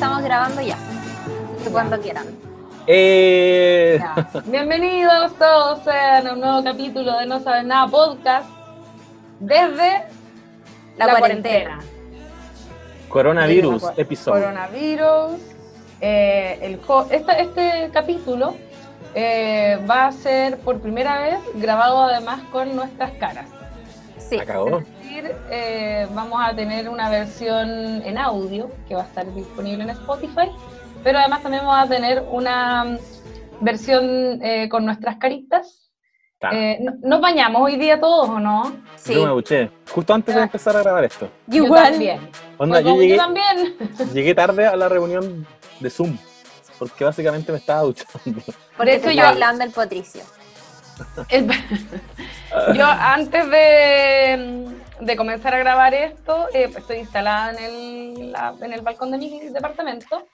estamos grabando ya. Que cuando quieran. Eh, Ya. Bienvenidos todos sean a un nuevo capítulo de No Sabes Nada Podcast desde La cuarentena. coronavirus, episodio. Coronavirus. Eh, el esta- este capítulo eh, va a ser por primera vez grabado además con nuestras caras. Sí. Es decir, eh, vamos a tener una versión en audio que va a estar disponible en Spotify, pero además también vamos a tener una mm, versión eh, con nuestras caritas. Ta. Eh, no- ¿Nos bañamos hoy día todos o no? Sí. Yo me duché justo antes de Ah. empezar a grabar esto. Yo Igual. también. Onda, Pues yo llegué, yo también. llegué tarde a la reunión de Zoom, porque básicamente me estaba duchando. Por eso yo yo- hablando el Patricio. El- yo antes de, de comenzar a grabar esto, eh, pues, estoy instalada en el, la- en el balcón de mi departamento.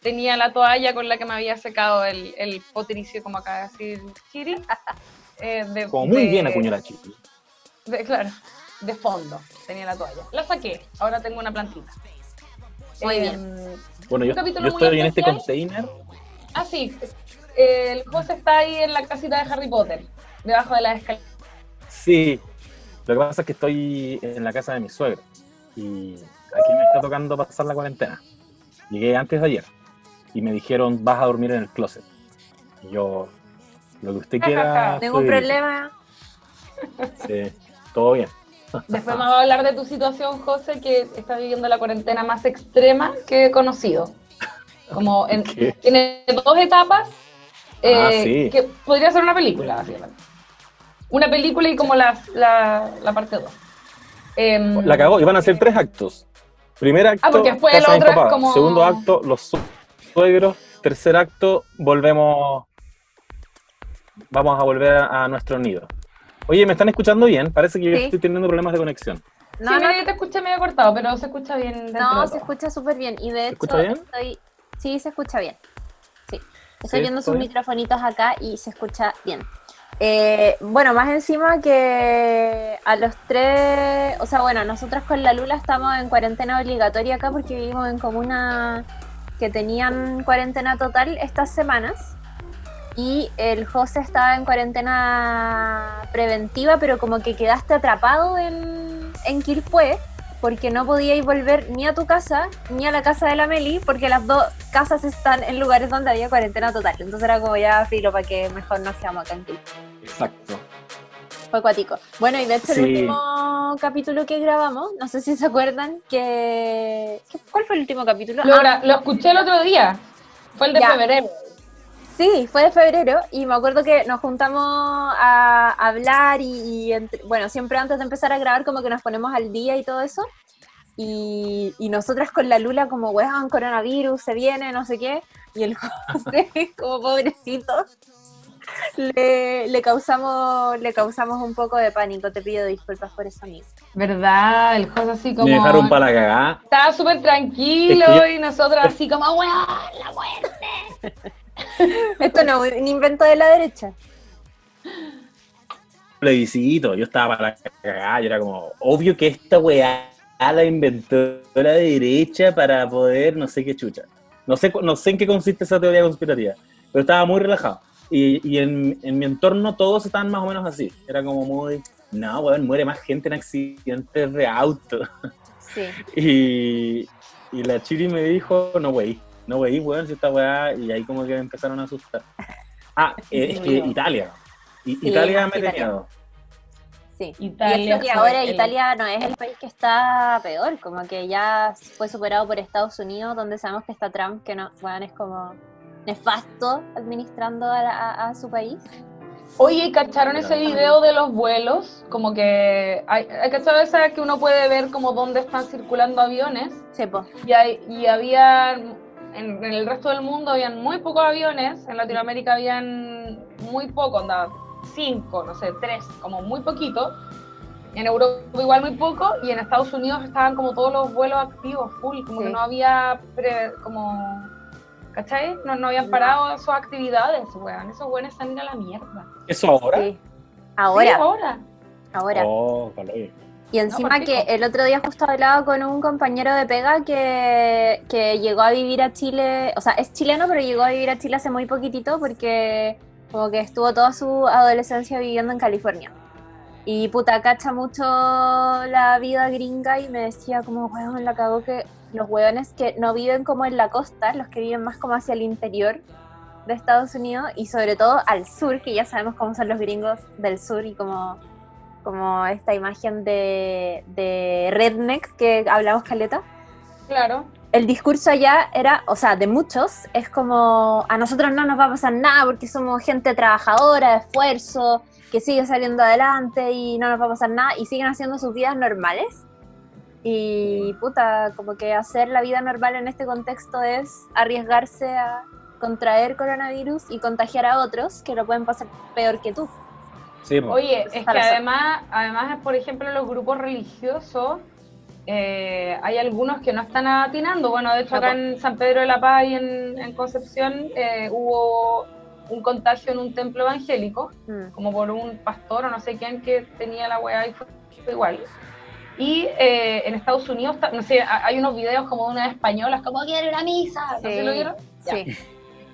Tenía la toalla con la que me había secado el, el potricio, como acaba de decir Chiri. eh, de- Como muy de- bien acuñó la de- claro, de fondo tenía la toalla. La saqué, ahora tengo una plantita. Muy bien. Bueno, yo, estoy en este especial. container. Ah, sí. El José está ahí en la casita de Harry Potter, debajo de la escalera. Sí, lo que pasa es que estoy en la casa de mi suegro y aquí me está tocando pasar la cuarentena. Llegué antes de ayer y me dijeron vas a dormir en el closet. Y yo, lo que usted quiera. Ningún problema. Sí, todo bien. Después me va a hablar de tu situación, José, que está viviendo la cuarentena más extrema que he conocido. Como en, tiene dos etapas eh, Ah, sí. que podría ser una película, básicamente. Una película y como la, la, la parte 2. La cagó, iban a ser tres actos. Primer acto, Ah, porque después casa el otro papá. como- Segundo acto, los su- suegros. Tercer acto, volvemos. Vamos a volver a, a nuestro nido. Oye, ¿me están escuchando bien? Parece que yo Sí. estoy teniendo problemas de conexión. No, No, no, yo te escuché medio cortado, pero se escucha bien. no, de se escucha súper bien. Y de hecho, escucha bien? estoy. Sí, se escucha bien. Sí. Estoy Sí, viendo ¿todo sus bien? microfonitos acá y se escucha bien. Eh, bueno, más encima que a los tres, o sea, bueno, nosotros con la Lula estamos en cuarentena obligatoria acá porque vivimos en comuna que tenían cuarentena total estas semanas y el José estaba en cuarentena preventiva, pero como que quedaste atrapado en, en porque no podíais volver ni a tu casa ni a la casa de la Meli porque las dos casas están en lugares donde había cuarentena total. Entonces era como ya filo para que mejor nos quedamos acá en Quilpué. Exacto. Fue cuático. Bueno, y de hecho el último capítulo que grabamos, no sé si se acuerdan que... ¿qué- ¿Cuál fue el último capítulo? Lo, Ah, lo escuché el otro día. Fue el de Ya. febrero. Sí, fue de febrero y me acuerdo que nos juntamos a hablar y, y entre- bueno, siempre antes de empezar a grabar como que nos ponemos al día y todo eso. Y, y nosotras con la Lula como, weón, coronavirus, se viene, no sé qué. Y el José, como pobrecito, le, le causamos, le causamos un poco de pánico. Te pido disculpas por eso, amigo. ¿Verdad? El José así como... Me dejaron para la cagada. Estaba súper tranquilo Es que yo- y nosotros así como, weón, la muerte. Esto no es un invento de la derecha. plebiscito, yo estaba para la cagada, yo era como, obvio que esta weá la inventó la derecha para poder no sé qué chucha. No sé, no sé en qué consiste esa teoría conspirativa, pero estaba muy relajado. Y, y en, en mi entorno todos estaban más o menos así. Era como muy, no, weón, muere más gente en accidentes de auto. Sí. Y, y la Chiri me dijo, no, wey, no, wey, weón, si esta weá, y ahí como que me empezaron a asustar. Ah, eh, es que Miedo. Italia. I- Sí, Italia me tenía. Sí. Italia y que ahora el- Italia no es el país que está peor, como que ya fue superado por Estados Unidos, donde sabemos que está Trump, que no, bueno, es como nefasto administrando a, a- a su país. Oye, ¿y ¿cacharon ese video de los vuelos? Como que hay, cachado esa que uno puede ver como dónde están circulando aviones Sí, po. y, hay, y había en, en el resto del mundo habían muy pocos aviones, en Latinoamérica habían muy pocos, andaba cinco, no sé, tres, como muy poquito. En Europa igual muy poco y en Estados Unidos estaban como todos los vuelos activos, full, como Sí. que no había pre- como ¿cachai? No, no habían No. parado sus actividades, weón. Esos weones están a la mierda. ¿Eso ahora? Sí. Ahora, Sí, ahora. ahora. Oh. Y encima que el otro día justo hablaba con un compañero de pega que, que llegó a vivir a Chile, o sea, es chileno, pero llegó a vivir a Chile hace muy poquitito porque como que estuvo toda su adolescencia viviendo en California. Y puta, cacha mucho la vida gringa y me decía como, weón, la cagó que los hueones que no viven como en la costa, los que viven más como hacia el interior de Estados Unidos y sobre todo al sur, que ya sabemos cómo son los gringos del sur y como como esta imagen de, de redneck que hablamos, Caleta. Claro. El discurso allá era, o sea, de muchos, es como a nosotros no nos va a pasar nada porque somos gente trabajadora, de esfuerzo, que sigue saliendo adelante y no nos va a pasar nada y siguen haciendo sus vidas normales. Y puta, como que hacer la vida normal en este contexto es arriesgarse a contraer coronavirus y contagiar a otros que lo pueden pasar peor que tú. Oye, es que además, además, por ejemplo, los grupos religiosos, eh, hay algunos que no están atinando. Bueno, de hecho, acá en San Pedro de la Paz y en, Concepción eh, hubo un contagio en un templo evangélico, mm. como por un pastor o no sé quién que tenía la weá y fue, igual. Y eh, en Estados Unidos, no sé, hay unos videos como de unas españolas, como quiere una misa, ¿no se lo vieron? Sí.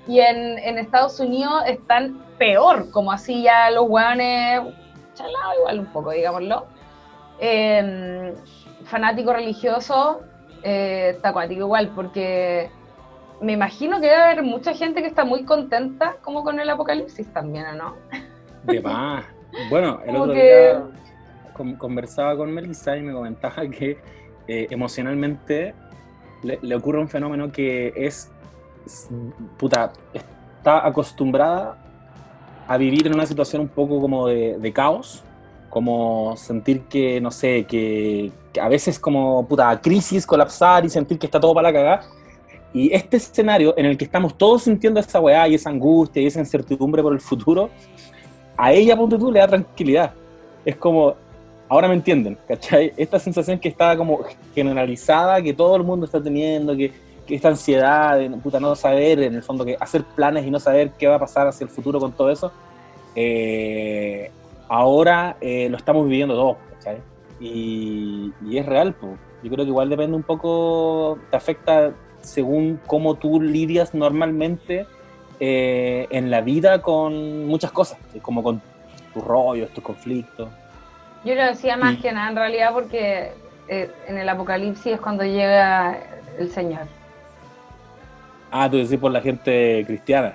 Y en, en Estados Unidos están peor, como así ya los hueones, chalado igual un poco, digámoslo. Eh, fanático religioso, eh, tacuático igual, porque me imagino que debe haber mucha gente que está muy contenta como con el apocalipsis también, ¿o no? De más. Bueno, el otro día conversaba con Melissa y me comentaba que eh, emocionalmente le, le, ocurre un fenómeno que es, puta, está acostumbrada a vivir en una situación un poco como de, caos, como sentir que, no sé, que, a veces como puta crisis, colapsar y sentir que está todo para la cagada. Y este escenario en el que estamos todos sintiendo esa weá y esa angustia y esa incertidumbre por el futuro, a ella, ponte tú, le da tranquilidad. Es como, ahora me entienden, ¿cachai? Esta sensación que está como generalizada, que todo el mundo está teniendo, que que esta ansiedad de puta, no saber, en el fondo, que hacer planes y no saber qué va a pasar hacia el futuro con todo eso, eh, ahora eh, lo estamos viviendo todos, ¿cachai? Y, es real, pues. Yo creo que igual depende un poco, te afecta según cómo tú lidias normalmente eh, en la vida con muchas cosas, como con tus rollos, tus conflictos. Yo lo decía más que nada en realidad porque en el apocalipsis es cuando llega el Señor. Ah, tú decís por la gente cristiana.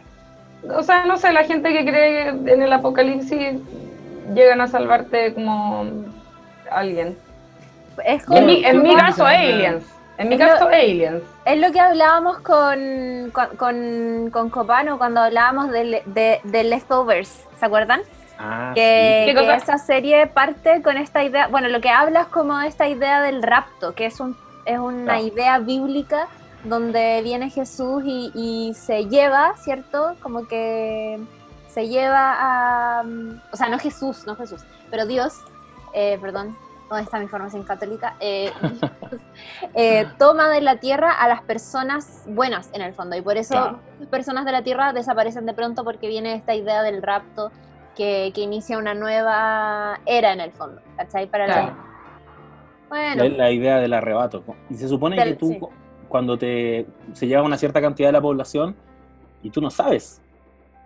O sea, no sé, la gente que cree en el apocalipsis llegan a salvarte como alguien. en mi, caso, aliens. En mi caso, aliens. Es lo que hablábamos con, con, con, Copano cuando hablábamos de, de, Leftovers, ¿se acuerdan? Ah, que, esa serie parte con esta idea, bueno, lo que hablas como esta idea del rapto, que es, un, es una idea bíblica donde viene Jesús y, se lleva, ¿cierto? Como que se lleva a... O sea, no Jesús, no Jesús, pero Dios, eh, perdón, ¿dónde está mi formación católica? Eh, eh, toma de la tierra a las personas buenas en el fondo y por eso las personas de la tierra desaparecen de pronto porque viene esta idea del rapto que, inicia una nueva era en el fondo, ¿cachai? Para la... Bueno. La, idea del arrebato. Y se supone que tú cuando te, se lleva una cierta cantidad de la población y tú no sabes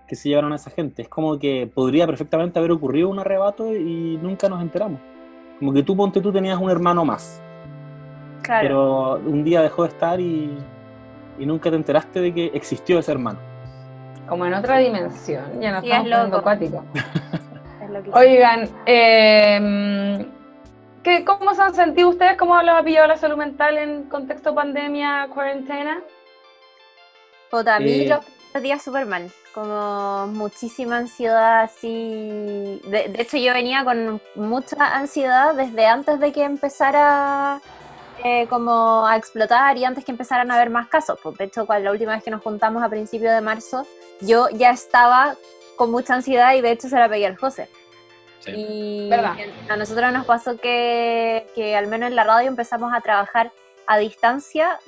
que se llevaron a esa gente. Es como que podría perfectamente haber ocurrido un arrebato y nunca nos enteramos. Como que tú, ponte, tú tenías un hermano más. Claro. Pero un día dejó de estar y, y nunca te enteraste de que existió ese hermano. Como en otra dimensión, ya no sí, estamos hablando acuático. Oigan, eh, ¿Cómo se han sentido ustedes? ¿Cómo lo ha pillado la salud mental en contexto pandemia, cuarentena? Puta, a mí eh, los días súper mal, como muchísima ansiedad, así. De, hecho, yo venía con mucha ansiedad desde antes de que empezara eh, como a explotar y antes que empezaran a haber más casos. Pues, de hecho, la última vez que nos juntamos a principios de marzo, yo ya estaba con mucha ansiedad y de hecho se la pegué al José. Y a nosotros nos pasó que, que, al menos en la radio empezamos a trabajar a distancia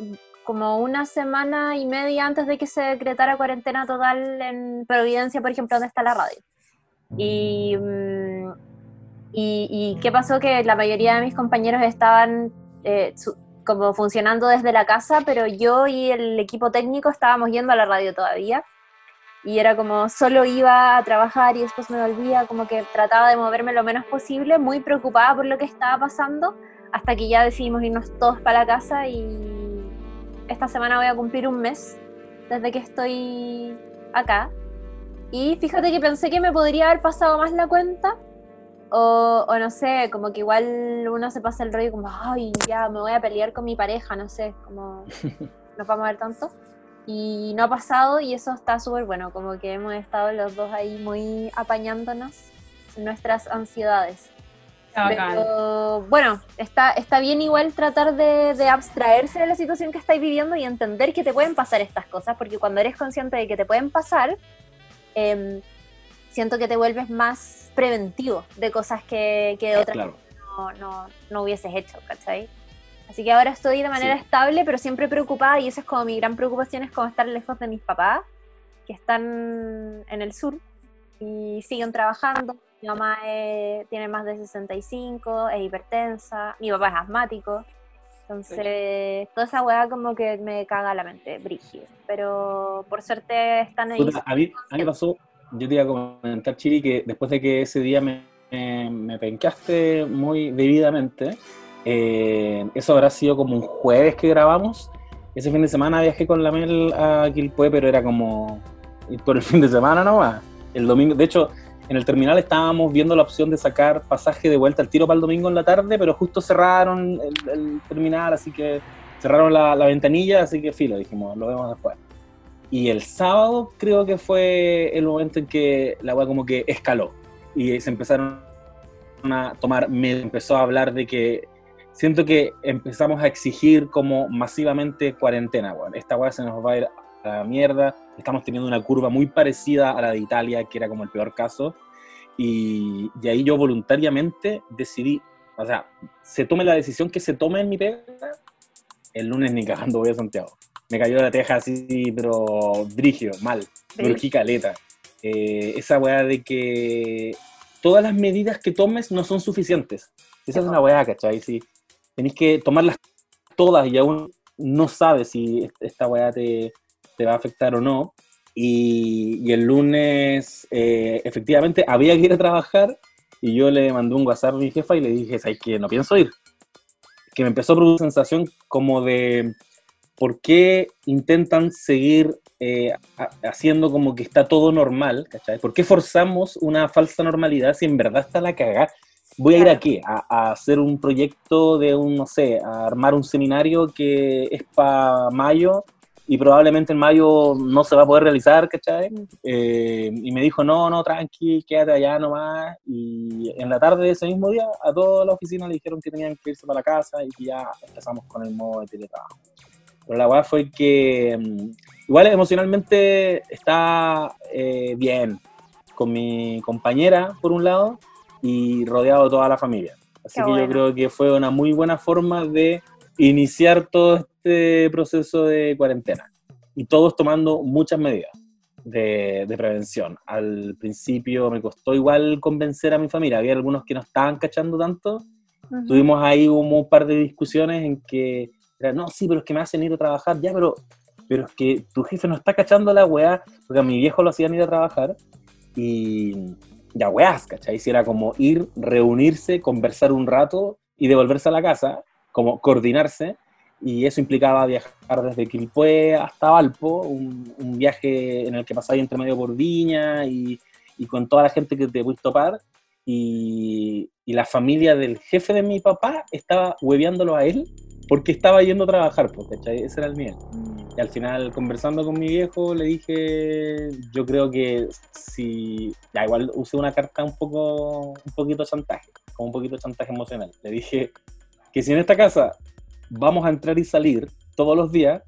como una semana y media antes de que se decretara cuarentena total en Providencia, por ejemplo, donde está la radio. Y, mm, Y, y qué pasó que la mayoría de mis compañeros estaban eh, como funcionando desde la casa, pero yo y el equipo técnico estábamos yendo a la radio todavía. Y era como solo iba a trabajar y después me volvía, como que trataba de moverme lo menos posible, muy preocupada por lo que estaba pasando, hasta que ya decidimos irnos todos para la casa y esta semana voy a cumplir un mes desde que estoy acá. Y fíjate que pensé que me podría haber pasado más la cuenta, o, o no sé, como que igual uno se pasa el rollo como, ay, ya me voy a pelear con mi pareja, no sé, como nos vamos a ver tanto. Y no ha pasado y eso está súper bueno, como que hemos estado los dos ahí muy apañándonos nuestras ansiedades. Está bacán. Pero bueno, está, está bien igual tratar de, de abstraerse de la situación que estáis viviendo y entender que te pueden pasar estas cosas, porque cuando eres consciente de que te pueden pasar, em, siento que te vuelves más preventivo de cosas que, que de otras Claro. no, no, no hubieses hecho, ¿cachai? Así que ahora estoy de manera Sí. estable, pero siempre preocupada, y esa es como mi gran preocupación, es como estar lejos de mis papás, que están en el sur y siguen trabajando. Mi mamá eh, tiene más de 65, es hipertensa, mi papá es asmático, entonces toda esa weá como que me caga la mente, brígido. Pero por suerte están ahí. A, mí, a mí me pasó, yo te iba a comentar, Chiri, que después de que ese día me, me, penqueaste muy debidamente, eh, eso habrá sido como un jueves que grabamos. Ese fin de semana viajé con la Mel a Quilpue, pero era como por el fin de semana nomás. El domingo, de hecho, en el terminal estábamos viendo la opción de sacar pasaje de vuelta al tiro para el domingo en la tarde, pero justo cerraron el, el terminal, así que cerraron la, la ventanilla, así que filo, dijimos, lo vemos después. Y el sábado creo que fue el momento en que la weá como que escaló y se empezaron a tomar, me empezó a hablar de que siento que empezamos a exigir como masivamente cuarentena, weón. Esta weá se nos va a ir a la mierda, estamos teniendo una curva muy parecida a la de Italia, que era como el peor caso, y, y ahí yo voluntariamente decidí, o sea, se tome la decisión que se tome en mi pega, el lunes ni cagando voy a Santiago. Me cayó la teja así, pero brigio, mal, urgí caleta. Eh, esa weá de que todas las medidas que tomes no son suficientes. Esa es una weá, ¿cachai? Si tenéis que tomarlas todas y aún no sabes si est- esta weá te, te va a afectar o no. Y, y el lunes, eh, efectivamente, había que ir a trabajar y yo le mandé un WhatsApp a mi jefa y le dije, ¿sabes qué? No pienso ir. Que me empezó a producir sensación como de, ¿por qué intentan seguir eh, ha- haciendo como que está todo normal? ¿cachai? ¿Por qué forzamos una falsa normalidad si en verdad está la cagada? Voy a ir aquí a, a hacer un proyecto de un, no sé, a armar un seminario que es para mayo y probablemente en mayo no se va a poder realizar, ¿cachai? Mm. Eh, y me dijo, no, no, tranqui, quédate allá nomás. Y en la tarde de ese mismo día, a toda la oficina le dijeron que tenían que irse para la casa y que ya empezamos con el modo de teletrabajo. Pero la verdad fue que mm, igual emocionalmente está eh, bien con mi compañera, por un lado, y rodeado de toda la familia. Así Qué que yo creo que fue una muy buena forma de iniciar todo este proceso de cuarentena. Y todos tomando muchas medidas de, de prevención. Al principio me costó igual convencer a mi familia. Había algunos que no estaban cachando tanto. Tuvimos ahí como un par de discusiones en que no, sí, pero es que me hacen ir a trabajar, ya, pero, pero es que tu jefe no está cachando la weá, porque a mi viejo lo hacían ir a trabajar y ya weás, ¿cachai? Si era como ir, reunirse, conversar un rato y devolverse a la casa, como coordinarse, y eso implicaba viajar desde Quilpué hasta Valpo, un, viaje en el que pasaba entre medio por Viña y, y con toda la gente que te puedes topar, y, y la familia del jefe de mi papá estaba hueveándolo a él porque estaba yendo a trabajar, pues, ¿cachai? Ese era el miedo. Y al final, conversando con mi viejo, le dije, yo creo que si, ya igual usé una carta un poco, un poquito chantaje, como un poquito de chantaje emocional. Le dije que si en esta casa vamos a entrar y salir todos los días,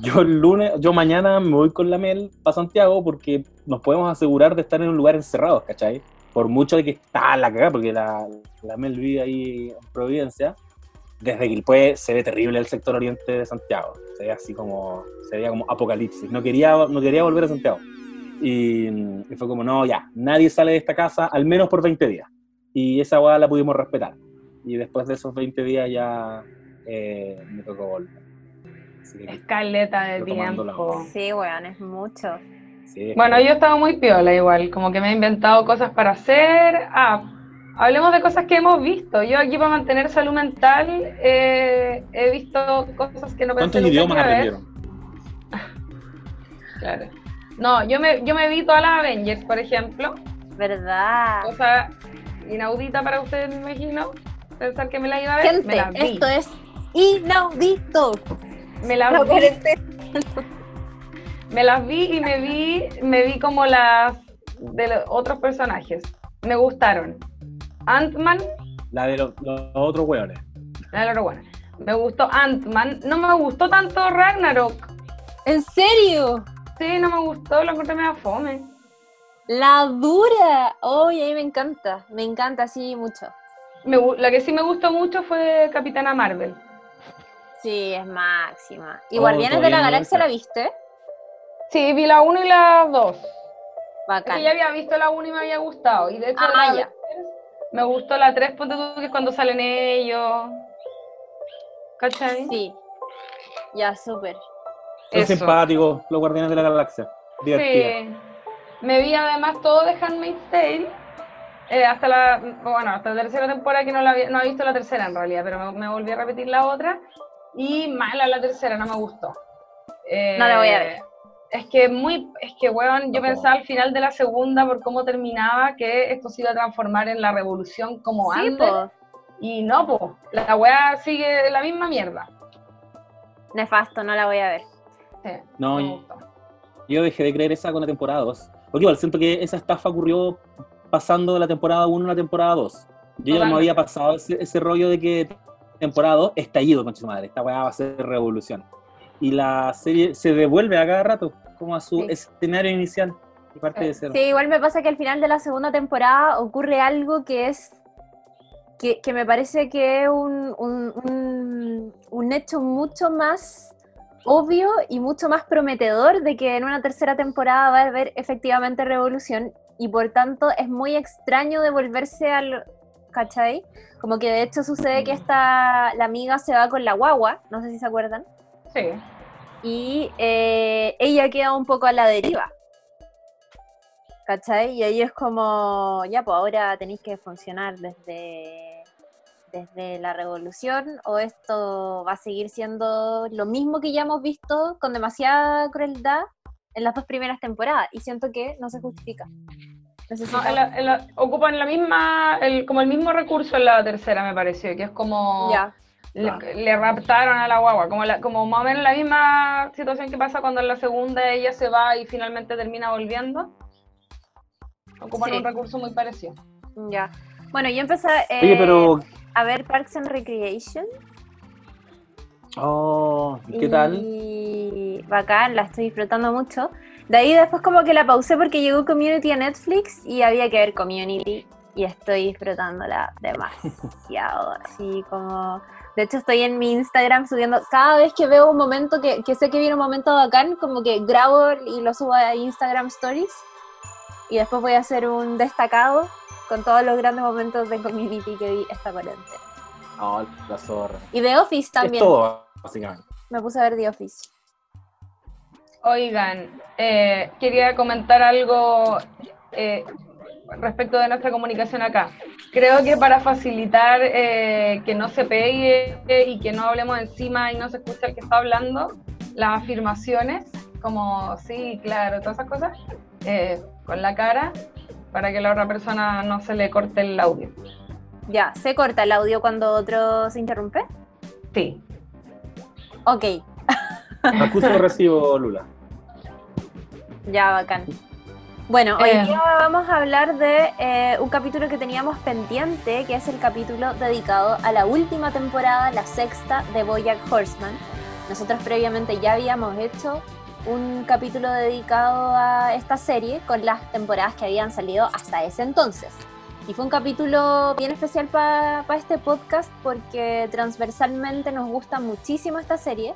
yo el lunes, yo mañana me voy con la Mel para Santiago porque nos podemos asegurar de estar en un lugar encerrado, ¿cachai? Por mucho de que está la cagada, porque la, la Mel vive ahí en Providencia, desde Quilpué se ve terrible el sector oriente de Santiago. Se ve así como, se veía como apocalipsis. No quería, no quería volver a Santiago. Y, y fue como, no, ya, nadie sale de esta casa al menos por 20 días. Y esa weá la pudimos respetar. Y después de esos 20 días ya eh, me tocó volver. Escaleta de tiempo. Sí, weón, es mucho. sí, es Bueno, que- yo estaba muy piola igual, como que me he inventado cosas para hacer. Ah, hablemos de cosas que hemos visto. Yo aquí para mantener salud mental eh, he visto cosas que no pensé ¿Cuántos idiomas aprendieron? Claro. No, yo me, yo me vi todas las Avengers, por ejemplo. ¿Verdad? Cosa inaudita para ustedes, me imagino. Pensar que me la iba a ver. Gente, me las vi. esto es inaudito. Me las La vi. Me las vi y me vi, me vi como las de los otros personajes. Me gustaron. Ant-Man, La de los, los otros hueones. la de la buena. Me gustó Ant-Man. No me gustó tanto Ragnarok. ¿En serio? Sí, no me gustó, lo encontré medio fome. La dura. Oye, a mí me encanta. Me encanta, sí, mucho. Me la que sí me gustó mucho fue Capitana Marvel. Sí, es máxima. ¿Y Oh, Guardianes de la Galaxia la viste? Sí, vi la 1 y la 2. Es Bacán. que ya había visto la 1 y me había gustado. Y de hecho, Ah, la ya. Me gustó la 3, ponte tú, que es cuando salen ellos. ¿Cachai? Sí. Ya, súper. Son simpáticos los guardianes de la galaxia. Sí. Me vi además todo de Handmaid's Tale. eh, hasta la bueno, hasta la tercera temporada que no la había- no he visto la tercera en realidad, pero me, me volví a repetir la otra y mala la tercera, no me gustó. Eh, No la voy a ver. Es que muy, es que weón, yo pensaba al final de la segunda por cómo terminaba que esto se iba a transformar en la revolución como Sí, antes po. y no, po, la weá sigue la misma mierda. Nefasto, no la voy a ver. Sí, No. Yo dejé de creer esa con la temporada 2. Porque igual, siento que esa estafa ocurrió pasando de la temporada 1 a la temporada 2. Yo ya no había pasado ese, ese rollo de que temporada 2, estallido, con su madre. Esta weá va a ser revolución. Y la serie se devuelve a cada rato, como a su Sí. escenario inicial. Y parte de cero. Sí, igual me pasa que al final de la segunda temporada ocurre algo que es. que, que me parece que es un, un, un- un hecho mucho más obvio y mucho más prometedor de que en una tercera temporada va a haber efectivamente revolución y por tanto es muy extraño devolverse al. ¿cachai? Como que de hecho sucede que esta, la amiga se va con la guagua, no sé si se acuerdan, Sí. y eh, ella queda un poco a la deriva. ¿Cachai? Y ahí es como, ya, pues ahora tenéis que funcionar desde, desde la revolución o esto va a seguir siendo lo mismo que ya hemos visto con demasiada crueldad en las dos primeras temporadas y siento que no se justifica. No, Necesitamos- en la- en la- ocupan la misma, el, como el mismo recurso en la tercera, me pareció, que es como ya, le, Ah. le raptaron a la guagua, como, la- como más o menos la misma situación que pasa cuando en la segunda ella se va y finalmente termina volviendo. Ocupan Sí. un recurso muy parecido. ya. Bueno, yo empecé eh, Oye, pero. a ver Parks and Recreation. Oh, ¿y ¿qué tal? Y bacán, la estoy disfrutando mucho. De ahí después como que la pausé porque llegó Community a Netflix y había que ver Community y estoy disfrutándola demasiado. Así como... De hecho estoy en mi Instagram subiendo, cada vez que veo un momento que, que sé que viene un momento bacán, como que grabo y lo subo a Instagram Stories y después voy a hacer un destacado con todos los grandes momentos de Community que vi esta cuarentena. Oh, la zorra. Y The Office Es también, todo, básicamente. me puse a ver The Office. Oigan, eh, quería comentar algo eh, respecto de nuestra comunicación acá. Creo que para facilitar eh, que no se pegue y que no hablemos encima y no se escuche el que está hablando, las afirmaciones, como sí, claro, todas esas cosas, eh, con la cara, para que la otra persona no se le corte el audio. Ya, ¿se corta el audio cuando otro se interrumpe? Sí. Ok, Acuso recibo, Lula. ya, bacán. Bueno, hoy Eh. día vamos a hablar de eh, un capítulo que teníamos pendiente, que es el capítulo dedicado a la última temporada, la sexta de Bojack Horseman. Nosotros previamente ya habíamos hecho un capítulo dedicado a esta serie con las temporadas que habían salido hasta ese entonces. Y fue un capítulo bien especial para este podcast porque transversalmente nos gusta muchísimo esta serie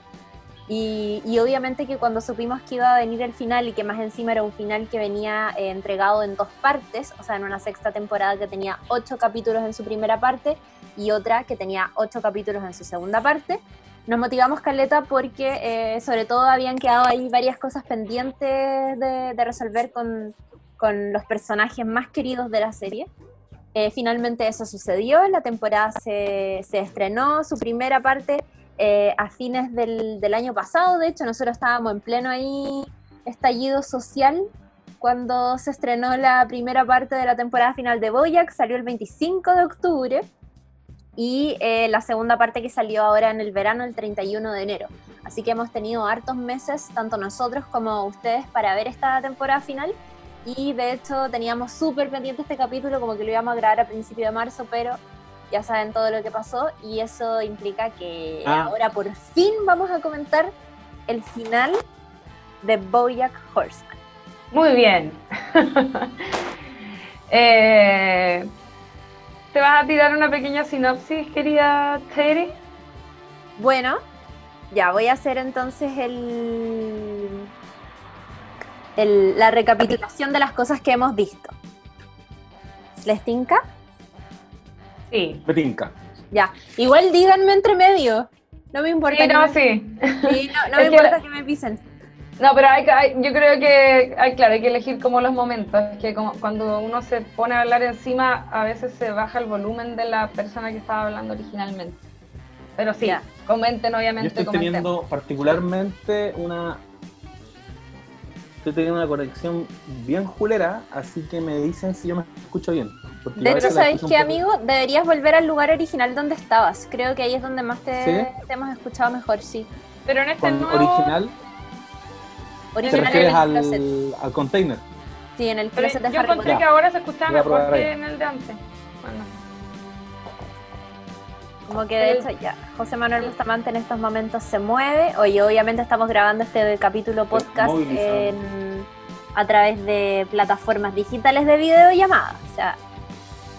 Y, obviamente que cuando supimos que iba a venir el final y que más encima era un final que venía eh, entregado en dos partes, o sea, en una sexta temporada que tenía ocho capítulos en su primera parte y otra que tenía ocho capítulos en su segunda parte, nos motivamos Caleta porque eh, sobre todo habían quedado ahí varias cosas pendientes de, de resolver con, con los personajes más queridos de la serie. Eh, finalmente eso sucedió, la temporada se, se estrenó, su primera parte eh, a fines del, del, año pasado, de hecho nosotros estábamos en pleno ahí estallido social cuando se estrenó la primera parte de la temporada final de Boyac, salió el 25 de octubre y eh, la segunda parte que salió ahora en el verano, el 31 de enero. Así que hemos tenido hartos meses, tanto nosotros como ustedes, para ver esta temporada final. Y de hecho teníamos súper pendiente este capítulo, como que lo íbamos a grabar a principio de marzo, pero ya saben todo lo que pasó y eso implica que ah. ahora por fin vamos a comentar el final de Bojack Horseman. Muy bien. eh, ¿Te vas a tirar una pequeña sinopsis, querida Terry? Bueno, ya voy a hacer entonces el el, la recapitulación de las cosas que hemos visto. ¿Les tinca? Sí. Me tinca. Ya. Igual díganme entre medio. No me importa. Sí, que no, me... sí. sí. no, no me importa que, que me pisen. No, pero hay, hay, yo creo que, hay, claro, hay que elegir como los momentos. Que como cuando uno se pone a hablar encima, a veces se baja el volumen de la persona que estaba hablando originalmente. Pero sí, yeah. comenten obviamente. Yo estoy comenten. teniendo particularmente una estoy teniendo una conexión bien julera, así que me dicen si yo me escucho bien. De hecho, ¿sabéis qué, amigo? Deberías volver al lugar original donde estabas. Creo que ahí es donde más te, ¿Sí? te hemos escuchado mejor, sí. Pero en este ¿Con nuevo... original? Original ¿Te refieres al, al container? Sí, en el closet de Yo encontré que ahora se escuchaba mejor que en el de antes. Bueno. Como que de hecho ya, José Manuel Bustamante en estos momentos se mueve. Hoy obviamente estamos grabando este capítulo podcast en, a través de plataformas digitales de videollamada. O sea,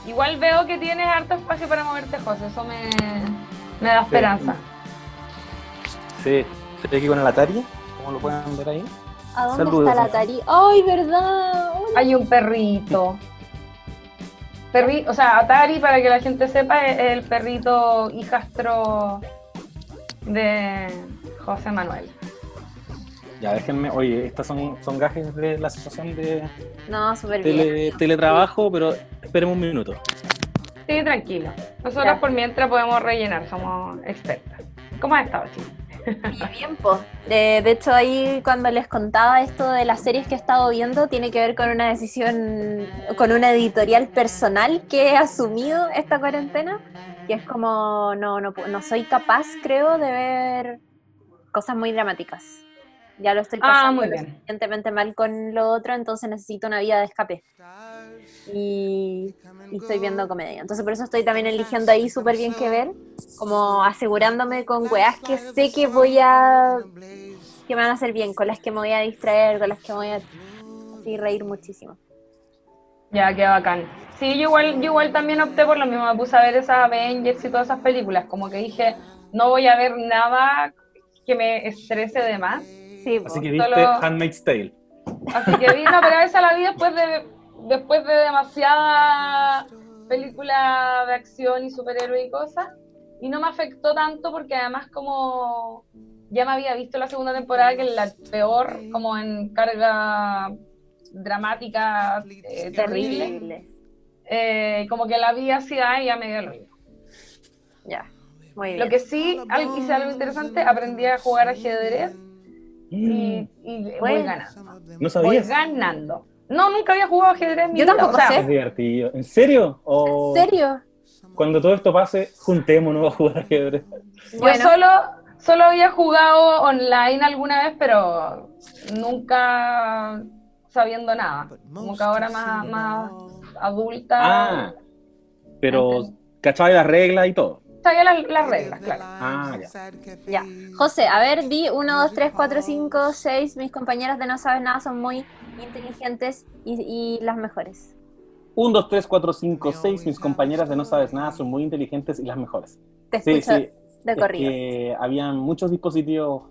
Igual veo que tienes harto espacio para moverte, José. Eso me, me da esperanza. Sí, estoy aquí con el Atari. ¿Cómo lo pueden ver ahí? ¿A dónde Saludos, está el Atari? ¡Ay, verdad! ¡Ay! Hay un perrito. Perri, o sea, Atari, para que la gente sepa, es el perrito hijastro de José Manuel. Ya, déjenme, oye, estas son, son gajes de la asociación de no, super tele, bien. teletrabajo, pero esperemos un minuto. Sí, tranquilo. Nosotros por mientras podemos rellenar, somos expertas. ¿Cómo has estado, chicos? Bien, pues. De, de, hecho, ahí cuando les contaba esto de las series que he estado viendo, tiene que ver con una decisión, con una editorial personal que he asumido esta cuarentena, que es como, no, no, no soy capaz, creo, de ver cosas muy dramáticas. Ya lo estoy pasando ah, lo suficientemente mal con lo otro, entonces necesito una vía de escape. Y, y, estoy viendo comedia. Entonces por eso estoy también eligiendo ahí súper bien que ver, como asegurándome con weas que sé que voy a... que me van a hacer bien, con las que me voy a distraer, con las que me voy a así, reír muchísimo. Ya, qué bacán. Sí, yo igual, yo igual también opté por lo mismo, me puse a ver esas Avengers y todas esas películas, como que dije, no voy a ver nada que me estrese de más. Sí, Así que viste solo... Handmaid's Tale. Así que vi, no, pero esa la vi después de, después de demasiada película de acción y superhéroe y cosas. Y no me afectó tanto porque además como ya me había visto la segunda temporada que es la peor, como en carga dramática eh, terrible. Eh, como que la vi así, y ya me dio lo mismo. Ya, muy bien. Lo que sí, hice algo interesante, aprendí a jugar ajedrez y, y voy ganando. ¿No sabías? Voy ganando. No, nunca había jugado ajedrez en mi Yo vida. tampoco o sea, sé. Es divertido. ¿En serio? ¿O ¿En serio? Cuando todo esto pase, juntémonos a jugar ajedrez. Bueno. Yo solo, solo había jugado online alguna vez, pero nunca sabiendo nada. Como que ahora más, más adulta. Ah, pero cachaba las reglas y todo. Sabía las, las reglas, claro. Ah, ya. Ya. José, a ver, vi 1, 2, 3, 4, 5, 6. Mis compañeras de No Sabes Nada son muy inteligentes y, y las mejores. 1, 2, 3, 4, 5, 6. Mis compañeras de No Sabes Nada son muy inteligentes y las mejores. Te escucho sí, sí. de corrido. Es que habían muchos dispositivos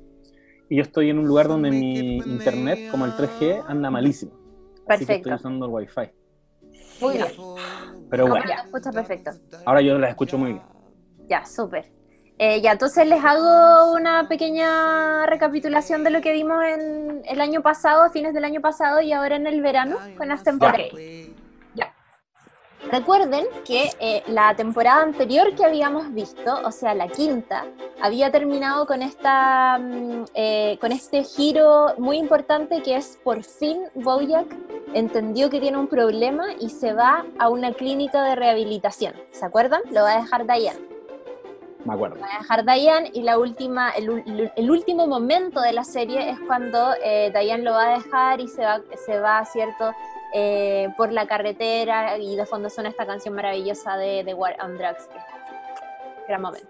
y yo estoy en un lugar donde mi internet, como el 3G, anda malísimo. Así que Perfecto. estoy usando el Wi-Fi. Muy bien. Pero bueno, ya, escucha perfecto. ahora yo la escucho muy bien. Ya, súper. Eh, ya, entonces les hago una pequeña recapitulación de lo que vimos en el año pasado, fines del año pasado y ahora en el verano con las temporadas. Ya. Recuerden que eh, la temporada anterior que habíamos visto, o sea, la quinta, había terminado con esta mm, eh, con este giro muy importante que es por fin Bojack entendió que tiene un problema y se va a una clínica de rehabilitación. ¿Se acuerdan? Lo va a dejar Diane. Me acuerdo. va a dejar Diane y la última, el, el último momento de la serie es cuando eh, Diane lo va a dejar y se va, se va cierto, Eh, por la carretera y de fondo suena esta canción maravillosa de, War on Drugs. que- Gran momento.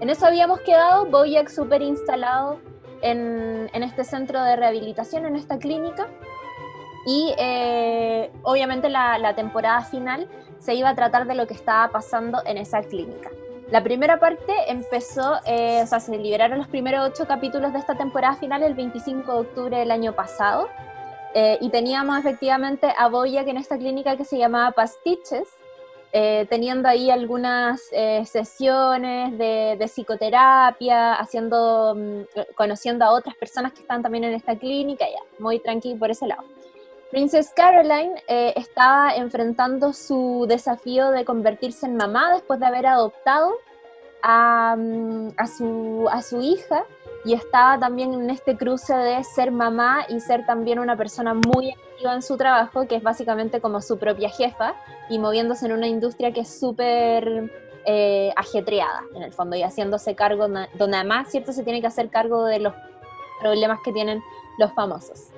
En eso habíamos quedado, Bojack súper instalado en, en este centro de rehabilitación, en esta clínica. Y eh, obviamente la, la temporada final se iba a tratar de lo que estaba pasando en esa clínica. La primera parte empezó, eh, o sea, se liberaron los primeros ocho capítulos de esta temporada final el 25 de octubre del año pasado. eh, y teníamos efectivamente a Boyack en esta clínica que se llamaba Pastiches, eh, teniendo ahí algunas eh, sesiones de, de psicoterapia, haciendo, mm, conociendo a otras personas que están también en esta clínica, ya, muy tranquilo por ese lado. Princess Caroline eh, estaba enfrentando su desafío de convertirse en mamá después de haber adoptado a, mm, a su, hija y estaba también en este cruce de ser mamá y ser también una persona muy activa en su trabajo, que es básicamente como su propia jefa y moviéndose en una industria que es súper eh, ajetreada en el fondo y haciéndose cargo, donde además, ¿cierto?, se tiene que hacer cargo de los problemas que tienen los famosos.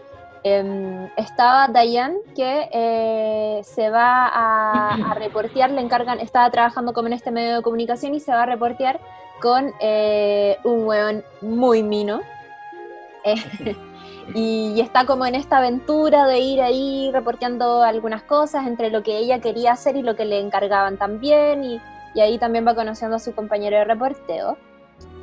Em, estaba Diane que eh, se va a, a reportear, le encargan, estaba trabajando como en este medio de comunicación y se va a reportear con eh, un weón muy mino. Eh, y, y está como en esta aventura de ir ahí reporteando algunas cosas entre lo que ella quería hacer y lo que le encargaban también. Y, y ahí también va conociendo a su compañero de reporteo.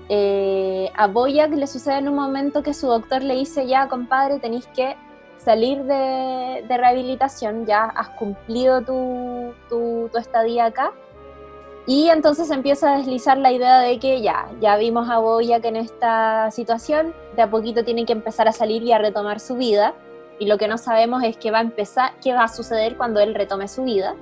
Eh, a Boyack le sucede en un momento que su doctor le dice, ya compadre, tenéis que salir de, rehabilitación, ya has cumplido tu, tu, estadía acá. Y entonces empieza a deslizar la idea de que ya, ya vimos a Boyack en esta situación, de a poquito tiene que empezar a salir y a retomar su vida. Y lo que no sabemos es qué va a empezar, qué va a suceder cuando él retome su vida.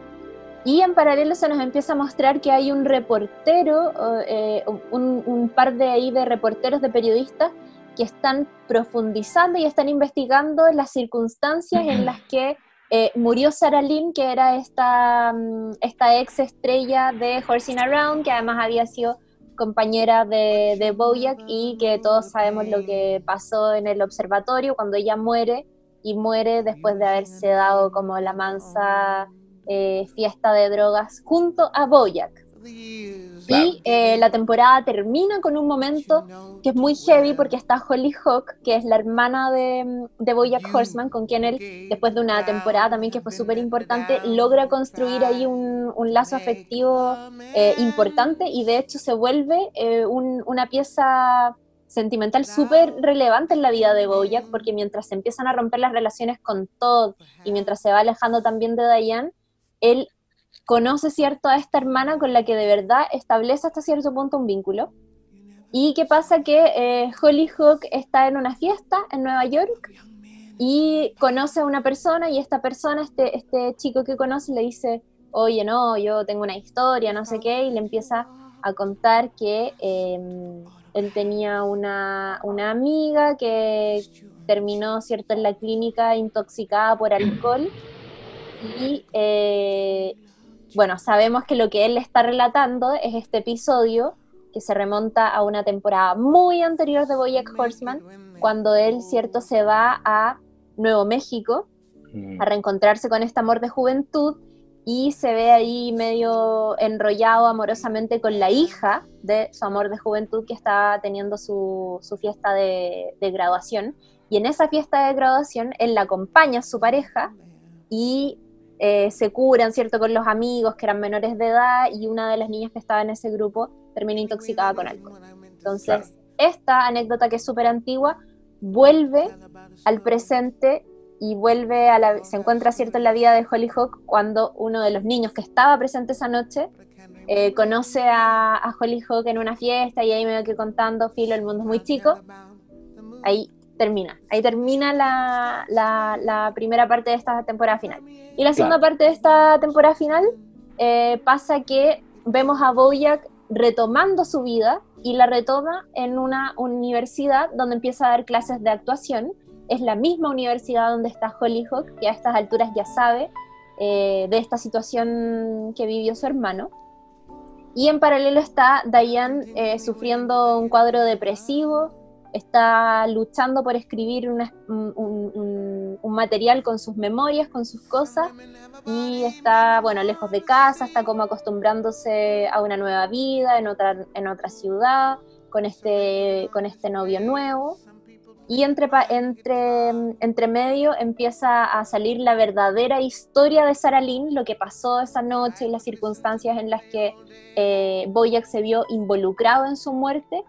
Y en paralelo se nos empieza a mostrar que hay un reportero, eh, un, un, par de ahí de reporteros, de periodistas, que están profundizando y están investigando las circunstancias en las que eh, murió Sarah Lynn, que era esta, esta ex estrella de Horsing Around, que además había sido compañera de, de Bojack y que todos sabemos lo que pasó en el observatorio cuando ella muere y muere después de haberse dado como la mansa eh, fiesta de drogas junto a Boyack. Y eh, la temporada termina con un momento que es muy heavy porque está Holly Hawk, que es la hermana de, de Boyack Horseman, con quien él, después de una temporada también que fue súper importante, logra construir ahí un, un lazo afectivo eh, importante y de hecho se vuelve eh, un, una pieza sentimental súper relevante en la vida de Bojack, porque mientras se empiezan a romper las relaciones con Todd y mientras se va alejando también de Diane, él conoce cierto a esta hermana con la que de verdad establece hasta cierto punto un vínculo. ¿Y qué pasa? Que eh, Holly Hook está en una fiesta en Nueva York y conoce a una persona y esta persona, este, este chico que conoce, le dice, oye, no, yo tengo una historia, no sé qué, y le empieza a contar que eh, él tenía una, una amiga que terminó, ¿cierto?, en la clínica intoxicada por alcohol y eh, bueno, sabemos que lo que él está relatando es este episodio que se remonta a una temporada muy anterior de Boyack Horseman, cuando él, cierto, se va a Nuevo México a reencontrarse con este amor de juventud y se ve ahí medio enrollado amorosamente con la hija de su amor de juventud que está teniendo su, su fiesta de, de graduación. Y en esa fiesta de graduación él la acompaña a su pareja y eh, se curan, ¿cierto?, con los amigos que eran menores de edad y una de las niñas que estaba en ese grupo termina intoxicada con alcohol. Entonces, claro. esta anécdota que es súper antigua vuelve al presente y vuelve a la, se encuentra cierto en la vida de Hollyhock cuando uno de los niños que estaba presente esa noche eh, conoce a, a Hollyhock en una fiesta y ahí me voy que contando, filo, el mundo es muy chico. Ahí termina, ahí termina la, la, primera parte de esta temporada final. Y la segunda parte de esta temporada final eh, pasa que vemos a Bojack retomando su vida y la retoma en una universidad donde empieza a dar clases de actuación. Es la misma universidad donde está Hollyhock, que a estas alturas ya sabe eh, de esta situación que vivió su hermano. Y en paralelo está Diane eh, sufriendo un cuadro depresivo, está luchando por escribir un, material con sus memorias, con sus cosas, y está, bueno, lejos de casa, está como acostumbrándose a una nueva vida en otra, ciudad, con este, con este novio nuevo. Y entre, medio empieza a salir la verdadera historia de Sarah Lynn, lo que pasó esa noche y las circunstancias en las que eh, Boyack se vio involucrado en su muerte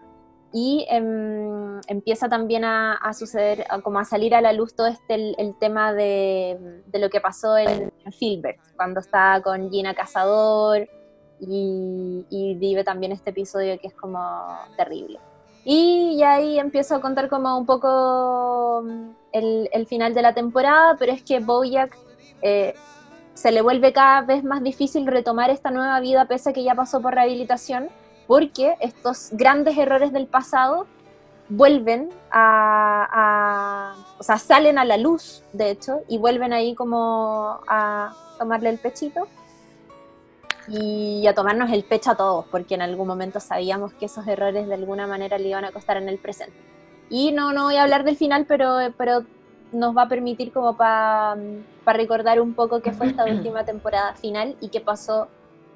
y em, empieza también a, suceder, como a salir a la luz todo este el, tema de, lo que pasó en, Filbert, cuando está con Gina Cazador y, vive también este episodio que es como terrible. Y ahí empiezo a contar como un poco mm, el, final de la temporada, pero es que Bojack eh, se le vuelve cada vez más difícil retomar esta nueva vida pese a que ya pasó por rehabilitación porque estos grandes errores del pasado vuelven a, o sea, salen a la luz, de hecho, y vuelven ahí como a tomarle el pechito y a tomarnos el pecho a todos, porque en algún momento sabíamos que esos errores de alguna manera le iban a costar en el presente. Y no, no voy a hablar del final, pero, pero nos va a permitir como para recordar un poco qué fue esta última temporada final y qué pasó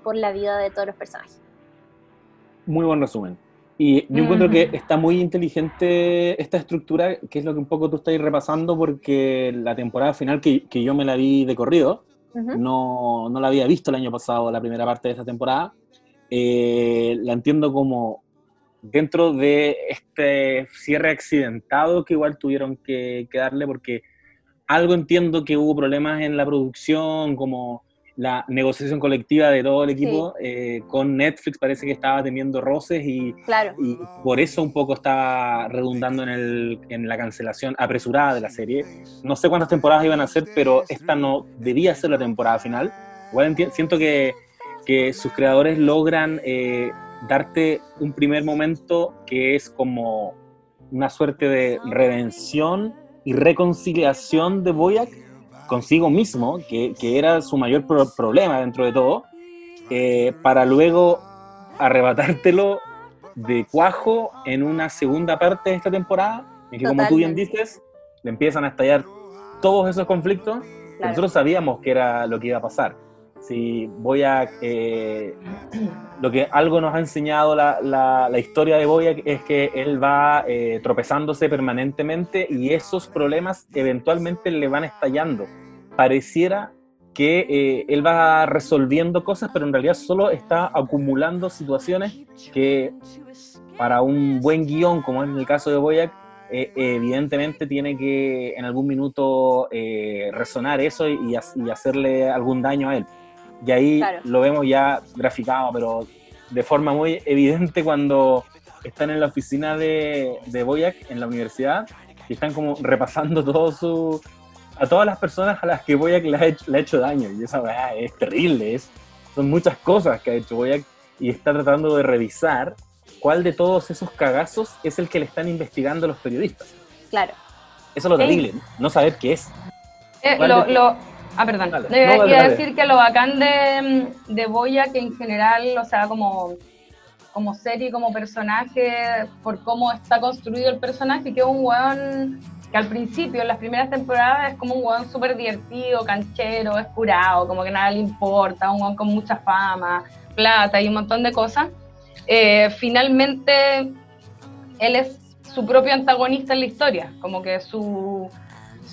por la vida de todos los personajes muy buen resumen. Y yo encuentro que está muy inteligente esta estructura, que es lo que un poco tú estás repasando, porque la temporada final que, que yo me la vi de corrido, no, no, la había visto el año pasado, la primera parte de esta temporada, eh, la entiendo como dentro de este cierre accidentado que igual tuvieron que, que darle, porque algo entiendo que hubo problemas en la producción, como la negociación colectiva de todo el equipo eh, con Netflix parece que estaba teniendo roces y, y, por eso un poco estaba redundando en, el, en, la cancelación apresurada de la serie. No sé cuántas temporadas iban a ser, pero esta no debía ser la temporada final. Igual siento que, que, sus creadores logran eh, darte un primer momento que es como una suerte de redención y reconciliación de Boyack consigo mismo, que, que era su mayor problema dentro de todo, eh, para luego arrebatártelo de cuajo en una segunda parte de esta temporada, en que como tú bien dices, le empiezan a estallar todos esos conflictos. Nosotros sabíamos que era lo que iba a pasar. Si voy a... Eh, lo que algo nos ha enseñado la, la, historia de Boya es que él va eh, tropezándose permanentemente y esos problemas eventualmente le van estallando pareciera que eh, él va resolviendo cosas, pero en realidad solo está acumulando situaciones que para un buen guion, como es el caso de Boyac, eh, evidentemente tiene que en algún minuto resonar eso y, hacerle algún daño a él. Y ahí lo vemos ya graficado, pero de forma muy evidente cuando están en la oficina de, de Boyac en la universidad y están como repasando todo su, a todas las personas a las que Boyac le ha hecho, le ha hecho daño. Y esa verdad es terrible. Es, son muchas cosas que ha hecho Boyac y está tratando de revisar cuál de todos esos cagazos es el que le están investigando los periodistas. Claro. Eso es lo terrible, no saber qué es. Eh, lo, ah, perdón. Dale, decir que lo bacán de, de Boya, que en general, o sea, como, como serie, como personaje, por cómo está construido el personaje, que es un weón que al principio, en las primeras temporadas, es como un weón súper divertido, canchero, escurado, como que nada le importa, un weón con mucha fama, plata y un montón de cosas. Eh, finalmente, él es su propio antagonista en la historia, como que su,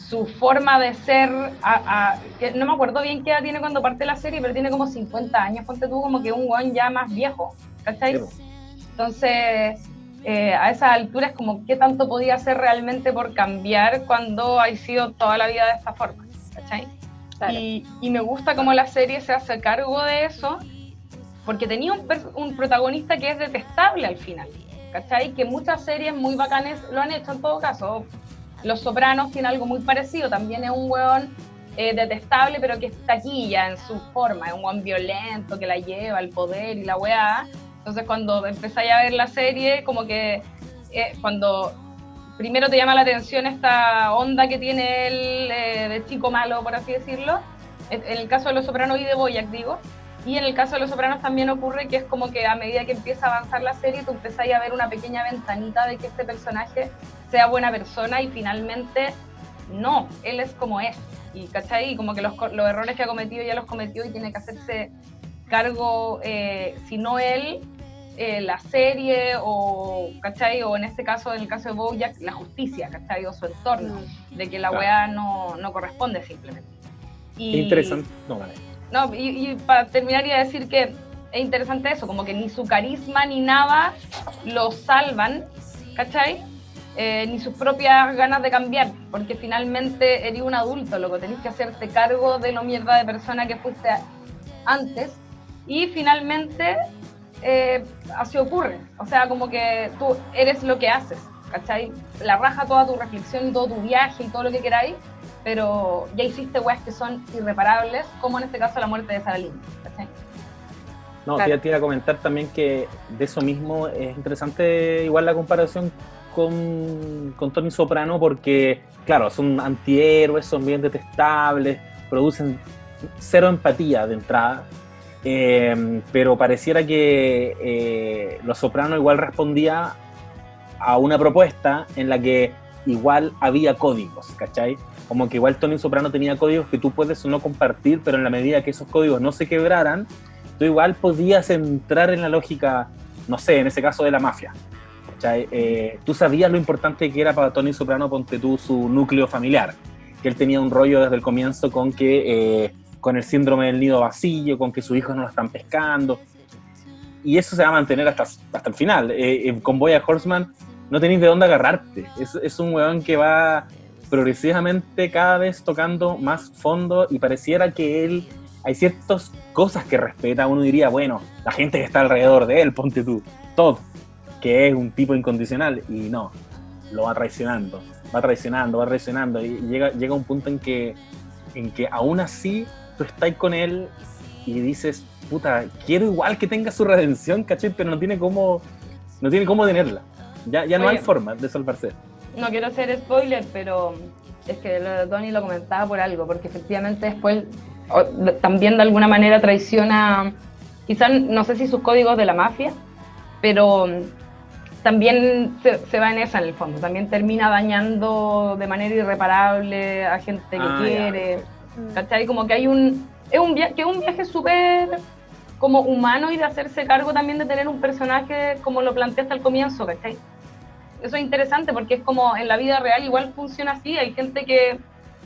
su forma de ser, no me acuerdo bien qué edad tiene cuando parte la serie, pero tiene como 50 años, ponte tú como que un weón ya más viejo, ¿cachai? Entonces, eh, a esas alturas como qué tanto podía hacer realmente por cambiar cuando ha sido toda la vida de esta forma, ¿cachai? Y, me gusta cómo la serie se hace cargo de eso, porque tenía un, un, protagonista que es detestable al final, ¿cachai? Que muchas series muy bacanes lo han hecho en todo caso. Los Sopranos tiene algo muy parecido, también es un hueón eh, detestable, pero que es taquilla en su forma, es un hueón violento que la lleva al poder y la weá. Entonces cuando empezáis a ver la serie, como que eh, cuando primero te llama la atención esta onda que tiene él eh, de chico malo, por así decirlo, en el caso de Los Sopranos y de Boyac, digo, y en el caso de Los Sopranos también ocurre que es como que a medida que empieza a avanzar la serie, tú empezáis a ver una pequeña ventanita de que este personaje sea buena persona y finalmente no, él es como es. Y, ¿cachai? como que los, los errores que ha cometido ya los cometió y tiene que hacerse cargo, eh, si no él, eh, la serie o, ¿cachai? O en este caso, en el caso de Bojack, la justicia, ¿cachai? O su entorno, mm. de que la weá no, no, corresponde simplemente. Y, interesante. No, vale. No, y, y para terminar iba a decir que es interesante eso, como que ni su carisma ni nada lo salvan, ¿cachai? Eh, ni sus propias ganas de cambiar, porque finalmente eres un adulto, lo que tenés que hacerte cargo de lo mierda de persona que fuiste antes, y finalmente eh, así ocurre, o sea, como que tú eres lo que haces, ¿cachai? La raja toda tu reflexión todo tu viaje y todo lo que queráis, pero ya hiciste weas que son irreparables, como en este caso la muerte de Sara ¿cachai? No, te iba a comentar también que de eso mismo es interesante igual la comparación con, con Tony Soprano porque, claro, son antihéroes, son bien detestables, producen cero empatía de entrada, eh, pero pareciera que eh, Los Soprano igual respondía a una propuesta en la que igual había códigos, ¿cachai? Como que igual Tony Soprano tenía códigos que tú puedes no compartir, pero en la medida que esos códigos no se quebraran, tú igual podías entrar en la lógica, no sé, en ese caso de la mafia, eh, tú sabías lo importante que era para Tony Soprano, ponte tú, su núcleo familiar, que él tenía un rollo desde el comienzo con que, eh, con el síndrome del nido vacío, con que sus hijos no lo están pescando, y eso se va a mantener hasta, hasta el final. Eh, con Boya Horseman no tenéis de dónde agarrarte, es, es un weón que va progresivamente cada vez tocando más fondo y pareciera que él hay ciertas cosas que respeta, uno diría, bueno, la gente que está alrededor de él, ponte tú, todo, que es un tipo incondicional y no, lo va traicionando, va traicionando, va traicionando y llega, llega un punto en que, en que aún así tú estás con él y dices, puta, quiero igual que tenga su redención, ¿cachai? Pero no tiene cómo, no tiene cómo tenerla. Ya, ya no hay forma de salvarse. No quiero ser spoiler, pero es que Tony lo comentaba por algo, porque efectivamente después también de alguna manera traiciona, quizás no sé si sus códigos de la mafia, pero también se, va en esa en el fondo, también termina dañando de manera irreparable a gente que ah, quiere, ¿cachai? Como que hay un, es un, que es un viaje súper como humano y de hacerse cargo también de tener un personaje como lo planteaste al comienzo, ¿cachai? Eso es interesante porque es como en la vida real igual funciona así, hay gente que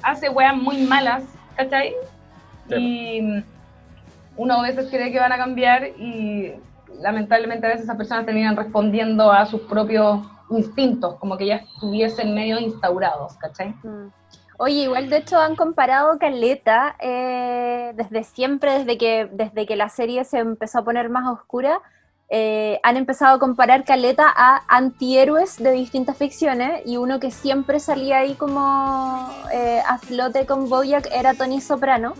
hace weas muy malas, ¿cachai? Y uno a veces cree que van a cambiar y lamentablemente a veces esas personas terminan respondiendo a sus propios instintos, como que ya estuviesen medio instaurados, ¿cachai? Mm. Oye, igual de hecho han comparado Caleta eh, desde siempre, desde que, desde que la serie se empezó a poner más oscura, eh, han empezado a comparar Caleta a antihéroes de distintas ficciones y uno que siempre salía ahí como eh, a flote con Bojack era Tony Soprano,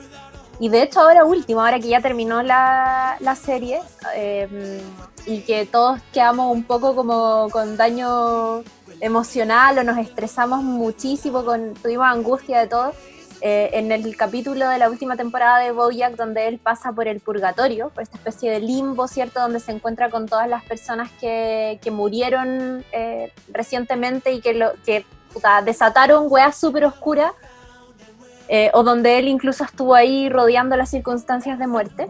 y de hecho ahora último, ahora que ya terminó la, la serie em, y que todos quedamos un poco como con daño emocional o nos estresamos muchísimo, tuvimos angustia de todo, eh, en el capítulo de la última temporada de Bojack donde él pasa por el purgatorio, por esta especie de limbo, ¿cierto? Donde se encuentra con todas las personas que, que murieron eh, recientemente y que, que desataron weas súper oscuras eh, o donde él incluso estuvo ahí rodeando las circunstancias de muerte.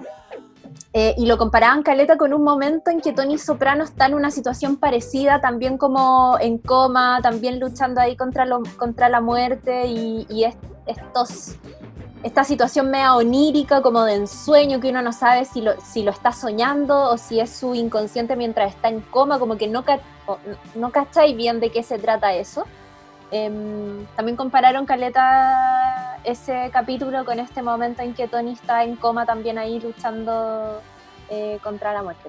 Eh, y lo comparaban Caleta con un momento en que Tony Soprano está en una situación parecida, también como en coma, también luchando ahí contra, lo, contra la muerte y, estos esta situación media onírica, como de ensueño, que uno no sabe si lo, si lo está soñando o si es su inconsciente mientras está en coma, como que no, no cacháis bien de qué se trata eso. Em, también compararon Caleta ese capítulo con este momento en que Tony está en coma también ahí luchando eh, contra la muerte.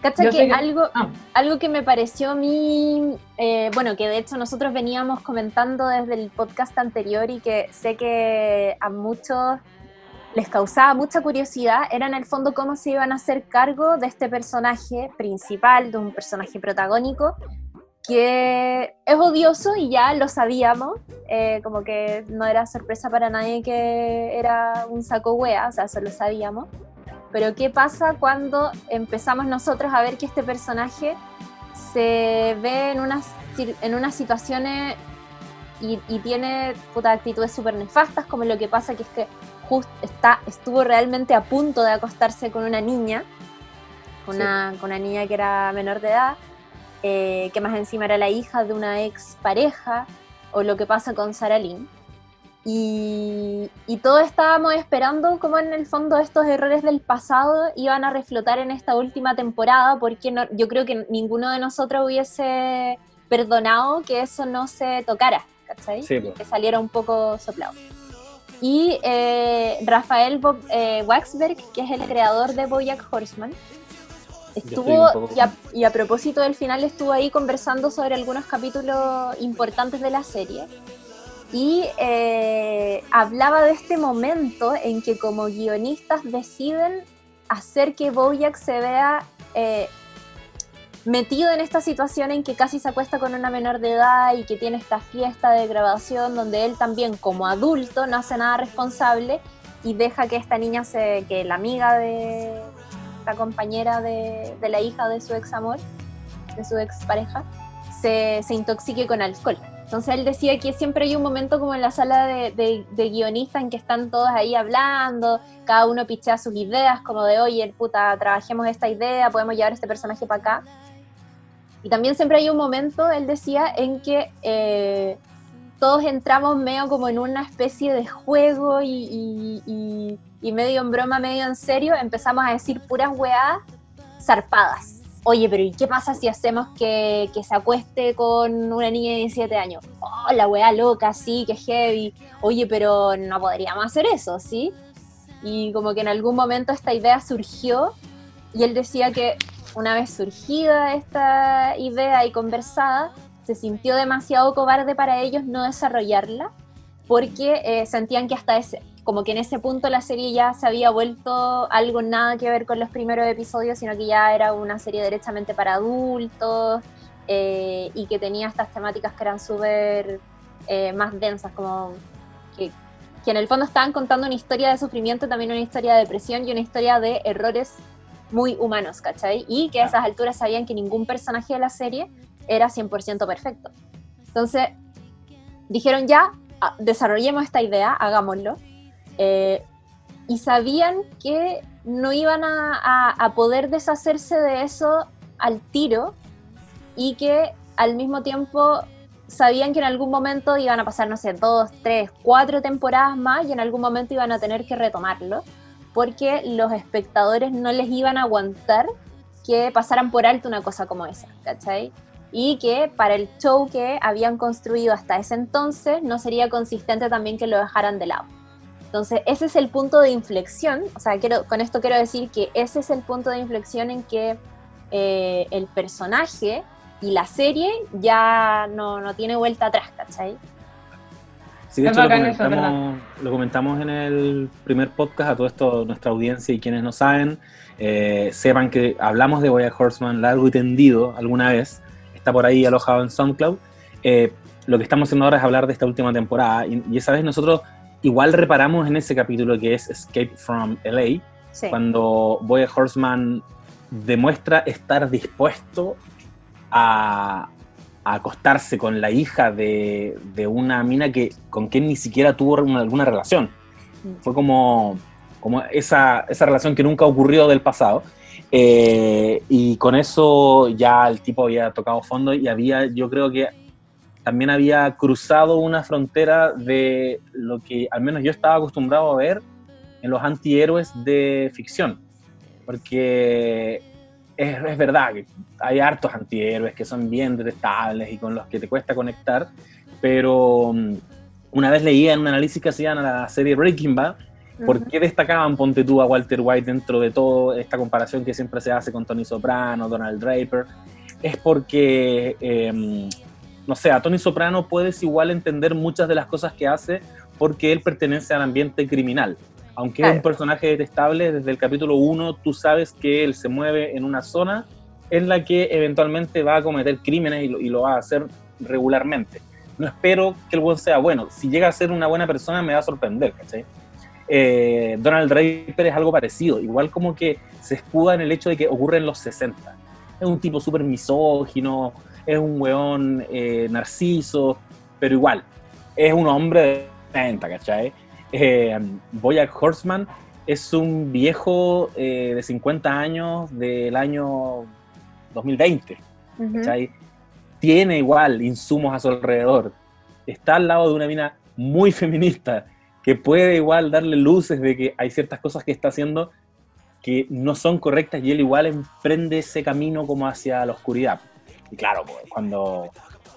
¿Cacha que, algo, ah. algo que me pareció a mí, eh, bueno, que de hecho nosotros veníamos comentando desde el podcast anterior y que sé que a muchos les causaba mucha curiosidad, era en el fondo cómo se iban a hacer cargo de este personaje principal, de un personaje protagónico, que es odioso y ya lo sabíamos, eh, como que no era sorpresa para nadie que era un saco wea, o sea, eso lo sabíamos. Pero ¿qué pasa cuando empezamos nosotros a ver que este personaje se ve en unas, en unas situaciones y, tiene puta, actitudes súper nefastas, como lo que pasa que es que just está, estuvo realmente a punto de acostarse con una niña, con, una, con una niña que era menor de edad, eh, que más encima era la hija de una ex pareja, o lo que pasa con Sarah Lynn. Y, todos estábamos esperando como en el fondo estos errores del pasado iban a reflotar en esta última temporada, porque no, yo creo que ninguno de nosotros hubiese perdonado que eso no se tocara, ¿cachai? Pues. Que saliera un poco soplado. Y eh, Rafael Bob, eh, Waxberg, que es el creador de Bojack Horseman, estuvo, y a, y a propósito del final, estuvo ahí conversando sobre algunos capítulos importantes de la serie. Y eh, hablaba de este momento en que como guionistas deciden hacer que Bojack se vea eh, metido en esta situación en que casi se acuesta con una menor de edad y que tiene esta fiesta de grabación donde él también como adulto no hace nada responsable y deja que esta niña se, que la amiga de la compañera de, la hija de su ex amor, de su ex pareja, se, se intoxique con alcohol. Entonces él decía que siempre hay un momento como en la sala de, de, guionistas en que están todos ahí hablando, cada uno pichea sus ideas, como de, oye, puta, trabajemos esta idea, podemos llevar este personaje para acá. Y también siempre hay un momento, él decía, en que eh, todos entramos medio como en una especie de juego y, y, medio en broma, medio en serio, empezamos a decir puras weadas zarpadas oye, pero ¿y qué pasa si hacemos que, se acueste con una niña de 17 años? Oh, la weá loca, sí, que heavy. Oye, pero no podríamos hacer eso, ¿sí? Y como que en algún momento esta idea surgió y él decía que una vez surgida esta idea y conversada, se sintió demasiado cobarde para ellos no desarrollarla porque eh, sentían que hasta ese, como que en ese punto la serie ya se había vuelto algo nada que ver con los primeros episodios, sino que ya era una serie derechamente para adultos eh, y que tenía estas temáticas que eran súper eh, más densas, como que, que, en el fondo estaban contando una historia de sufrimiento, también una historia de depresión y una historia de errores muy humanos, ¿cachai? Y que a esas alturas sabían que ningún personaje de la serie era 100% perfecto. Entonces, dijeron ya, ah, desarrollemos esta idea, hagámoslo. Eh, y sabían que no iban a, poder deshacerse de eso al tiro y que al mismo tiempo sabían que en algún momento iban a pasar, no sé, dos, tres, cuatro temporadas más y en algún momento iban a tener que retomarlo porque los espectadores no les iban a aguantar que pasaran por alto una cosa como esa, ¿cachai? Y que para el show que habían construido hasta ese entonces no sería consistente también que lo dejaran de lado. Entonces, ese es el punto de inflexión, o sea, quiero, con esto quiero decir que ese es el punto de inflexión en que eh, el personaje y la serie ya no, no tiene vuelta atrás, ¿cachai? Sí, de hecho lo comentamos, lo comentamos, en el primer podcast a todo esto, nuestra audiencia y quienes no saben, eh, sepan que hablamos de Boya Horseman largo y tendido alguna vez, está por ahí alojado en SoundCloud. Eh, lo que estamos haciendo ahora es hablar de esta última temporada y, y esa vez nosotros igual reparamos en ese capítulo que es Escape from LA, cuando Boy Horseman demuestra estar dispuesto a, acostarse con la hija de, una mina que, con quien ni siquiera tuvo alguna relación. Mm. Fue como, como esa, esa relación que nunca ocurrió del pasado. Eh, y con eso ya el tipo había tocado fondo y había, yo creo que también había cruzado una frontera de lo que al menos yo estaba acostumbrado a ver en los antihéroes de ficción. Porque es, es, verdad que hay hartos antihéroes que son bien detestables y con los que te cuesta conectar, pero mm, una vez leía en un análisis que hacían a la serie Breaking Bad, ¿por qué destacaban, ponte tú, a Walter White dentro de toda esta comparación que siempre se hace con Tony Soprano, Donald Draper? Es porque, eh, no sé, a Tony Soprano puedes igual entender muchas de las cosas que hace porque él pertenece al ambiente criminal aunque es un personaje detestable, desde el capítulo 1 tú sabes que él se mueve en una zona en la que eventualmente va a cometer crímenes y lo, va a hacer regularmente. No espero que el buen sea bueno. Si llega a ser una buena persona me va a sorprender, ¿cachai? Eh, Donald Draper es algo parecido, igual como que se escuda en el hecho de que ocurre en los 60. Es un tipo súper misógino, es un weón eh, narciso, pero igual, es un hombre de 60, ¿cachai? eh, Boyack Horseman es un viejo eh, de 50 años del año 2020. Tiene igual insumos a su alrededor. Está al lado de una mina muy feminista que puede igual darle luces de que hay ciertas cosas que está haciendo que no son correctas y él igual emprende ese camino como hacia la oscuridad. Y claro, pues, cuando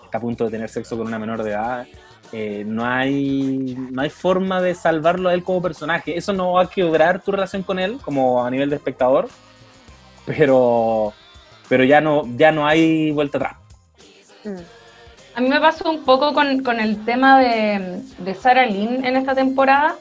está a punto de tener sexo con una menor de edad, eh, no, hay, no hay forma de salvarlo a él como personaje. Eso no va a quebrar tu relación con él, como a nivel de espectador, pero, pero ya, no, ya no hay vuelta atrás. Mm. A mí me pasó un poco con, con el tema de, de, Sarah Lynn en esta temporada.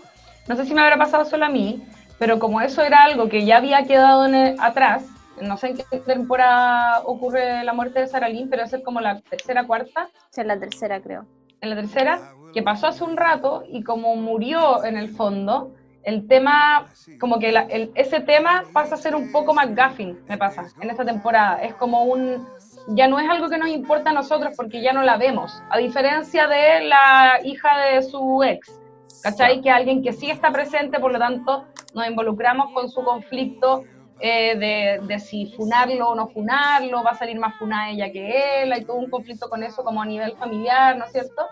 No sé si me habrá pasado solo a mí, pero como eso era algo que ya había quedado atrás, no sé en qué temporada ocurre la muerte de Sarah Lynn, pero es como la tercera, cuarta. Sí, la tercera creo en la tercera, que pasó hace un rato y como murió en el fondo, el tema, como que ese tema pasa a ser un poco más gaffing, me pasa, en esta temporada. Es como un, ya no es algo que nos importa a nosotros porque ya no la vemos, a diferencia de la hija de su ex, ¿cachai? Que alguien que sí está presente, por lo tanto, nos involucramos con su conflicto eh, de, de, si funarlo o no funarlo, va a salir más funada ella que él, hay todo un conflicto con eso como a nivel familiar, ¿no es cierto?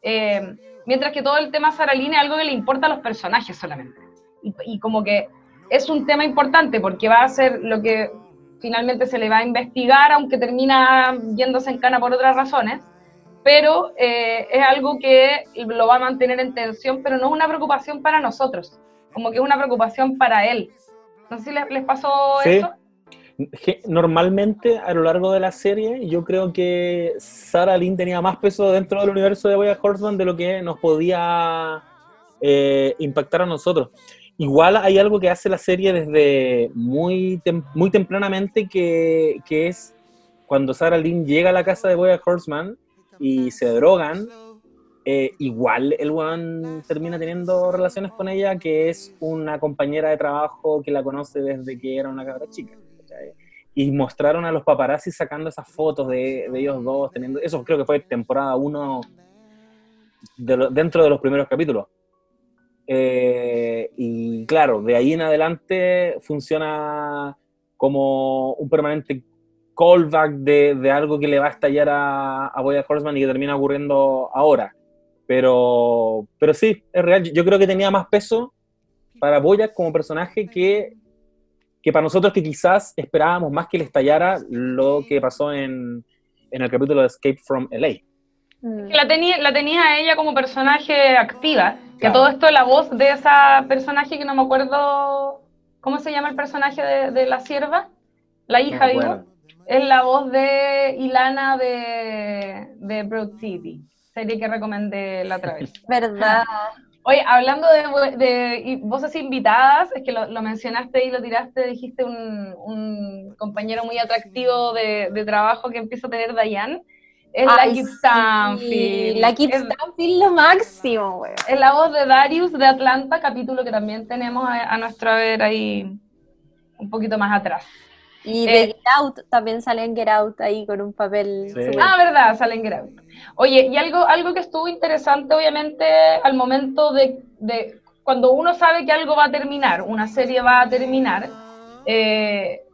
Eh, mientras que todo el tema Saraline es algo que le importa a los personajes solamente. Y, y, como que es un tema importante porque va a ser lo que finalmente se le va a investigar, aunque termina yéndose en cana por otras razones, pero eh, es algo que lo va a mantener en tensión, pero no es una preocupación para nosotros, como que es una preocupación para él no sé si les, pasó eso. Normalmente a lo largo de la serie yo creo que Sarah Lynn tenía más peso dentro del universo de Boya Horseman de lo que nos podía eh, impactar a nosotros. Igual hay algo que hace la serie desde muy, muy tempranamente que, que, es cuando Sarah Lynn llega a la casa de Boya Horseman y se drogan, eh, igual el one termina teniendo relaciones con ella, que es una compañera de trabajo que la conoce desde que era una cabra chica. Y mostraron a los paparazzi sacando esas fotos de, ellos dos, teniendo. Eso creo que fue temporada 1 dentro de los primeros capítulos. Eh, y claro, de ahí en adelante funciona como un permanente callback de, de algo que le va a estallar a, a Boya Horseman y que termina ocurriendo ahora. Pero, pero sí, es real. Yo creo que tenía más peso para Boya como personaje que, que para nosotros que quizás esperábamos más que le estallara lo que pasó en, en el capítulo de Escape from LA. La tenía, la tenía ella como personaje activa, que todo esto la voz de esa personaje que no me acuerdo, ¿cómo se llama el personaje de, de la sierva? La hija, digo. Es la voz de Ilana de, de Broad City serie que recomendé la otra vez. ¿Verdad? Oye, hablando de, de voces invitadas, es que lo, mencionaste y lo tiraste, dijiste un, un compañero muy atractivo de, de, trabajo que empieza a tener Dayan. Es la Kip Stanfield. La Kip Stanfield lo máximo, güey. Es la voz de Darius de Atlanta, capítulo que también tenemos a, a nuestro ver ahí un poquito más atrás. Y de eh, Get Out, también sale en Get Out ahí con un papel. Ah, verdad, sale en Get Out. Oye, y algo, algo que estuvo interesante, obviamente, al momento de, de cuando uno sabe que algo va a terminar, una serie va a terminar, eh,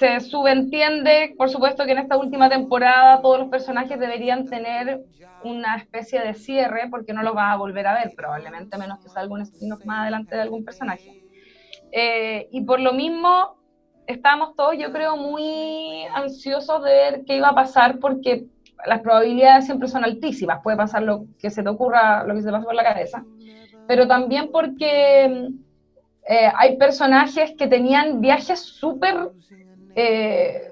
se subentiende, por supuesto, que en esta última temporada todos los personajes deberían tener una especie de cierre, porque no los vas a volver a ver, probablemente, menos que salga un spin-off más adelante de algún personaje. Eh, y por lo mismo, estábamos todos, yo creo, muy ansiosos de ver qué iba a pasar, porque las probabilidades siempre son altísimas, puede pasar lo que se te ocurra, lo que se te pase por la cabeza, pero también porque eh, hay personajes que tenían viajes súper eh,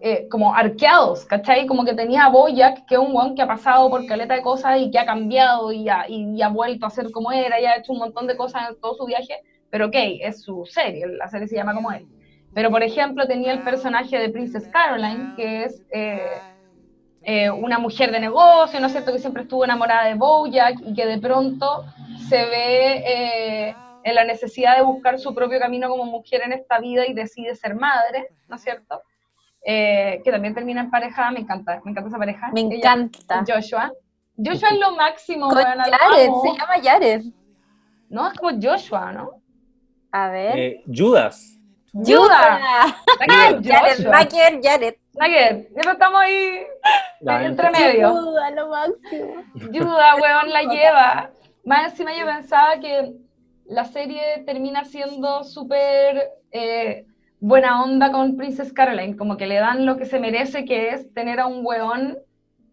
eh, como arqueados, ¿cachai? Como que tenía a Boyack, que es un weón que ha pasado por caleta de cosas y que ha cambiado y ha, y ha vuelto a ser como era y ha hecho un montón de cosas en todo su viaje, pero ok, es su serie, la serie se llama como él. Pero, por ejemplo, tenía el personaje de Princess Caroline, que es eh, una mujer de negocio, ¿no es cierto?, que siempre estuvo enamorada de Bojack y que de pronto se ve en la necesidad de buscar su propio camino como mujer en esta vida y decide ser madre, ¿no es cierto? Eh, que también termina en pareja, me encanta, me encanta esa pareja. Me encanta. Joshua. Joshua es lo máximo, Con Jared, se llama Jared. No, es como Joshua, ¿no? A ver. Eh, Judas. Judas. Jared, Jared, Jared. Jared, ya estamos ahí entre medio. Judas, lo máximo. Judas, weón, la lleva. Más encima yo pensaba que la serie termina siendo súper eh, buena onda con Princess Caroline, como que le dan lo que se merece, que es tener a un weón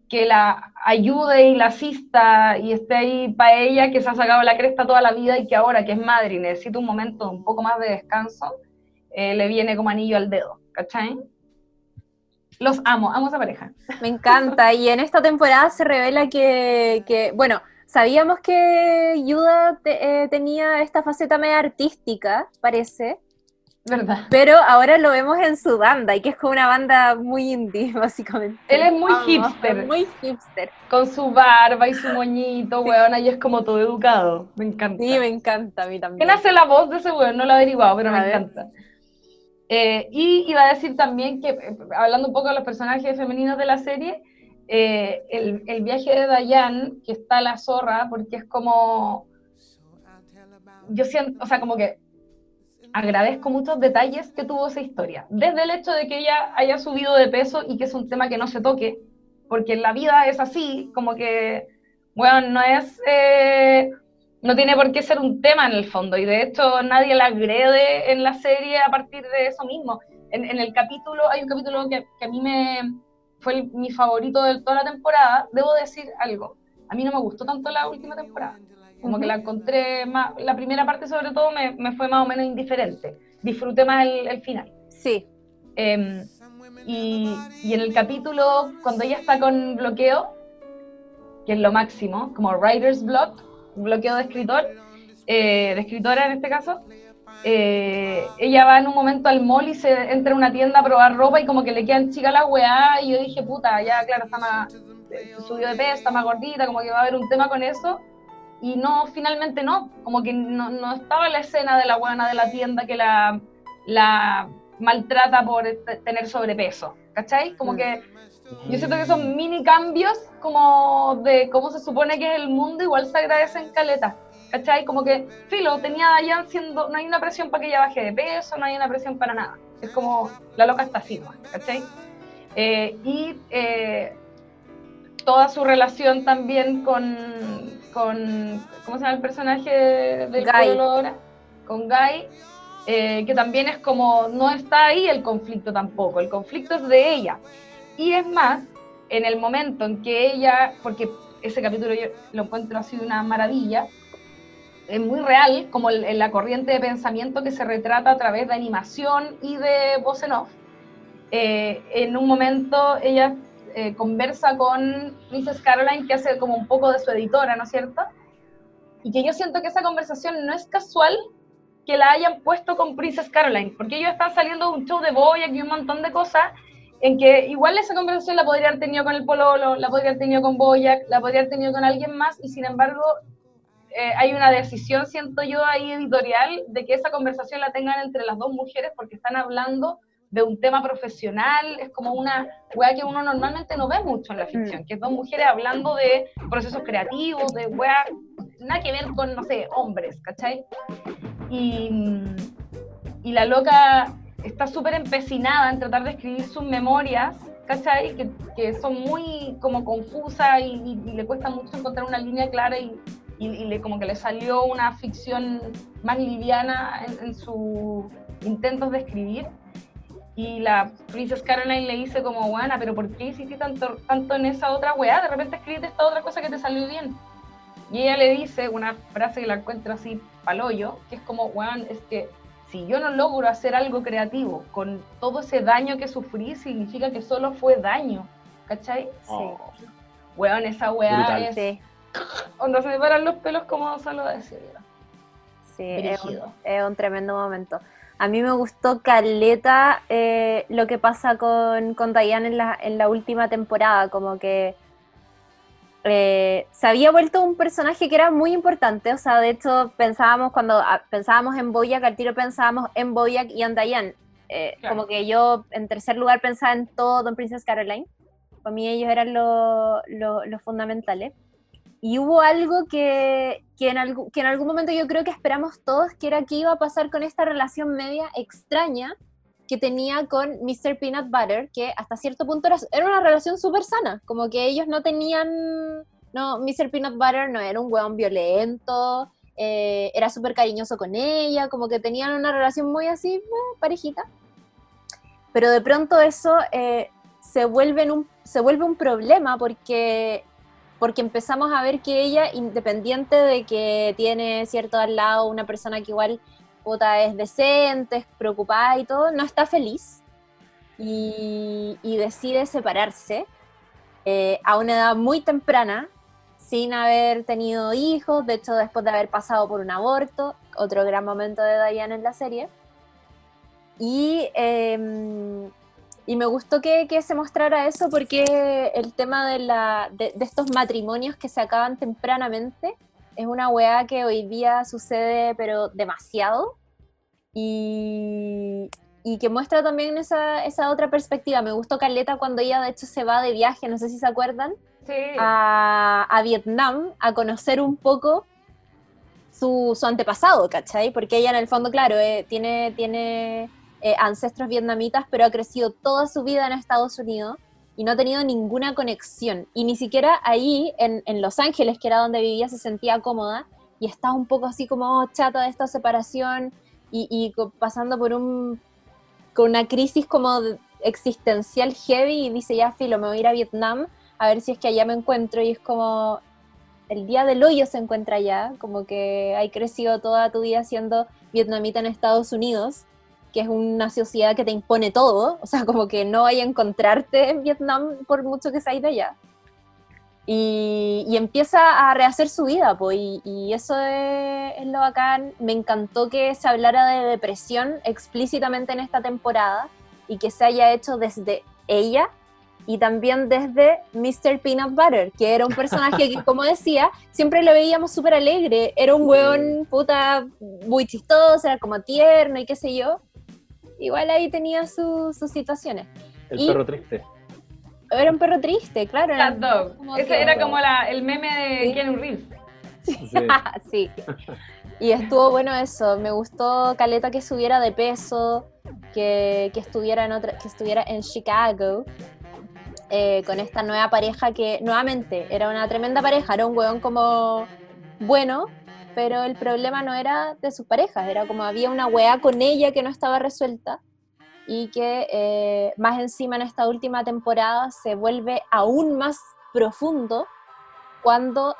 que la ayude y la asista y esté ahí para ella, que se ha sacado la cresta toda la vida y que ahora que es madre y necesita un momento un poco más de descanso, eh, le viene como anillo al dedo, ¿cachai? Los amo, amo a esa pareja. Me encanta, y en esta temporada se revela que, que bueno, Sabíamos que Yuda eh, tenía esta faceta medio artística, parece. ¿Verdad? Pero ahora lo vemos en su banda, y que es como una banda muy indie, básicamente. Él es muy hipster. Muy hipster. Con su barba y su moñito, weón, ahí es como todo educado. Me encanta. Sí, me encanta a mí también. ¿Quién hace la voz de ese weón? No lo he averiguado, pero me encanta. Eh, y iba a decir también que, eh, hablando un poco de los personajes femeninos de la serie, eh, el, viaje de Dayan, que está la zorra, porque es como, yo siento, o sea, como que agradezco muchos detalles que tuvo esa historia. Desde el hecho de que ella haya subido de peso y que es un tema que no se toque, porque en la vida es así, como que, bueno, no es, eh, no tiene por qué ser un tema en el fondo, y de hecho nadie la agrede en la serie a partir de eso mismo. En, el capítulo, hay un capítulo que a mí me, fue mi favorito de toda la temporada, debo decir algo. A mí no me gustó tanto la última temporada. Como que la encontré más, la primera parte sobre todo me, me fue más o menos indiferente. Disfruté más el, final. Sí. Em, y, y, en el capítulo, cuando ella está con bloqueo, que es lo máximo, como writer's block, bloqueo de escritor, eh, de escritora en este caso, eh, ella va en un momento al mall y se entra a una tienda a probar ropa y como que le quedan chica la weá y yo dije, puta, ya claro, está más, eh, subió de peso, está más gordita, como que va a haber un tema con eso. Y no, finalmente no, como que no, no estaba la escena de la buena de la tienda que la, la maltrata por tener sobrepeso, ¿cachai? Como que yo siento que son mini cambios como de cómo se supone que es el mundo, igual se agradecen caletas. ¿Cachai? Como que, filo, tenía allá siendo, no hay una presión para que ella baje de peso, no hay una presión para nada. Es como, la loca está así, ¿cachai? Eh, y eh, toda su relación también con, con, ¿cómo se llama el personaje del Guy. ahora? Con Guy, eh, que también es como, no está ahí el conflicto tampoco, el conflicto es de ella. Y es más, en el momento en que ella, porque ese capítulo yo lo encuentro así de una maravilla, es muy real, como la corriente de pensamiento que se retrata a través de animación y de voz en off. Eh, en un momento ella eh, conversa con Princess Caroline, que hace como un poco de su editora, ¿no es cierto? Y que yo siento que esa conversación no es casual que la hayan puesto con Princess Caroline, porque ellos están saliendo de un show de Boyack y un montón de cosas, en que igual esa conversación la podría haber tenido con el Pololo, la podría haber tenido con Boyack, la podría haber tenido con alguien más, y sin embargo eh, hay una decisión, siento yo, ahí editorial, de que esa conversación la tengan entre las dos mujeres porque están hablando de un tema profesional, es como una weá que uno normalmente no ve mucho en la ficción, mm. que es dos mujeres hablando de procesos creativos, de weá, nada que ver con, no sé, hombres, ¿cachai? Y, y la loca está súper empecinada en tratar de escribir sus memorias, ¿cachai? Que, que son muy como confusas y, le cuesta mucho encontrar una línea clara y, y, le, como que le salió una ficción más liviana en, en sus intentos de escribir. Y la Princess Caroline le dice como, buena, pero ¿por qué hiciste tanto, tanto en esa otra weá? De repente escribiste esta otra cosa que te salió bien. Y ella le dice una frase que la encuentro así paloyo, que es como, weón, es que si yo no logro hacer algo creativo con todo ese daño que sufrí, significa que solo fue daño. ¿Cachai? Oh. Sí. Weón, esa weá Brutal. es... Sí, Onda se me paran los pelos como solo decirlo. sí, es un, es un tremendo momento. A mí me gustó Caleta eh, lo que pasa con, con Diane en la, en la última temporada, como que eh, se había vuelto un personaje que era muy importante, o sea, de hecho pensábamos cuando ah, pensábamos en Boyack, al tiro pensábamos en Boyack y en Diane. Eh, Claro. Como que yo en tercer lugar pensaba en todo en Princess Caroline, para mí ellos eran los lo- los fundamentales. Y hubo algo que, que, en algún, que en algún momento yo creo que esperamos todos, que era que iba a pasar con esta relación media extraña que tenía con Mr. Peanut Butter, que hasta cierto punto era, era una relación súper sana, como que ellos no tenían, no, Mr. Peanut Butter no era un hueón violento, eh, era súper cariñoso con ella, como que tenían una relación muy así, eh, parejita. Pero de pronto eso eh, se, vuelve un, se vuelve un problema porque porque empezamos a ver que ella, independiente de que tiene cierto al lado una persona que igual puta, es decente, es preocupada y todo, no está feliz y, y decide separarse eh, a una edad muy temprana, sin haber tenido hijos, de hecho después de haber pasado por un aborto, otro gran momento de Diane en la serie. Y, eh, y me gustó que, que, se mostrara eso porque el tema de, la, de, de, estos matrimonios que se acaban tempranamente es una weá que hoy día sucede pero demasiado y, y que muestra también esa, esa, otra perspectiva. Me gustó Caleta cuando ella de hecho se va de viaje, no sé si se acuerdan, sí. a, a, Vietnam a conocer un poco su, su, antepasado, ¿cachai? Porque ella en el fondo, claro, eh, tiene... tiene eh, ancestros vietnamitas, pero ha crecido toda su vida en Estados Unidos y no ha tenido ninguna conexión. Y ni siquiera ahí, en, en Los Ángeles, que era donde vivía, se sentía cómoda y estaba un poco así como oh, chata de esta separación y, y, pasando por un con una crisis como existencial heavy y dice ya filo me voy a ir a Vietnam a ver si es que allá me encuentro y es como el día del hoyo se encuentra allá como que hay crecido toda tu vida siendo vietnamita en Estados Unidos que es una sociedad que te impone todo, o sea, como que no vaya a encontrarte en Vietnam por mucho que seas de allá. Y, y, empieza a rehacer su vida, pues, y, y, eso es, es, lo bacán. Me encantó que se hablara de depresión explícitamente en esta temporada y que se haya hecho desde ella y también desde Mr. Peanut Butter, que era un personaje que, como decía, siempre lo veíamos súper alegre. Era un hueón puta muy chistoso, era como tierno y qué sé yo igual ahí tenía su, sus situaciones. El y perro triste. Era un perro triste, claro. Cat Dog. Ese que... era como la, el meme de ¿Sí? Keanu Reeves. Sí. sí. Y estuvo bueno eso. Me gustó Caleta que subiera de peso, que, que estuviera, en otra, que estuviera en Chicago. Eh, con esta nueva pareja que nuevamente era una tremenda pareja, era un hueón como bueno, pero el problema no era de sus parejas, era como había una weá con ella que no estaba resuelta y que eh, más encima en esta última temporada se vuelve aún más profundo cuando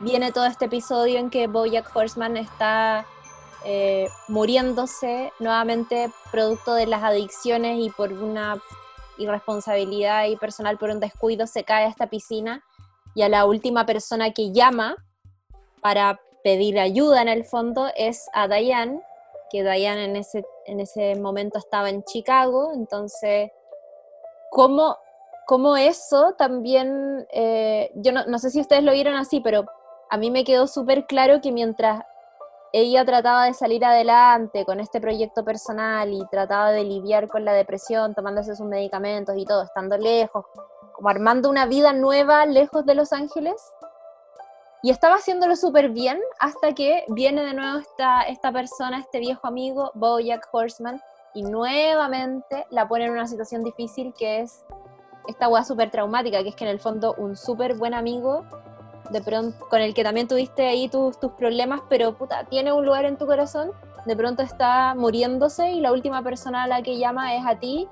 viene todo este episodio en que Bojack Horseman está eh, muriéndose nuevamente producto de las adicciones y por una irresponsabilidad y personal por un descuido se cae a esta piscina y a la última persona que llama para pedir ayuda en el fondo es a Diane, que Diane en ese, en ese momento estaba en Chicago, entonces, ¿cómo, cómo eso también, eh, yo no, no, sé si ustedes lo vieron así, pero a mí me quedó súper claro que mientras ella trataba de salir adelante con este proyecto personal y trataba de lidiar con la depresión, tomándose sus medicamentos y todo, estando lejos, como armando una vida nueva lejos de Los Ángeles, y estaba haciéndolo súper bien hasta que viene de nuevo esta, esta persona, este viejo amigo, Bojack Horseman, y nuevamente la pone en una situación difícil que es esta weá súper traumática, que es que en el fondo un súper buen amigo, de pronto, con el que también tuviste ahí tus, tus problemas, pero puta, tiene un lugar en tu corazón, de pronto está muriéndose y la última persona a la que llama es a ti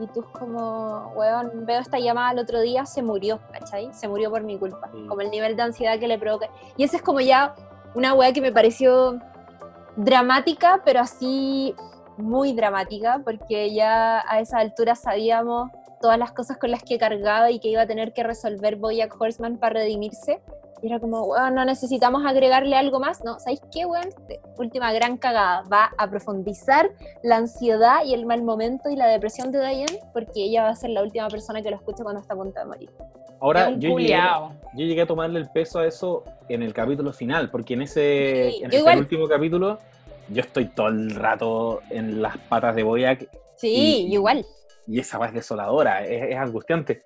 y tú es como, weón, veo esta llamada el otro día, se murió, ¿cachai? Se murió por mi culpa, Sí. como el nivel de ansiedad que le provoca. Y esa es como ya una weá que me pareció dramática, pero así muy dramática, porque ya a esa altura sabíamos todas las cosas con las que cargaba y que iba a tener que resolver Boyack Horseman para redimirse. Y era como, weón, no necesitamos agregarle algo más. No, ¿sabéis qué, weón? Última gran cagada. Va a profundizar la ansiedad y el mal momento y la depresión de Diane, porque ella va a ser la última persona que lo escuche cuando está a punto de morir. Ahora, yo llegué, yo llegué a tomarle el peso a eso en el capítulo final, porque en ese, Sí, en ese último capítulo yo estoy todo el rato en las patas de Boyac Sí, Y- igual. y esa va es desoladora, es, es angustiante.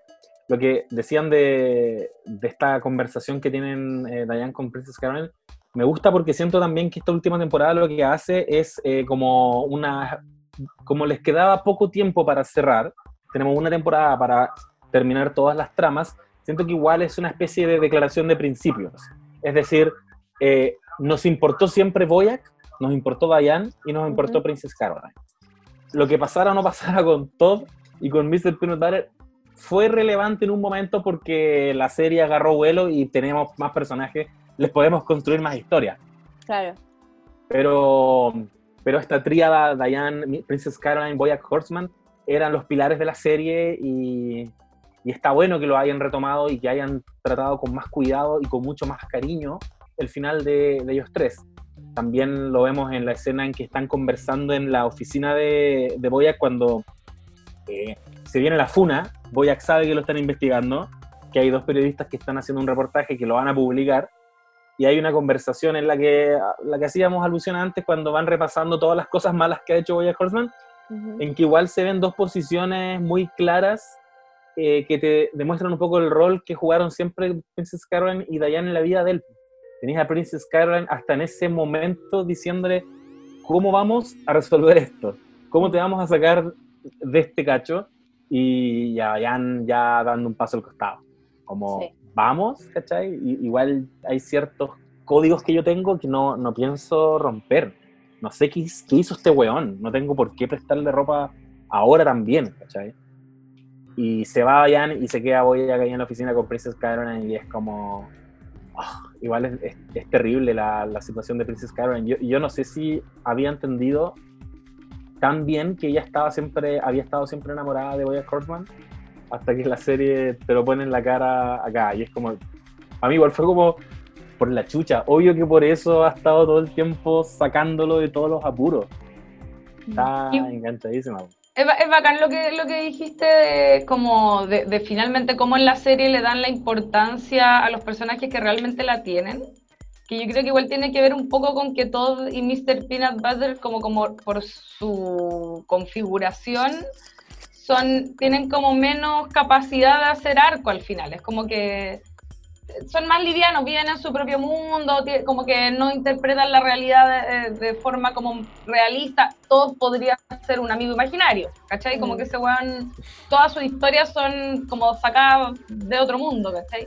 Lo que decían de, de esta conversación que tienen eh, Diane con Princess Caroline, me gusta porque siento también que esta última temporada lo que hace es eh, como una... Como les quedaba poco tiempo para cerrar, tenemos una temporada para terminar todas las tramas, siento que igual es una especie de declaración de principios. Es decir, eh, nos importó siempre Boyac, nos importó Diane y nos importó Ujú. Princess Caroline. Lo que pasara o no pasara con Todd y con Mr. Peanut Butter fue relevante en un momento porque la serie agarró vuelo y tenemos más personajes, les podemos construir más historias. Claro. Pero, pero esta tríada, Diane, Princess Caroline, Boyack Horseman, eran los pilares de la serie y, y está bueno que lo hayan retomado y que hayan tratado con más cuidado y con mucho más cariño el final de, de ellos tres. También lo vemos en la escena en que están conversando en la oficina de, de Boyack cuando eh, se viene la funa. Boyack sabe que lo están investigando, que hay dos periodistas que están haciendo un reportaje que lo van a publicar y hay una conversación en la que, la que hacíamos alusión antes cuando van repasando todas las cosas malas que ha hecho Boyack Horseman, Ujú. en que igual se ven dos posiciones muy claras eh, que te demuestran un poco el rol que jugaron siempre Princess Caroline y Diane en la vida de él. Tenías a Princess Caroline hasta en ese momento diciéndole cómo vamos a resolver esto, cómo te vamos a sacar de este cacho y ya Diane ya dando un paso al costado. Como Sí. vamos, ¿cachai? Y- igual hay ciertos códigos que yo tengo que no, no pienso romper. No sé qué, qué hizo este weón. No tengo por qué prestarle ropa ahora también, ¿cachai? Y se va Jan y se queda Boya ahí en la oficina con Princess Caroline y es como... ah, igual es, es- es terrible la, la situación de Princess Caroline. Yo, yo no sé si había entendido tan bien que ella estaba siempre, había estado siempre enamorada de Boya Horseman hasta que la serie te lo pone en la cara acá. Y es como... A mí igual fue como por la chucha. Obvio que por eso ha estado todo el tiempo sacándolo de todos los apuros. Está Y-. Es, ba- es bacán lo que, lo que dijiste de, como de, de finalmente cómo en la serie le dan la importancia a los personajes que realmente la tienen. Que yo creo que igual tiene que ver un poco con que Todd y Mr. Peanut Butter, como, como por su configuración, son, tienen como menos capacidad de hacer arco al final. Es como que son más livianos, viven en su propio mundo, como que no interpretan la realidad de, de forma como realista. Todo podría ser un amigo imaginario, ¿cachai? Como Mm. que ese weón, todas sus historias son como sacadas de otro mundo, ¿cachai?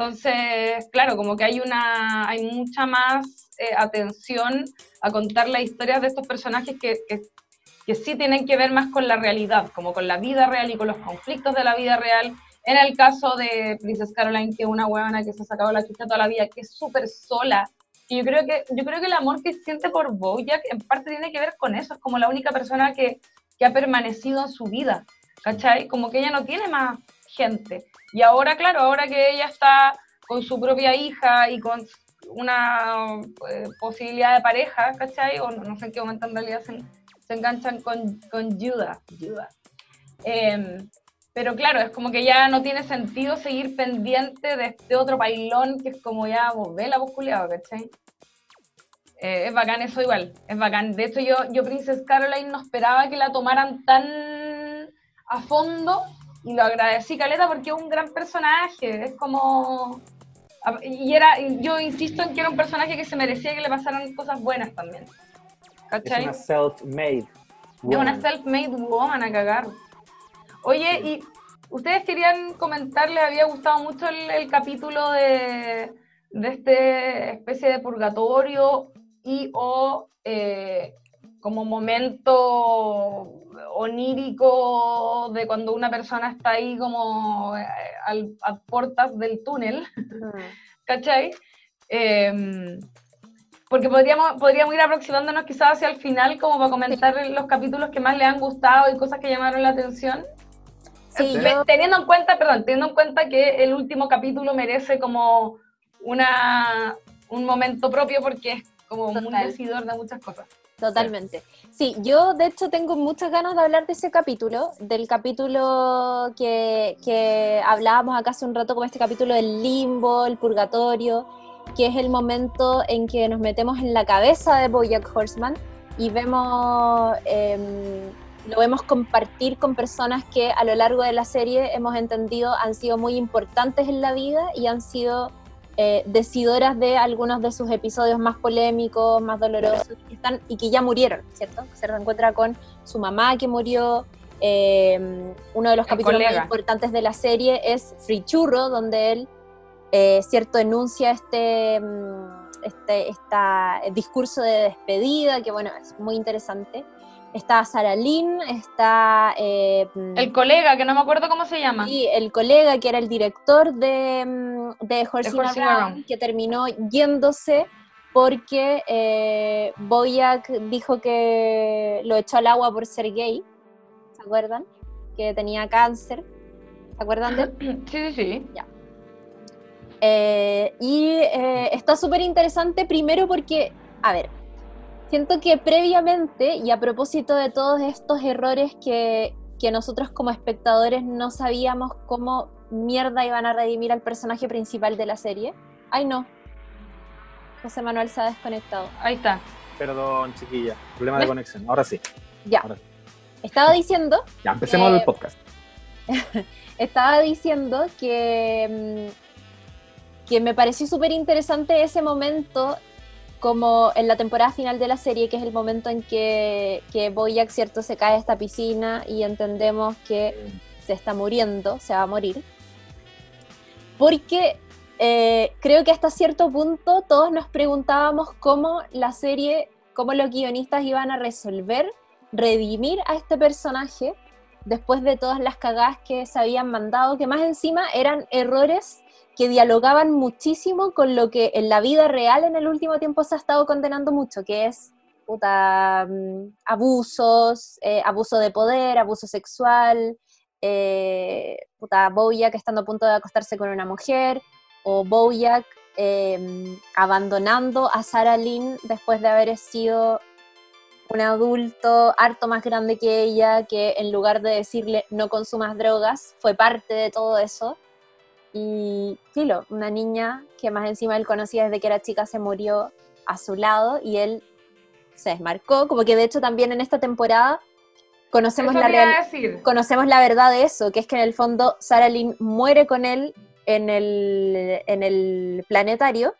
Entonces, claro, como que hay una, hay mucha más eh, atención a contar las historias de estos personajes que, que, que sí tienen que ver más con la realidad, como con la vida real y con los conflictos de la vida real. En el caso de Princess Caroline, que es una huevona que se ha sacado la chucha toda la vida, que es súper sola. Y yo creo que, yo creo que el amor que siente por Bojack en parte tiene que ver con eso. Es como la única persona que, que ha permanecido en su vida, ¿cachai? Como que ella no tiene más gente. Y ahora, claro, ahora que ella está con su propia hija y con una eh, posibilidad de pareja, ¿cachai? O no, no sé en qué momento en realidad se, se enganchan con, con Judah. Judah. Em, pero claro, es como que ya no tiene sentido seguir pendiente de este otro bailón que es como ya vos vela, vos culiado, ¿cachai? Eh, es bacán eso igual, es bacán. De hecho, yo, yo Princess Caroline no esperaba que la tomaran tan a fondo y lo agradecí, Caleta, porque es un gran personaje. Es como. Y era, yo insisto en que era un personaje que se merecía que le pasaran cosas buenas también. Es ¿Cachai? una self-made. Es una self-made woman a cagar. Oye, y ustedes querían comentar, les había gustado mucho el, capítulo de, de este especie de purgatorio y o eh, como momento onírico de cuando una persona está ahí como eh, a puertas del túnel, ¿cachai? Em, porque podríamos, podríamos ir aproximándonos quizás hacia el final como para comentar los capítulos que más le han gustado y cosas que llamaron la atención. Sí, Teniendo en cuenta, perdón, teniendo en cuenta que el último capítulo merece como una, un momento propio porque es como un decidor de muchas cosas. Totalmente. Sí, yo de hecho tengo muchas ganas de hablar de ese capítulo, del capítulo que, que hablábamos acá hace un rato, como este capítulo del limbo, el purgatorio, que es el momento en que nos metemos en la cabeza de Bojack Horseman y vemos, em, lo vemos compartir con personas que a lo largo de la serie hemos entendido han sido muy importantes en la vida y han sido eh, decidoras de algunos de sus episodios más polémicos, más dolorosos, y, están, y que ya murieron, ¿cierto? Se reencuentra con su mamá que murió. Eh, uno de los capítulos más importantes de la serie es Free Churro, donde él, eh, ¿cierto?, enuncia este, mm, este esta, discurso de despedida, que bueno, es muy interesante. Está Sara Lynn, está... Eh, el colega, que no me acuerdo cómo se llama. Sí, el colega que era el director de, mm, de Horsing que terminó yéndose porque eh, Boyack dijo que lo echó al agua por ser gay, ¿se acuerdan? Que tenía cáncer, ¿se acuerdan de él? Sí, sí, sí. Ya. Eh, y está súper interesante primero porque, a ver, siento que previamente y a propósito de todos estos errores que, nosotros como espectadores no sabíamos cómo mierda iban a redimir al personaje principal de la serie. Ay no, José Manuel se ha desconectado. Ahí está. Perdón, chiquilla. Problema de conexión. Ahora sí. Ya. Estaba diciendo. Ya, empecemos el podcast. estaba diciendo que, mm, que me pareció súper interesante ese momento como en la temporada final de la serie, que es el momento en que, que Boyack, ¿cierto?, se cae a esta piscina y entendemos que se está muriendo, se va a morir. Porque eh, creo que hasta cierto punto todos nos preguntábamos cómo la serie, cómo los guionistas iban a resolver, redimir a este personaje después de todas las cagadas que se habían mandado, que más encima eran errores que dialogaban muchísimo con lo que en la vida real en el último tiempo se ha estado condenando mucho, que es mm, abusos, eh, abuso de poder, abuso sexual, eh, estando a punto de acostarse con una mujer, o Bojack em, abandonando a Sarah Lynn después de haber sido un adulto harto más grande que ella, que en lugar de decirle no consumas drogas, fue parte de todo eso. Y Filo, una niña que más encima él conocía desde que era chica, se murió a su lado y él se desmarcó, como que de hecho también en esta temporada conocemos la, conocemos la verdad de eso, que es que en el fondo Sarah Lynn muere con él en el, en el planetario,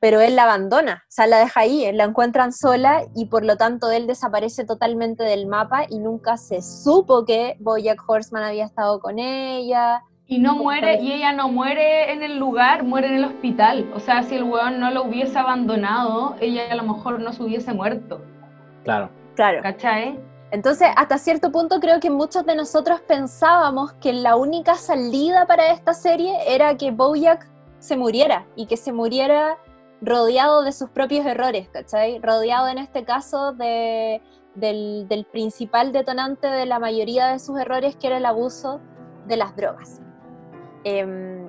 pero él la abandona, o sea, la deja ahí, la encuentran sola y por lo tanto él desaparece totalmente del mapa y nunca se supo que Bojack Horseman había estado con ella, y no muere, y ella no muere en el lugar, muere en el hospital. O sea, si el weón no lo hubiese abandonado, ella a lo mejor no se hubiese muerto. Claro. Claro. ¿Cachai? Entonces, hasta cierto punto creo que muchos de nosotros pensábamos que la única salida para esta serie era que Bojack se muriera y que se muriera rodeado de sus propios errores, ¿cachai? Rodeado en este caso de, del, del principal detonante de la mayoría de sus errores, que era el abuso de las drogas. Em,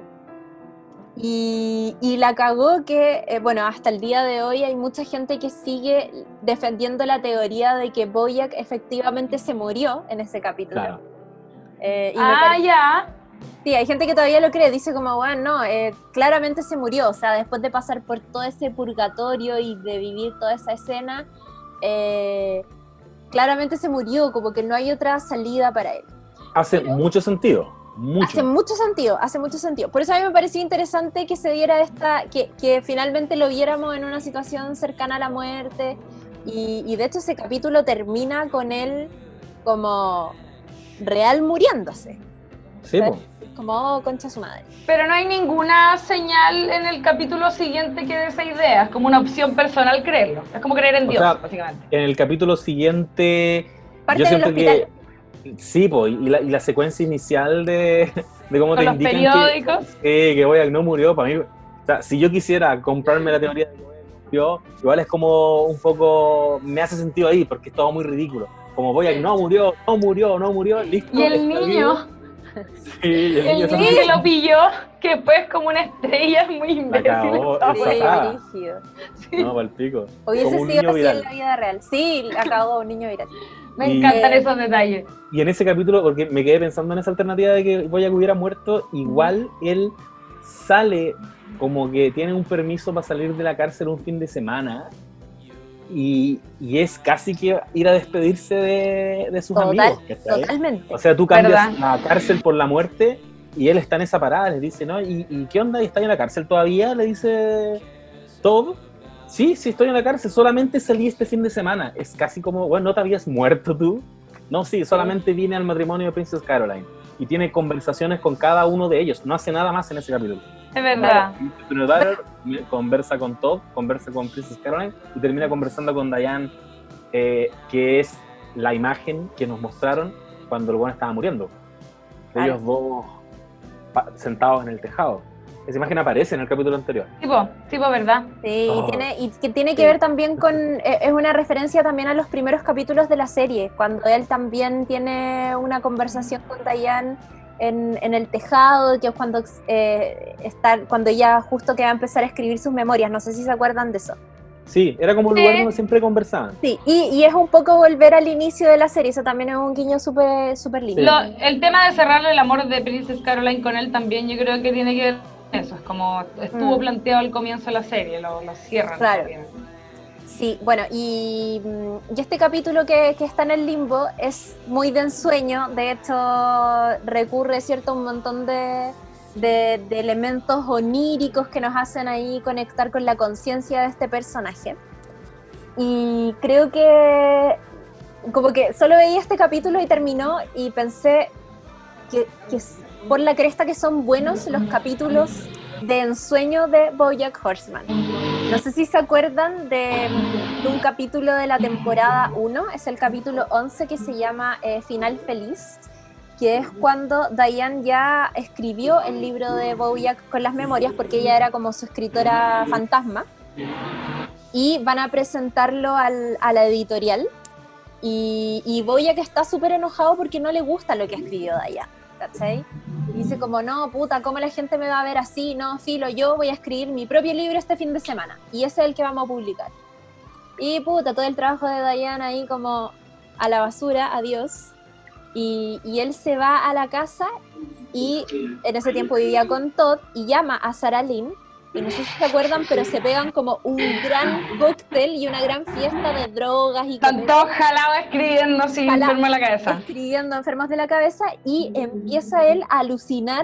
y, la cagó que, eh, bueno, hasta el día de hoy hay mucha gente que sigue defendiendo la teoría de que Boyack efectivamente se murió en ese capítulo. Eh, ah, ya. Sí, hay gente que todavía lo cree, dice como, bueno, no, eh, claramente se murió, o sea, después de pasar por todo ese purgatorio y de vivir toda esa escena, claramente se murió, como que no hay otra salida para él. Hace mucho sentido Hace mucho sentido, hace mucho sentido. Por eso a mí me parecía interesante que se diera esta, que, que finalmente lo viéramos en una situación cercana a la muerte, y, y de hecho ese capítulo termina con él como real muriéndose. Sí, po. Como oh, concha su madre. Pero no hay ninguna señal en el capítulo siguiente que dé esa idea. Es como una opción personal creerlo. Es como creer en O Dios, sea, básicamente. En el capítulo siguiente, Parte yo del hospital. que sí, po, y la, y la secuencia inicial de, de cómo te los indican periódicos. que, eh, que Boyack no murió, para mí, o sea, si yo quisiera comprarme la teoría de que Boyack murió, igual es como un poco, me hace sentido ahí, porque es todo muy ridículo. Como Boyack no murió, no murió, no murió, listo. Y el niño, vivo. Sí, el niño lo pilló, que después como una estrella es muy imbécil. esta Sí. No, para el pico. Hubiese sido niño así viral. en la vida real. Sí, acabó un niño viral. Me Y- encantan Eh, esos detalles. Y en ese capítulo, porque me quedé pensando en esa alternativa de que Boyack hubiera muerto, igual él sale como que tiene un permiso para salir de la cárcel un fin de semana y, y es casi que ir a despedirse de, de sus Total, amigos. Totalmente. O sea, tú cambias ¿Verdad? la cárcel por la muerte y él está en esa parada, les dice, ¿no? ¿Y, y qué onda? ¿Y está en la cárcel todavía? Le dice Todd. Sí, sí, estoy en la cárcel, solamente salí este fin de semana. Es casi como, bueno, ¿no te habías muerto tú? No, sí, solamente vine al matrimonio de Princess Caroline. Y tiene conversaciones con cada uno de ellos. No hace nada más en ese capítulo. Es verdad. Conversa con Todd, conversa con Princess Caroline y termina conversando con Diane, eh, que es la imagen que nos mostraron cuando el buen estaba muriendo. Claro. Ellos dos sentados en el tejado. Esa imagen aparece en el capítulo anterior. Tipo, tipo, ¿verdad? Sí, Oh. y, tiene, y que tiene que Sí. ver también con, eh, es una referencia también a los primeros capítulos de la serie, cuando él también tiene una conversación con Diane en, en el tejado, que es cuando, eh, está, cuando ella justo que va a empezar a escribir sus memorias, no sé si se acuerdan de eso. Sí, era como un Sí. lugar donde siempre conversaban. Sí, y, y es un poco volver al inicio de la serie, eso también es un guiño súper súper lindo. Lo- el tema de cerrarle el amor de Princess Caroline con él también yo creo que tiene que ver con eso. Es como estuvo Mm. planteado al comienzo de la serie, lo, lo cierran. Claro. también. Sí, bueno, y, mm, este capítulo que, está en el limbo es muy de ensueño, de hecho recurre, ¿cierto?, un montón de, elementos oníricos que nos hacen ahí conectar con la conciencia de este personaje. Y creo que como que solo veía este capítulo y terminó y pensé que, que por la cresta que son buenos los capítulos de ensueño de Bojack Horseman. No sé si se acuerdan de, de un capítulo de la temporada 1, es el capítulo 11 que se llama eh, Final Feliz, que es cuando Diane ya escribió el libro de Bojack con las memorias, porque ella era como su escritora fantasma, y van a presentarlo al- a la editorial, y, y está súper enojado porque no le gusta lo que escribió Diane, ¿cachai? Y dice como, no, puta, ¿cómo la gente me va a ver así? No, filo, yo voy a escribir mi propio libro este fin de semana. Y ese es el que vamos a publicar. Y puta, todo el trabajo de Diane ahí como a la basura, adiós. Y, y él se va a la casa y en ese tiempo vivía con Todd y llama a Sarah Lynn. Y no sé si se acuerdan, pero se pegan como un gran cóctel y una gran fiesta de drogas y Están todos jalados escribiendo sin Ojalá. enfermo en la cabeza. escribiendo enfermos de la cabeza y empieza él a alucinar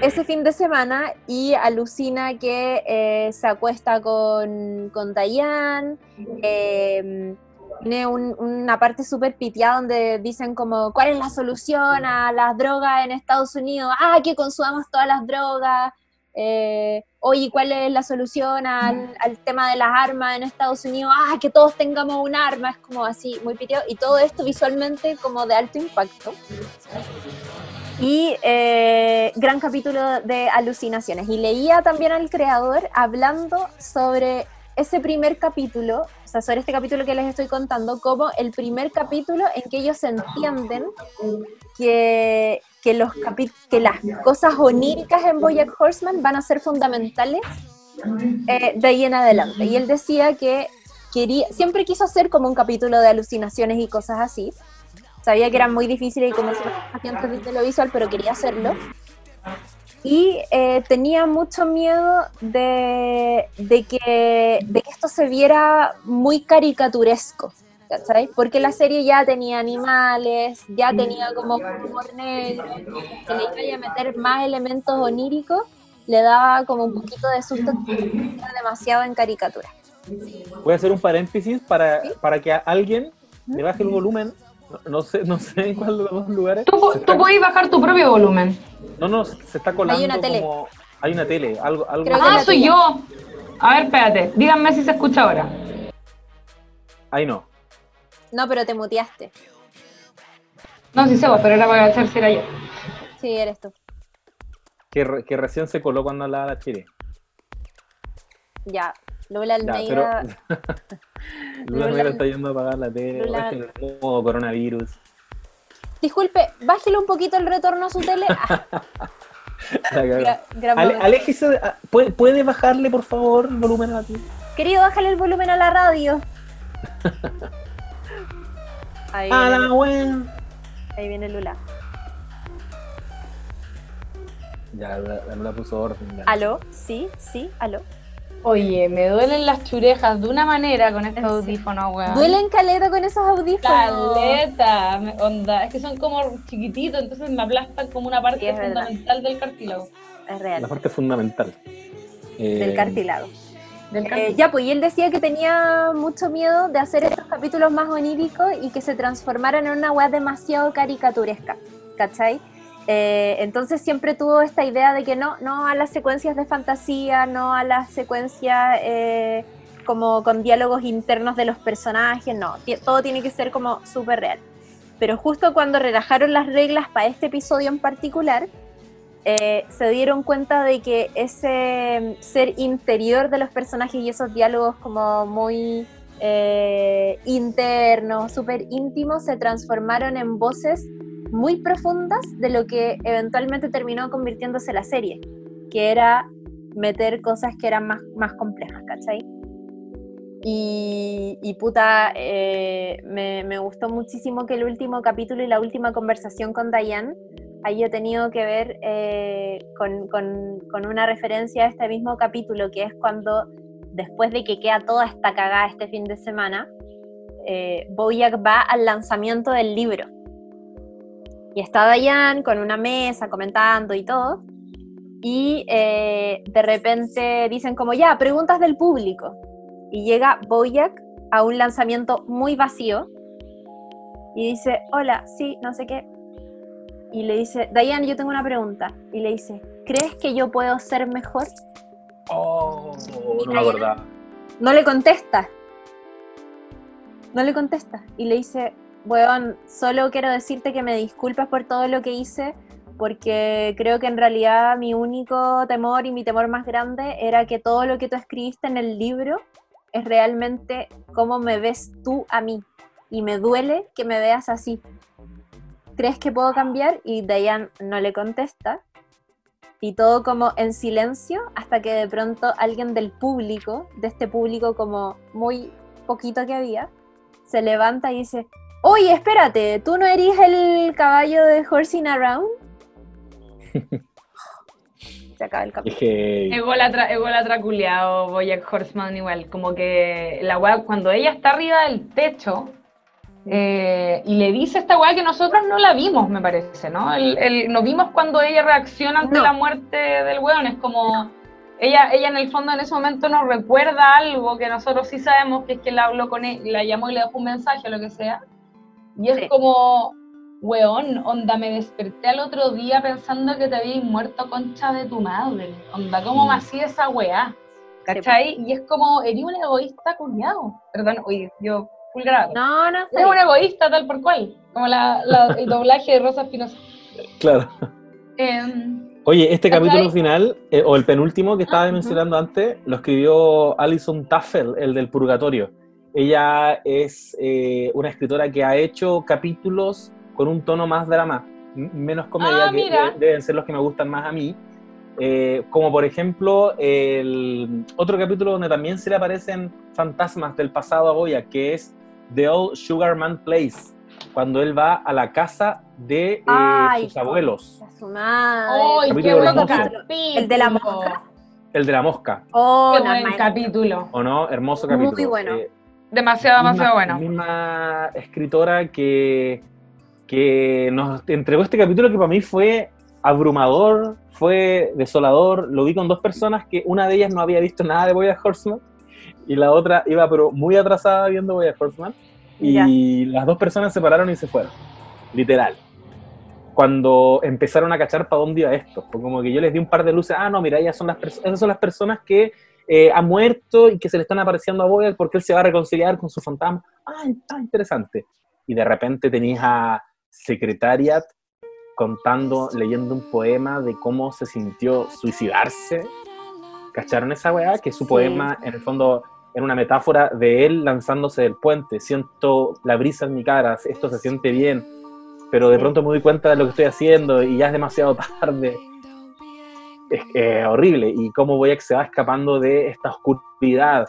ese fin de semana y alucina que eh, se acuesta con, con Diane. eh, tiene un- una parte súper piteada donde dicen como, ¿cuál es la solución a las drogas en Estados Unidos? Ah, que consumamos todas las drogas. Eh, Oye, ¿cuál es la solución al, al tema de las armas en Estados Unidos? Ah, que todos tengamos un arma, es como así, muy piteado. Y todo esto visualmente como de alto impacto. Y eh, gran capítulo de alucinaciones. Y leía también al creador hablando sobre ese primer capítulo, o sea, sobre este capítulo que les estoy contando, como el primer capítulo en que ellos entienden que, que, los que las cosas oníricas en Bojack Horseman van a ser fundamentales eh, de ahí en adelante. Y él decía que quería, siempre quiso hacer como un capítulo de alucinaciones y cosas así. Sabía que eran muy difíciles y como siempre antes de televisual, pero quería hacerlo. Y eh, tenía mucho miedo de, de que, de que esto se viera muy caricaturesco, ¿cachai? Porque la serie ya tenía animales, ya tenía como humor negro, que le iba a meter más elementos oníricos, le daba como un poquito de susto demasiado en caricatura. Voy a hacer un paréntesis para, para que a alguien le baje el volumen. No, no sé, no sé en cuál de los lugares. Tú, Se tú está- puedes bajar tu propio volumen. no, no, se está colando una tele. como... Hay una tele, algo... algo Ah, soy yo. A ver, espérate. Díganme si se escucha ahora. Ahí no. No, pero te muteaste. No, sí sé vos, pero era para hacer si era yo. Sí, eres tú. Que, re- que recién se coló cuando hablaba la Chile. Ya. Lula Ya, Almeida. Lula Lula- Almeida está yendo a apagar la tele. Lula- el nuevo coronavirus. Disculpe, bájele un poquito el retorno a su tele. Ah, gra- gran Ale- aléjese, de- ah, ¿puede, puede bajarle por favor el volumen a la tele? Querido, bájale el volumen a la radio. Ahí A viene, la wea. ahí viene Lula. Ya, la, la puso orden. ya. ¿Aló? Sí, sí, aló. Oye, me duelen las churejas de una manera con ¿En estos audífonos, weón. Duelen caleta con esos audífonos. Caleta, onda. Es que son como chiquititos, entonces me aplastan como una parte Sí, es verdad. fundamental del cartílago. Es real. La parte fundamental. Eh, Del cartílago. Eh, ya, pues, y él decía que tenía mucho miedo de hacer estos capítulos más oníricos y que se transformaran en una web demasiado caricaturesca, ¿cachai? Eh, entonces siempre tuvo esta idea de que no, no a las secuencias de fantasía, no a las secuencias eh, como con diálogos internos de los personajes, no, todo tiene que ser como súper real. Pero justo cuando relajaron las reglas para este episodio en particular, eh, se dieron cuenta de que ese mm, ser interior de los personajes y esos diálogos como muy eh, internos, súper íntimos, se transformaron en voces muy profundas de lo que eventualmente terminó convirtiéndose la serie, que era meter cosas que eran más, más complejas, ¿cachai? Y, y puta, eh, me, me gustó muchísimo que el último capítulo y la última conversación con Diane haya tenido que ver eh, con, con- con una referencia a este mismo capítulo, que es cuando, después de que queda toda esta cagada este fin de semana, eh, Bojack va al lanzamiento del libro. Y está Diane con una mesa comentando y todo. Y eh, de repente dicen como, ya, preguntas del público. Y llega Bojack a un lanzamiento muy vacío. Y dice, hola, sí, no sé qué. Y le dice, Diane, yo tengo una pregunta. Y le dice, ¿crees que yo puedo ser mejor? Oh, no me acordaba. No le contesta. No le contesta. Y le dice, weón, solo quiero decirte que me disculpas por todo lo que hice, porque creo que en realidad mi único temor y mi temor más grande era que todo lo que tú escribiste en el libro es realmente cómo me ves tú a mí. Y me duele que me veas así. ¿Crees que puedo cambiar? Y Diane no le contesta. Y todo como en silencio hasta que de pronto alguien del público, de este público como muy poquito que había, se levanta y dice, oye, espérate, ¿tú no eres el caballo de Horsing Around? se acaba el capítulo. Ególatra, culiao, Bojack Horseman igual, como que la weá, cuando ella está arriba del techo eh, y le dice esta weá que nosotros no la vimos, me parece, ¿no? El, el- no vimos cuando ella reacciona ante No. la muerte del weón, es como... Ella, ella en el fondo en ese momento nos recuerda algo que nosotros sí sabemos, que es que la habló con él, la llamó y le dejó un mensaje o lo que sea. Y es Sí. como, weón, onda, me desperté al otro día pensando que te habías muerto concha de tu madre. Onda, ¿cómo me hacía esa weá? ¿Cachai? Y es como, eres un egoísta culiado. Perdón, oye, yo, full grave. No, no, está Eres un egoísta tal por cual. Como la, la- el doblaje de Rosa Espinosa. claro. Em, Oye, este capítulo final, eh, o el penúltimo que estaba Ah, ujú. mencionando antes, lo escribió Alison Taffel, el del Purgatorio. Ella es eh, una escritora que ha hecho capítulos con un tono más drama, menos comedia, Ah, que de- deben ser los que me gustan más a mí. Eh, como por ejemplo, el otro capítulo donde también se le aparecen fantasmas del pasado a Goya, que es The Old Sugarman Place, cuando él va a la casa de eh, Ay, sus abuelos. A su madre. ¡Ay, qué! ¿El de la mosca? El de la mosca, Oh, Qué buen capítulo. ¿o no? Hermoso Muy capítulo. bueno. Eh, Demasiado, demasiado misma, bueno. misma escritora que, que nos entregó este capítulo que para mí fue abrumador, fue desolador. Lo vi con dos personas que una de ellas no había visto nada de Boya Horseman y la otra iba pero muy atrasada viendo Boya Horseman. Y las dos personas se pararon y se fueron. Literal. Cuando empezaron a cachar para dónde iba esto. Fue como que yo les di un par de luces. Ah, no, mira, ellas son las, esas son las personas que eh, han muerto y que se le están apareciendo a Boya porque él se va a reconciliar con su fantasma. Ah, ah interesante. Y de repente tenías a Secretariat contando, leyendo un poema de cómo se sintió suicidarse. ¿Cacharon esa weá? Que su poema, en el fondo, era una metáfora de él lanzándose del puente. Siento la brisa en mi cara, esto se siente bien, pero de pronto me doy cuenta de lo que estoy haciendo y ya es demasiado tarde. Es horrible. Y cómo que se va escapando de esta oscuridad.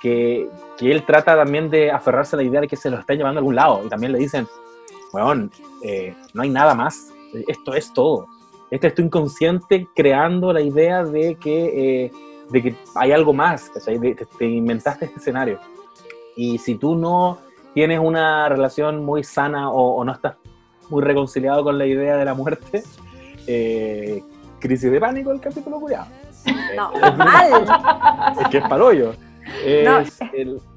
Que, que, él trata también de aferrarse a la idea de que se lo está llevando a algún lado. Y también le dicen, weón, eh, no hay nada más. Esto es todo. Este es tu inconsciente creando la idea de que eh, de que hay algo más, te, inventaste este escenario. Y si tú no tienes una relación muy sana o, no estás muy reconciliado con la idea de la muerte, eh, crisis de pánico el capítulo cuidado. No, es mal. Es que es parollo.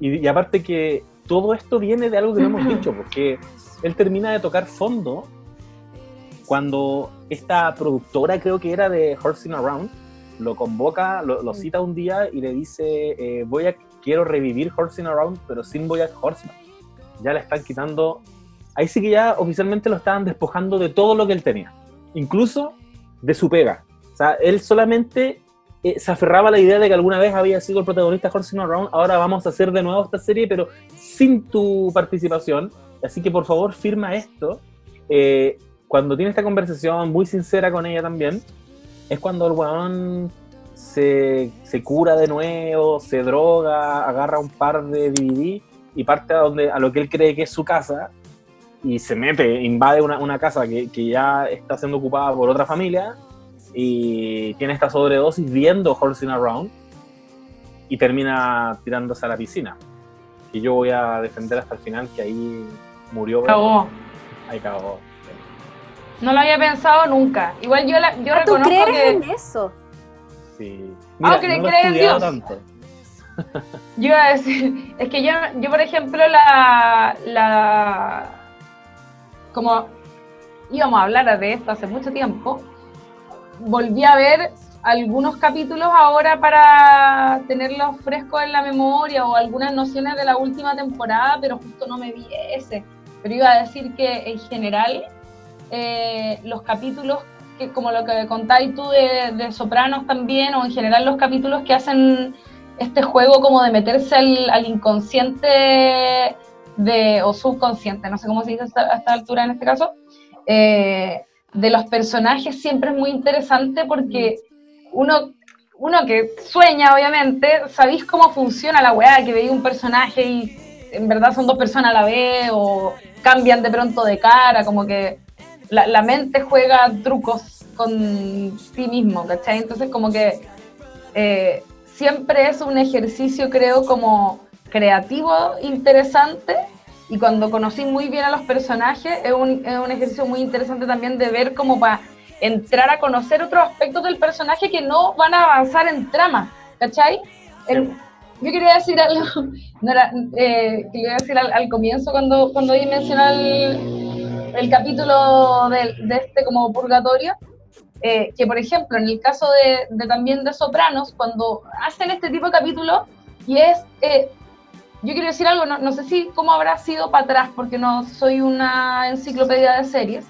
y, aparte que todo esto viene de algo que no hemos dicho, porque él termina de tocar fondo cuando esta productora, creo que era de Horsing Around, lo convoca, lo, mm. cita un día y le dice, eh, voy a, quiero revivir Horsing Around, pero sin Boyack Horseman. Ya le están quitando, ahí sí que ya oficialmente lo estaban despojando de todo lo que él tenía, incluso de su pega. O sea, él solamente eh, se aferraba a la idea de que alguna vez había sido el protagonista Horsing Around, ahora vamos a hacer de nuevo esta serie, pero sin tu participación. Así que por favor firma esto. Eh, cuando tiene esta conversación muy sincera con ella también, es cuando el weón se, cura de nuevo, se droga, agarra un par de DVD y parte a, donde, a lo que él cree que es su casa y se mete, invade una, casa que, ya está siendo ocupada por otra familia y tiene esta sobredosis viendo Horsing Around y termina tirándose a la piscina. Y yo voy a defender hasta el final que ahí murió. Cagó. Ahí cagó. No lo había pensado nunca. Igual yo, la, yo ah, ¿Tú crees en eso? Sí. ah, ¿crees en Dios? Tanto. Yo iba a decir, es que yo, yo por ejemplo, la, la. Como íbamos a hablar de esto hace mucho tiempo, volví a ver algunos capítulos ahora para tenerlos frescos en la memoria o algunas nociones de la última temporada, pero justo no me vi ese. Pero iba a decir que en general eh, los capítulos, que, como lo que contáis tú de, Sopranos también, o en general los capítulos que hacen este juego como de meterse al, inconsciente o subconsciente, no sé cómo se dice a esta, altura en este caso, eh, de los personajes siempre es muy interesante porque uno, uno que sueña, obviamente, sabéis cómo funciona la weá, que veis un personaje y en verdad son dos personas a la vez o cambian de pronto de cara, como que la, mente juega trucos con sí mismo, ¿cachai? Entonces como que eh, siempre es un ejercicio, creo, como creativo, interesante, y cuando conocí muy bien a los personajes, es un, es un ejercicio muy interesante también de ver como para entrar a conocer otros aspectos del personaje que no van a avanzar en trama, ¿cachai? yo quería decir algo, no era, eh, quería decir al, comienzo cuando, cuando mencioné el, capítulo de, este como purgatorio, eh, que por ejemplo en el caso de, también de Sopranos, cuando hacen este tipo de capítulo, y es, eh, yo quiero decir algo, no, sé si cómo habrá sido para atrás, porque no soy una enciclopedia de series,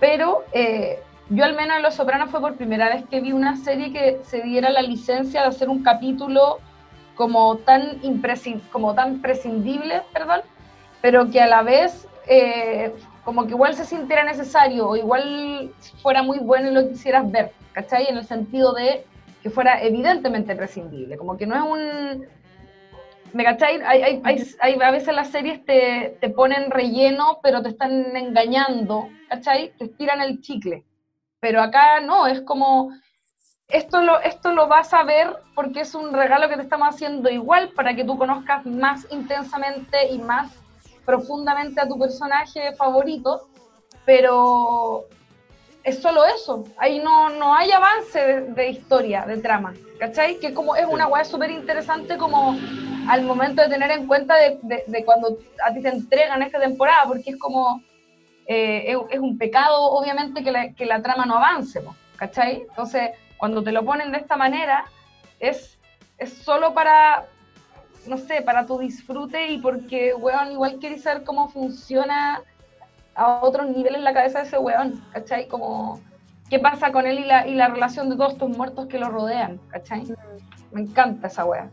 pero eh, yo al menos en Los Sopranos fue por primera vez que vi una serie que se diera la licencia de hacer un capítulo como tan, como tan prescindible, perdón, pero que a la vez como que igual se sintiera necesario o igual fuera muy bueno y lo quisieras ver, ¿cachai? En el sentido de que fuera evidentemente prescindible, como que no es un... ¿Me cachai? Hay, a veces las series te, te, ponen relleno, pero te están engañando, ¿cachai? Te estiran el chicle. Pero acá no, es como, esto lo, esto lo vas a ver porque es un regalo que te estamos haciendo igual para que tú conozcas más intensamente y más profundamente a tu personaje favorito, pero es solo eso. Ahí no, no hay avance de, historia, de trama. ¿Cachai? Que como es una weá súper interesante como al momento de tener en cuenta de, de, cuando a ti te entregan esta temporada, porque es como, eh, es, un pecado obviamente que la, que la trama no avance, ¿cachai? Entonces, cuando te lo ponen de esta manera, es, es solo para, no sé, para tu disfrute y porque, weón, igual quieres saber cómo funciona a otros niveles la cabeza de ese weón, ¿cachai? Como, ¿qué pasa con él y la, y la relación de todos estos muertos que lo rodean, ¿cachai? Me encanta esa weá.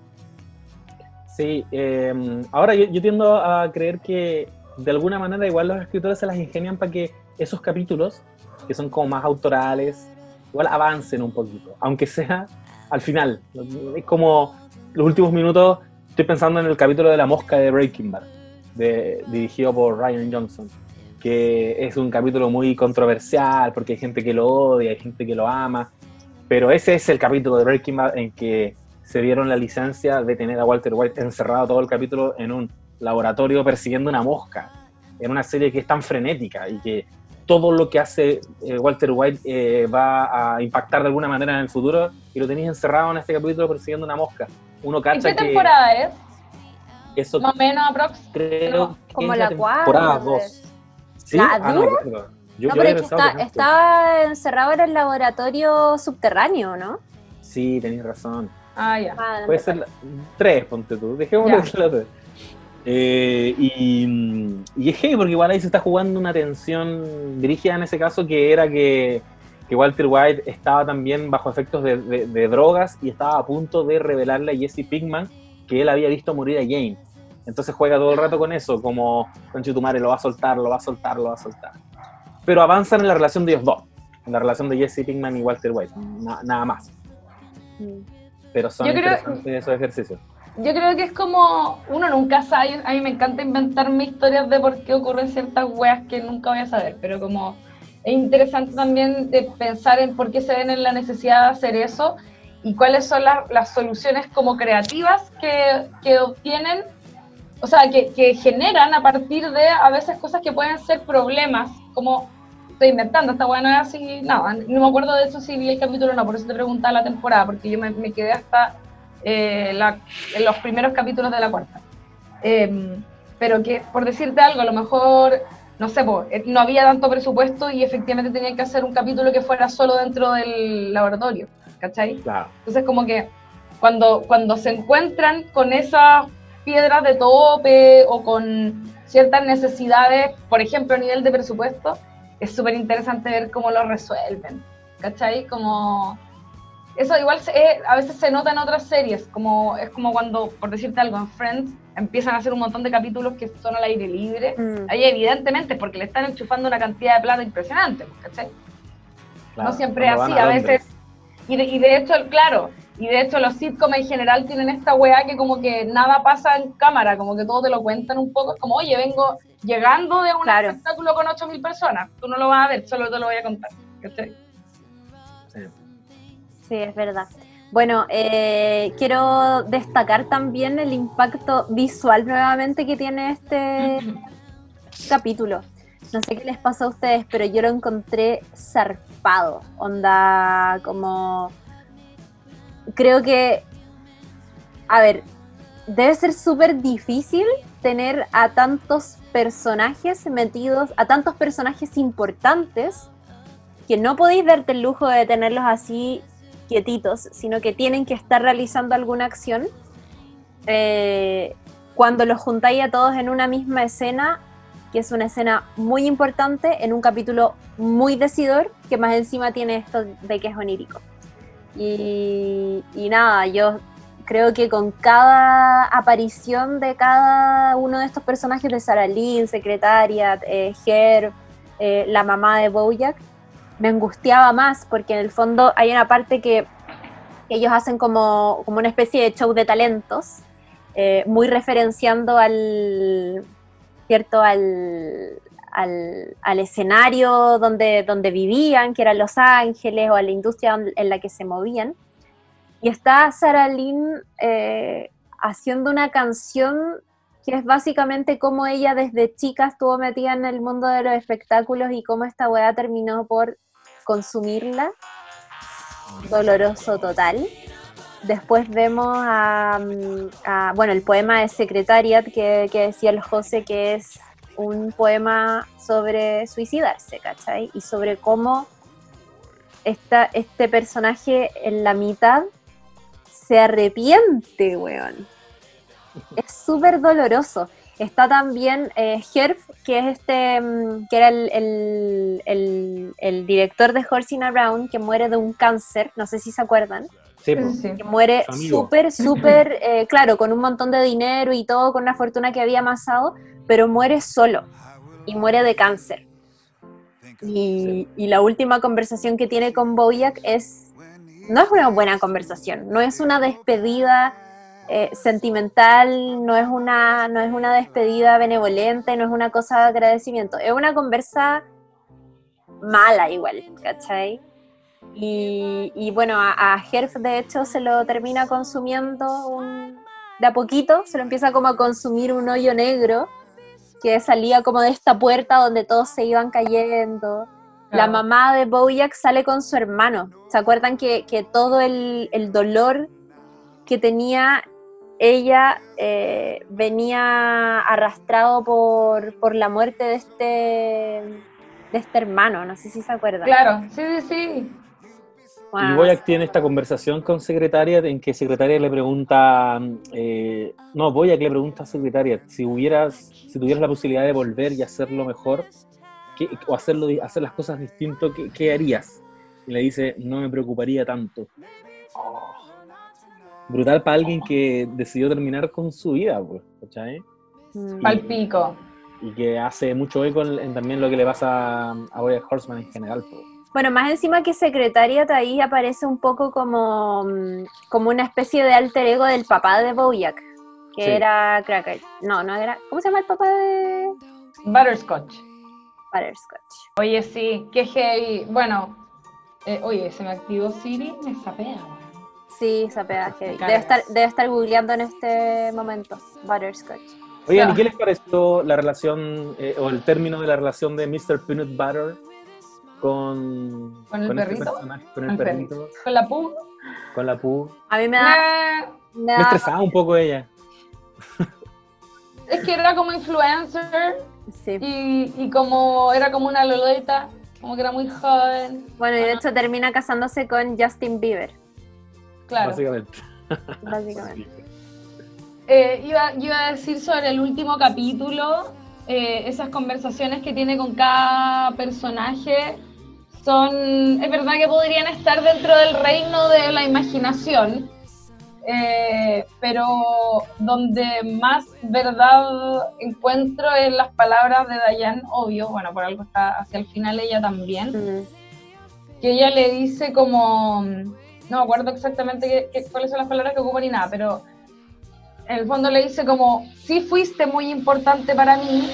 Sí, em, ahora yo, tiendo a creer que de alguna manera igual los escritores se las ingenian para que esos capítulos, que son como más autorales, igual avancen un poquito, aunque sea al final. Es como los últimos minutos, estoy pensando en el capítulo de la mosca de Breaking Bad, dirigido por Ryan Johnson, que es un capítulo muy controversial porque hay gente que lo odia, hay gente que lo ama, pero ese es el capítulo de Breaking Bad en que se dieron la licencia de tener a Walter White encerrado todo el capítulo en un laboratorio persiguiendo una mosca, en una serie que es tan frenética y que todo lo que hace eh, Walter White eh, va a impactar de alguna manera en el futuro y lo tenéis encerrado en este capítulo persiguiendo una mosca. Uno cacha ¿Y qué temporada es? Eso Más o menos, aprox. Creo que como la. Temporada 2. ¿Sí? ¿La ah, no, yo, no, pero está, estaba encerrado en el laboratorio subterráneo, ¿no? Sí, tenéis razón. Ah, ya. Ah, Puede ser tres, ponte tú. Dejémoslo la tres. Eh, y, y, es heavy porque igual ahí se está jugando una tensión dirigida en ese caso que era que, que Walter White estaba también bajo efectos de, de, drogas y estaba a punto de revelarle a Jesse Pinkman que él había visto morir a Jane. Entonces juega todo el rato con eso, como Concho tu madre lo va a soltar, lo va a soltar, lo va a soltar. Pero avanzan en la relación de ellos dos, en la relación de Jesse Pinkman y Walter White, nada más. Mm. Pero son interesantes esos ejercicios yo creo que es como, uno nunca sabe, a mí me encanta inventarme historias de por qué ocurren ciertas weas que nunca voy a saber, pero como es interesante también de pensar en por qué se ven en la necesidad de hacer eso y cuáles son las, soluciones como creativas que, que obtienen, o sea, que, que, generan a partir de a veces cosas que pueden ser problemas, como estoy inventando, esta wea no es así, no, no me acuerdo de eso si vi el capítulo o no, por eso te preguntaba la temporada, porque yo me, me quedé hasta eh, en los primeros capítulos de la cuarta. Em, pero que, por decirte algo, a lo mejor, no sé, eh, no había tanto presupuesto y efectivamente tenían que hacer un capítulo que fuera solo dentro del laboratorio, ¿cachai? Entonces, como que cuando, cuando se encuentran con esas piedras de tope o con ciertas necesidades, por ejemplo, a nivel de presupuesto, es súper interesante ver cómo lo resuelven, ¿cachai? Como eso igual eh, a veces se nota en otras series, como es como cuando, por decirte algo, en Friends empiezan a hacer un montón de capítulos que son al aire libre. Mm. Ahí evidentemente porque le están enchufando una cantidad de plata impresionante, pues, ¿cachai? no siempre es así, a, veces. Y de, y de, hecho, claro, y de hecho los sitcoms en general tienen esta weá que como que nada pasa en cámara, como que todo te lo cuentan un poco, es como, oye, vengo llegando de un espectáculo con 8.000 personas, tú no lo vas a ver, solo te lo voy a contar, ¿cachai? Sí, es verdad. Bueno, eh, quiero destacar también el impacto visual nuevamente que tiene este capítulo. No sé qué les pasa a ustedes, pero yo lo encontré zarpado. Onda, como. Creo que. A ver, debe ser súper difícil tener a tantos personajes metidos, a tantos personajes importantes, que no podéis darte el lujo de tenerlos así quietitos, sino que tienen que estar realizando alguna acción. Eh, cuando los juntáis a todos en una misma escena, que es una escena muy importante, en un capítulo muy decidor, que más encima tiene esto de que es onírico. Y, nada, yo creo que con cada aparición de cada uno de estos personajes de Sarah Lynn, secretaria, eh, eh, la mamá de Bojack, me angustiaba más porque en el fondo hay una parte que ellos hacen como, como una especie de show de talentos, eh, muy referenciando al, ¿cierto? Al, al, escenario donde, donde vivían, que era Los Ángeles, o a la industria en la que se movían. Y está Sarah Lynn eh, haciendo una canción que es básicamente cómo ella desde chica estuvo metida en el mundo de los espectáculos y cómo esta weá terminó por consumirla. Doloroso total. después vemos a, mm, a- bueno, el poema de Secretariat que, que decía el José, que es un poema sobre suicidarse, ¿cachai? Y sobre cómo esta, este personaje en la mitad se arrepiente, weón. Es súper doloroso. Está también eh, Herb, que es este, mm, que era el, el- el- el director de Horsing Around, que muere de un cáncer, no sé si se acuerdan, Sí, Sí, que muere súper, súper, eh, claro, con un montón de dinero y todo, con una fortuna que había amasado, pero muere solo y muere de cáncer. Y, y la última conversación que tiene con Boyack es, no es una buena conversación, no es una despedida eh, sentimental, no es, una, no es una despedida benevolente, no es una cosa de agradecimiento, es una conversa mala igual, ¿cachai? Y, y bueno, a, a Herf de hecho se lo termina consumiendo un- de a poquito, se lo empieza como a consumir un hoyo negro que salía como de esta puerta donde todos se iban cayendo. La mamá de Bojack sale con su hermano. ¿Se acuerdan que, que todo el, el dolor que tenía ella eh, venía arrastrado por, por la muerte de este, de este hermano? No sé si se acuerdan. Claro, sí, sí, sí. Y Wow. Boyack tiene esta conversación con Secretaria en que Secretaria le pregunta, eh, no, Boyack le pregunta a Secretaria si hubieras, si tuvieras la posibilidad de volver y hacerlo mejor, ¿qué- o hacerlo, hacer las cosas distinto, ¿qué, qué harías? Y le dice, no me preocuparía tanto. Oh. Brutal para alguien que decidió terminar con su vida, pues, ¿cachai? Mm. Palpico. Y que hace mucho eco en, en también lo que le pasa a Boyack Horseman en general, pues. Bueno, más encima que Secretariat ahí aparece un poco como, mm, como una especie de alter ego del papá de Bojack, que Sí. era Cracker. No, no era. ¿Cómo se llama el papá de Butterscotch. Butterscotch? Oye, sí, qué heavy. Bueno, eh, oye, se me activó Siri, me sapea. Sí, esa pedaje. Me Debe estar, debe estar googleando en este momento. Butterscotch. Oigan, ¿y qué les pareció la relación eh, o el término de la relación de Mr. Peanut Butter con, ¿Con el este perrito? personaje, con el El perrito, Con la pug. con la Pooh? A mí me da. Eh, me Me da- estresaba un poco ella. es que era como influencer sí. y, y como era como una lolita, como que era muy joven. Bueno, y de hecho termina casándose con Justin Bieber, Claro. Básicamente. básicamente. Eh, iba, iba a decir sobre el último capítulo, eh, esas conversaciones que tiene con cada personaje son, es verdad que podrían estar dentro del reino de la imaginación, eh, pero donde más verdad encuentro en las palabras de Dayan, obvio, bueno, por algo está hacia el final ella también, Mm. que ella le dice como, no me acuerdo exactamente qué- qué- cuáles son las palabras que ocupa ni nada, pero en el fondo le dice como, sí fuiste muy importante para mí,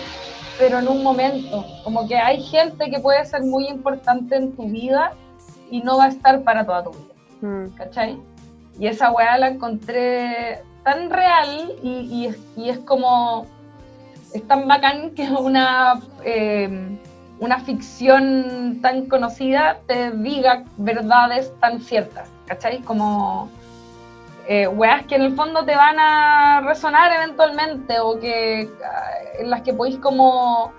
pero en un momento, como que hay gente que puede ser muy importante en tu vida y no va a estar para toda tu vida, Mm. ¿cachai? Y esa weá la encontré tan real y, y es, y es como, es tan bacán que una, eh, una ficción tan conocida te diga verdades tan ciertas, ¿cachai? Como eh, weas que en el fondo te van a resonar eventualmente o que ah, en las que podéis como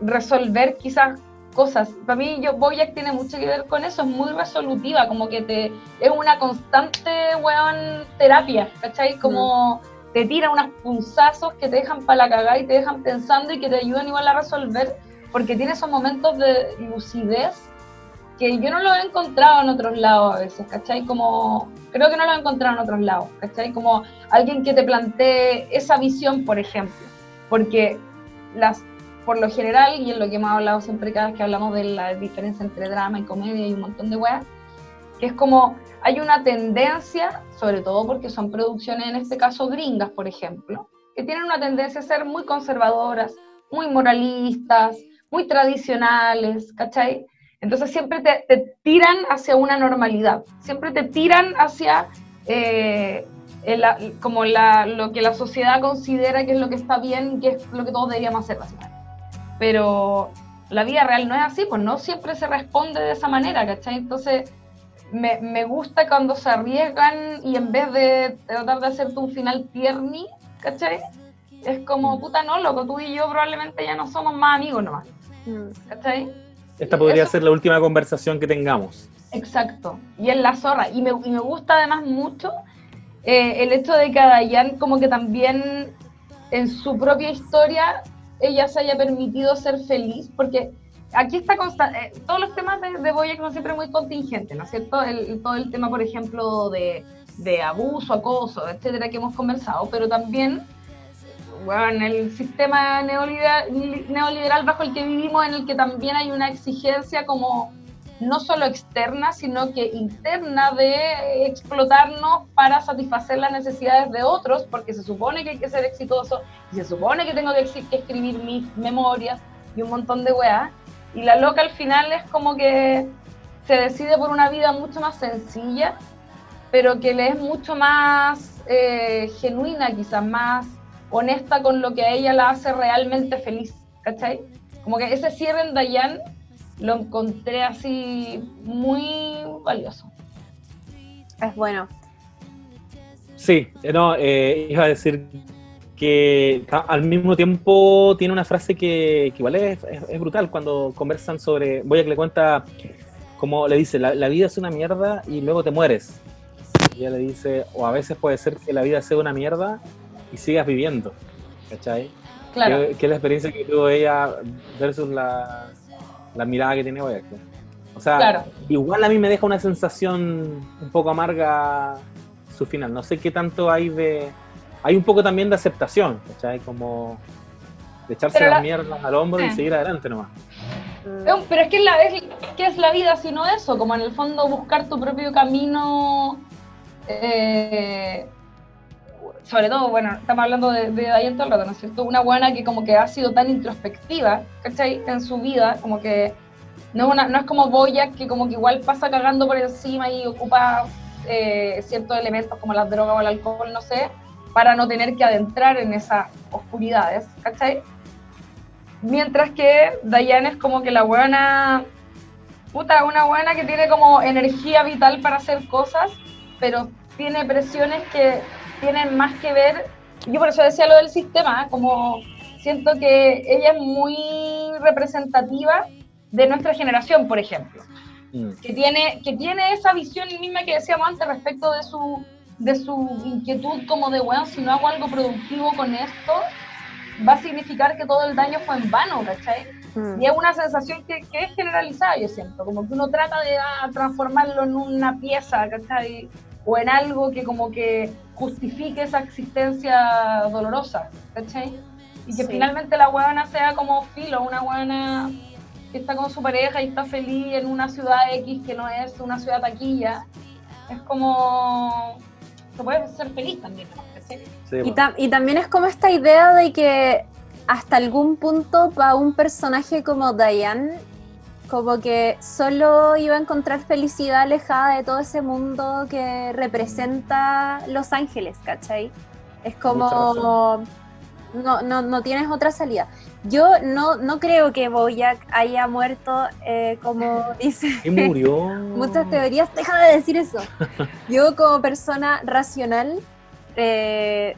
resolver quizás cosas. Para mí, yo Boyack tiene mucho que ver con eso, es muy resolutiva, como que te es una constante, weón, terapia, ¿cachai? Como te tira unos punzazos que te dejan para la cagada y te dejan pensando y que te ayudan igual a resolver, porque tiene esos momentos de lucidez que yo no lo he encontrado en otros lados a veces, ¿cachai? Como, creo que no lo he encontrado en otros lados, ¿cachai? Como alguien que te plantee esa visión, por ejemplo, porque las, por lo general, y en lo que hemos hablado siempre cada vez que hablamos de la diferencia entre drama y comedia y un montón de weas, que es como, hay una tendencia, sobre todo porque son producciones, en este caso gringas, por ejemplo, que tienen una tendencia a ser muy conservadoras, muy moralistas, muy tradicionales, ¿cachai? Entonces siempre te, te tiran hacia una normalidad, siempre te tiran hacia eh, el- como la- lo que la sociedad considera que es lo que está bien que es lo que todos deberíamos hacer, básicamente. Pero la vida real no es así, pues no siempre se responde de esa manera, ¿cachai? Entonces me, me, gusta cuando se arriesgan y en vez de tratar de hacerte un final tierni, ¿cachai? Es como, puta, no, loco, tú y yo probablemente ya no somos más amigos nomás. Mm. ¿Cachai? Esta podría ser la última conversación que tengamos. Exacto, y en la zorra. Y me, y me gusta además mucho eh, el hecho de que a Dayan como que también en su propia historia ella se haya permitido ser feliz, porque aquí está constante, eh, todos los temas de, de Boyack son siempre muy contingentes, ¿no es cierto? El, todo el tema, por ejemplo, de, de abuso, acoso, etcétera, que hemos conversado, pero también bueno, el sistema neoliberal, neoliberal bajo el que vivimos, en el que también hay una exigencia como no solo externa, sino que interna de explotarnos para satisfacer las necesidades de otros, porque se supone que hay que ser exitoso y se supone que tengo que, escribir mis memorias y un montón de weas. Y la loca al final es como que se decide por una vida mucho más sencilla, pero que le es mucho más eh, genuina, quizás más honesta con lo que a ella la hace realmente feliz, ¿cachai? Como que ese cierre en Dayan lo encontré así muy valioso. Es bueno. Sí, no, eh, iba a decir que al mismo tiempo tiene una frase que, igual es, brutal cuando conversan sobre, voy a que le cuenta, como le dice, la, vida es una mierda y luego te mueres. Y ella le dice, o a veces puede ser que la vida sea una mierda y sigas viviendo, ¿cachai? Claro. Que, es la experiencia que tuvo ella versus la, la mirada que tiene hoy. O sea, igual a mí me deja una sensación un poco amarga su final. No sé qué tanto hay de... Hay un poco también de aceptación, ¿cachai? Como de echarse la... las mierdas al hombro y seguir adelante nomás. Pero es que la, es, ¿qué es la vida sino eso? Como en el fondo buscar tu propio camino eh, sobre todo, bueno, estamos hablando de, de Diane todo el rato, ¿no es cierto? Una buena que como que ha sido tan introspectiva, ¿cachai? En su vida, como que no, una, no es como Boya que como que igual pasa cagando por encima y ocupa eh, ciertos elementos como las drogas o el alcohol, no sé, para no tener que adentrar en esas oscuridades, ¿cachai? Mientras que Diane es como que la buena, puta, una buena que tiene como energía vital para hacer cosas, pero tiene presiones que tienen más que ver, yo por eso decía lo del sistema, como siento que ella es muy representativa de nuestra generación, por ejemplo, mm. que, tiene, que tiene esa visión misma que decíamos antes respecto de su, de su inquietud como de, bueno, si no hago algo productivo con esto, va a significar que todo el daño fue en vano, ¿cachai? Mm. Y es una sensación que, que, es generalizada, yo siento, como que uno trata de ah, transformarlo en una pieza, ¿cachai? O en algo que como que justifique esa existencia dolorosa, ¿cachai? Y que finalmente la huevona sea como filo, una huevona que está con su pareja y está feliz en una ciudad X que no es una ciudad taquilla. Es como que puede ser feliz también, ¿cachai? y, y también es como esta idea de que hasta algún punto para un personaje como Diane como que solo iba a encontrar felicidad alejada de todo ese mundo que representa Los Ángeles, ¿cachai? Es como... No, no, no, tienes otra salida. Yo no, no creo que Boyack haya muerto eh, como dice... ¿Qué murió? muchas teorías, deja de decir eso. Yo como persona racional eh,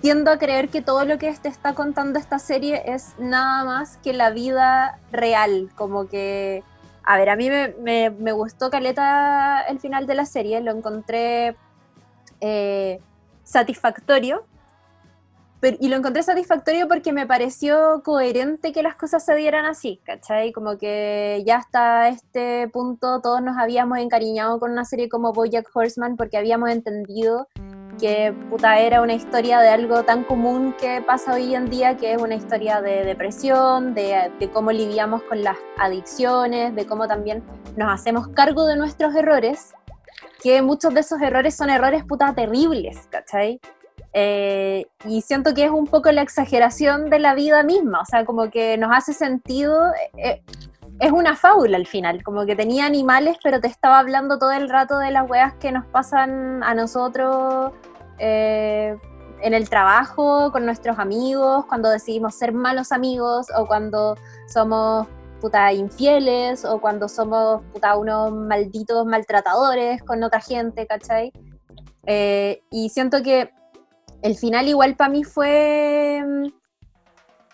tiendo a creer que todo lo que te está contando esta serie es nada más que la vida real, como que, a ver, a mí me, me, gustó Caleta el final de la serie, lo encontré eh, satisfactorio, y lo encontré satisfactorio porque me pareció coherente que las cosas se dieran así, ¿cachai? Como que ya hasta este punto todos nos habíamos encariñado con una serie como Bojack Horseman porque habíamos entendido que puta era una historia de algo tan común que pasa hoy en día, que es una historia de depresión, de, cómo lidiamos con las adicciones, de cómo también nos hacemos cargo de nuestros errores, que muchos de esos errores son errores puta terribles, ¿cachai? Eh, y siento que es un poco la exageración de la vida misma, o sea, como que nos hace sentido, eh, es una fábula al final, como que tenía animales, pero te estaba hablando todo el rato de las weas que nos pasan a nosotros eh, en el trabajo, con nuestros amigos, cuando decidimos ser malos amigos o cuando somos puta infieles o cuando somos puta unos malditos maltratadores con otra gente, ¿cachai? Eh, y siento que el final igual para mí fue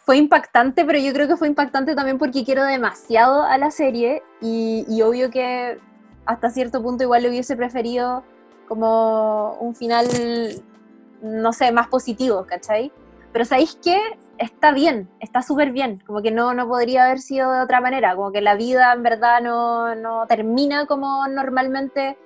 fue impactante, pero yo creo que fue impactante también porque quiero demasiado a la serie y, y obvio que hasta cierto punto igual le hubiese preferido como un final, no sé, más positivo, ¿cachai? Pero ¿sabéis qué? Está bien, está súper bien, como que no, no podría haber sido de otra manera, como que la vida en verdad no, no termina como normalmente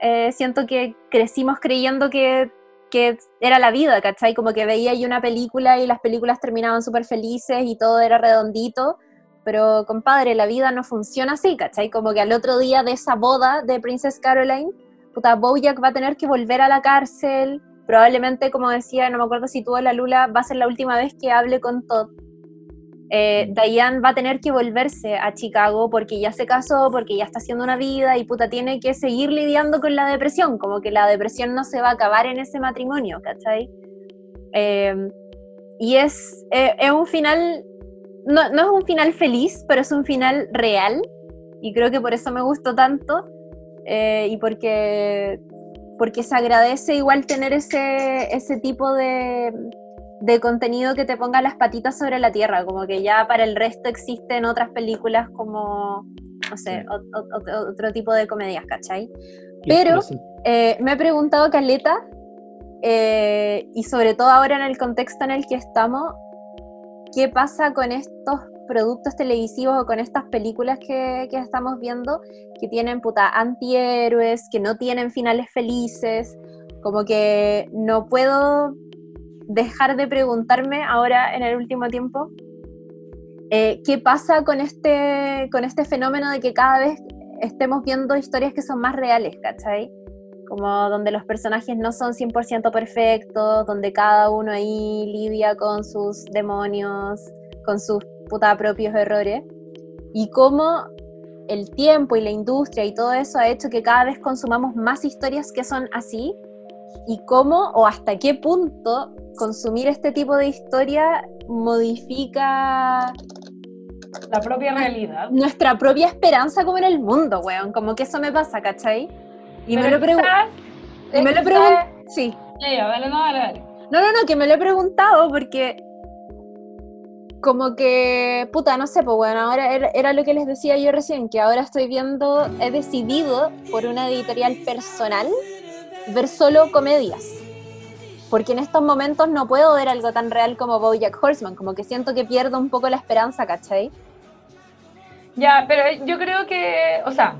eh, siento que crecimos creyendo que, que, era la vida, ¿cachai? Como que veía ahí una película y las películas terminaban súper felices y todo era redondito, pero compadre, la vida no funciona así, ¿cachai? Como que al otro día de esa boda de Princess Caroline, puta, Bojack va a tener que volver a la cárcel, probablemente, como decía, no me acuerdo si tuvo la Lula, va a ser la última vez que hable con Todd. Eh, Diane va a tener que volverse a Chicago porque ya se casó, porque ya está haciendo una vida y puta tiene que seguir lidiando con la depresión, como que la depresión no se va a acabar en ese matrimonio, ¿cachai? Eh, y es, eh, es un final, no, no es un final feliz, pero es un final real y creo que por eso me gustó tanto eh, y porque, porque se agradece igual tener ese, ese tipo de, de contenido que te ponga las patitas sobre la tierra, como que ya para el resto existen otras películas como, no sé, otro tipo de comedias, ¿cachai? Pero eh, me he preguntado, Caleta, eh, y sobre todo ahora en el contexto en el que estamos, ¿qué pasa con estos productos televisivos o con estas películas que, que estamos viendo que tienen puta antihéroes, que no tienen finales felices? Como que no puedo dejar de preguntarme ahora en el último tiempo eh, qué pasa con este, con este fenómeno de que cada vez estemos viendo historias que son más reales, ¿cachai? Como donde los personajes no son 100% perfectos, donde cada uno ahí lidia con sus demonios, con sus puta propios errores, y cómo el tiempo y la industria y todo eso ha hecho que cada vez consumamos más historias que son así, y cómo o hasta qué punto consumir este tipo de historia modifica la propia realidad. Nuestra propia esperanza como en el mundo, weón. Como que eso me pasa, ¿cachai? Y me lo pregunto. Y me lo pregunto. Sí. Ya, dale, no, dale, dale. No, no, no, que me lo he preguntado porque. Como que, puta, no sé, pues bueno, ahora era, era lo que les decía yo recién, que ahora estoy viendo, he decidido por una editorial personal ver solo comedias porque en estos momentos no puedo ver algo tan real como Bojack Horseman, como que siento que pierdo un poco la esperanza, ¿cachai? Ya, pero yo creo que, o sea,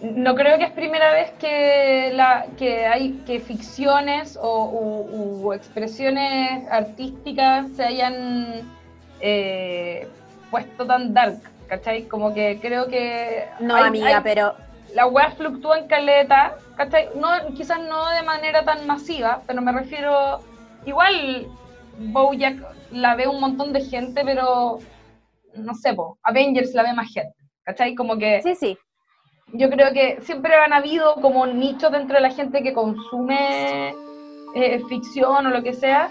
no creo que es primera vez que, la, que hay que ficciones o expresiones artísticas se hayan eh, puesto tan dark, ¿cachai? Como que creo que... No, amiga, pero la web fluctúa en caleta, ¿cachai? No, quizás no de manera tan masiva, pero me refiero, igual Bojack la ve un montón de gente, pero no sé, po, Avengers la ve más gente, ¿cachai? Como que... Sí, sí. Yo creo que siempre han habido como nichos dentro de la gente que consume eh, ficción o lo que sea,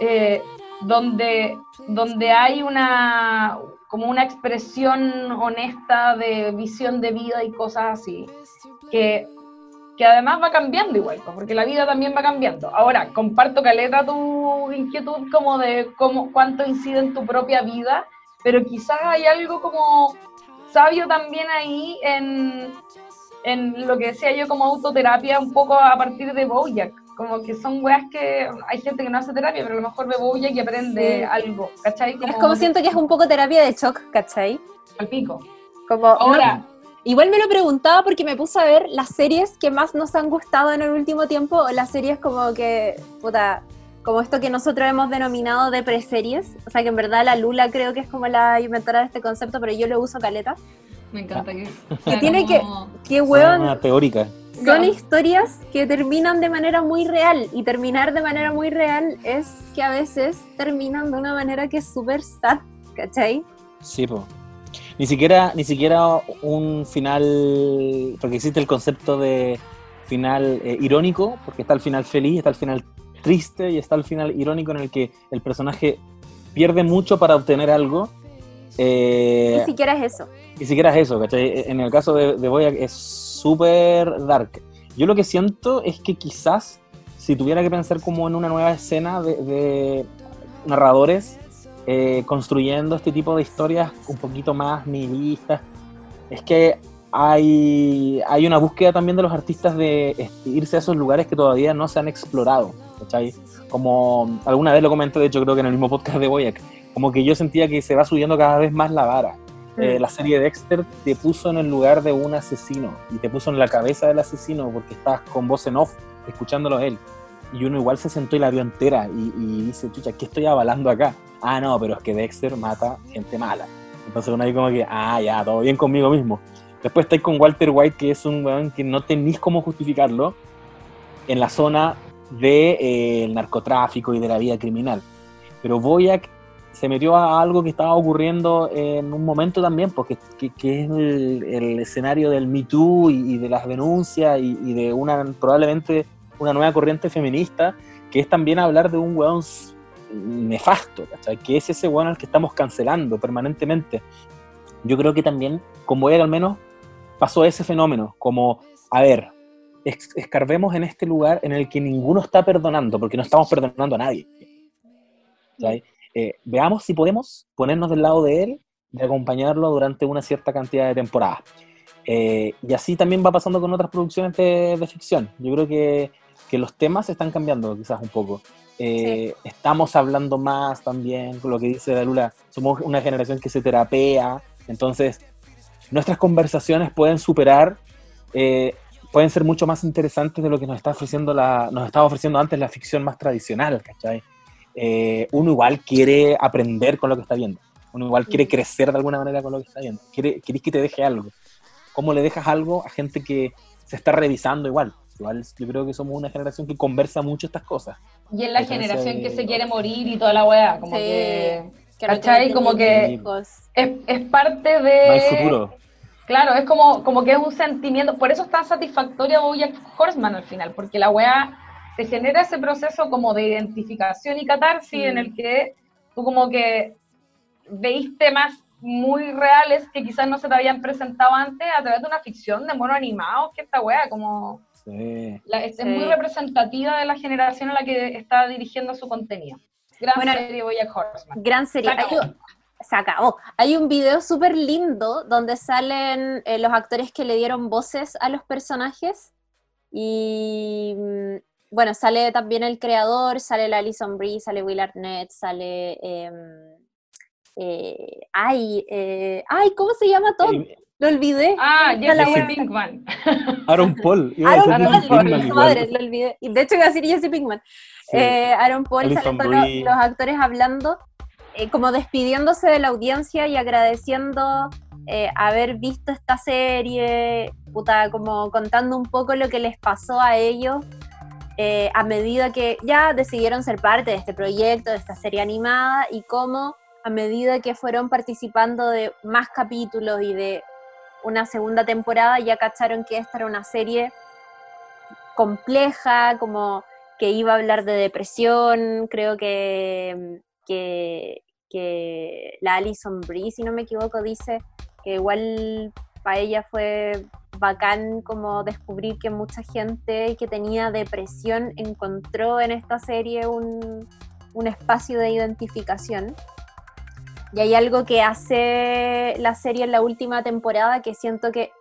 eh, donde, donde hay una, como una expresión honesta de visión de vida y cosas así, que, que además va cambiando igual, porque la vida también va cambiando. Ahora, comparto, Caleta, tu inquietud como de cómo, cuánto incide en tu propia vida, pero quizás hay algo como sabio también ahí en, en lo que decía yo como autoterapia un poco a partir de Bojack como que son weas que hay gente que no hace terapia, pero a lo mejor ve bulla y aprende algo, ¿cachai? es como siento que es un poco terapia de shock, ¿cachai? Al pico. Como, Ahora. Igual me lo preguntaba porque me puse a ver las series que más nos han gustado en el último tiempo, o las series como que, puta, como esto que nosotros hemos denominado de preseries, o sea que en verdad la Lula creo que es como la inventora de este concepto, pero yo lo uso caleta. Me encanta que... Que tiene que... Qué hueón... Una teórica son historias que terminan de manera muy real y terminar de manera muy real es que a veces terminan de una manera que es súper sad, ¿cachai? Sí, pues. Ni siquiera, ni siquiera un final, porque existe el concepto de final eh, irónico, porque está el final feliz, está el final triste y está el final irónico en el que el personaje pierde mucho para obtener algo Eh, Ni siquiera es eso. Ni siquiera es eso, ¿cachai? En el caso de, de es súper dark. Yo lo que siento es que quizás si tuviera que pensar como en una nueva escena de, de narradores eh, construyendo este tipo de historias un poquito más nihilistas, es que hay, hay una búsqueda también de los artistas de irse a esos lugares que todavía no se han explorado, ¿cachai? Como alguna vez lo comenté, de hecho creo que en el mismo podcast de Boyack, como que yo sentía que se va subiendo cada vez más la vara. Eh, Mm. la serie Dexter te puso en el lugar de un asesino y te puso en la cabeza del asesino porque estás con voz en off, escuchándolo a él. Y uno igual se sentó y la vio entera y, y dice, chucha, ¿qué estoy avalando acá? Ah, no, pero es que Dexter mata gente mala. Entonces uno ahí como que, ah, ya, todo bien conmigo mismo. Después estáis con Walter White, que es un weón que no tenéis cómo justificarlo en la zona del de, eh, narcotráfico y de la vida criminal. Pero Boyack se metió a algo que estaba ocurriendo en un momento también, porque que, que es el, el, escenario del Me Too y, y de las denuncias y, y, de una probablemente una nueva corriente feminista, que es también hablar de un weón nefasto, ¿cachai? que es ese weón al que estamos cancelando permanentemente. Yo creo que también, como él al menos, pasó ese fenómeno, como, a ver, escarbemos en este lugar en el que ninguno está perdonando, porque no estamos perdonando a nadie. Eh, veamos si podemos ponernos del lado de él y acompañarlo durante una cierta cantidad de temporadas. Eh, y así también va pasando con otras producciones de, de ficción. Yo creo que, que, los temas están cambiando quizás un poco. Eh, sí. Estamos hablando más también, con lo que dice Dalula, somos una generación que se terapea, entonces nuestras conversaciones pueden superar, eh, pueden ser mucho más interesantes de lo que nos está ofreciendo la, nos estaba ofreciendo antes la ficción más tradicional, ¿cachai? Eh, uno igual quiere aprender con lo que está viendo. Uno igual quiere crecer de alguna manera con lo que está viendo. Quiere, querés que te deje algo. ¿Cómo le dejas algo a gente que se está revisando igual? Igual yo creo que somos una generación que conversa mucho estas cosas. Y es la Entonces, generación que se quiere morir y toda la weá. Como sí, que. ¿Cachai? Como que es, es, parte de. No hay futuro. Claro, es como, como que es un sentimiento. Por eso es tan satisfactoria Bojack Horseman al final, porque la weá te genera ese proceso como de identificación y catarsis mm. en el que tú como que veis temas muy reales que quizás no se te habían presentado antes a través de una ficción de mono animados, que esta wea como sí. la, es, Sí. muy representativa de la generación a la que está dirigiendo su contenido. Gran Bueno, serie Bojack Horseman. Gran serie. Se acabó. Hay un- se acabó. Hay un video súper lindo donde salen eh, los actores que le dieron voces a los personajes. Y mm, bueno, sale también el creador, sale la Alison Brie, sale Will Arnett, sale. em, eh, ay, eh, ay, ¿cómo se llama todo? Eh, Lo olvidé. Ah, Jesse. Pinkman. Aaron Paul. Aaron Paul, madre, lo olvidé. Y de hecho iba a decir Jesse Pinkman. Sí. Eh, Aaron Paul salen todos los, actores hablando, eh, como despidiéndose de la audiencia y agradeciendo eh, haber visto esta serie, puta, como contando un poco lo que les pasó a ellos eh, a medida que ya decidieron ser parte de este proyecto, de esta serie animada, y cómo a medida que fueron participando de más capítulos y de una segunda temporada, ya cacharon que esta era una serie compleja, como que iba a hablar de depresión, creo que, que, que la Alison Brie, si no me equivoco, dice que igual para ella fue bacán como descubrir que mucha gente que tenía depresión encontró en esta serie un, un espacio de identificación. Y hay algo que hace la serie en la última temporada que siento que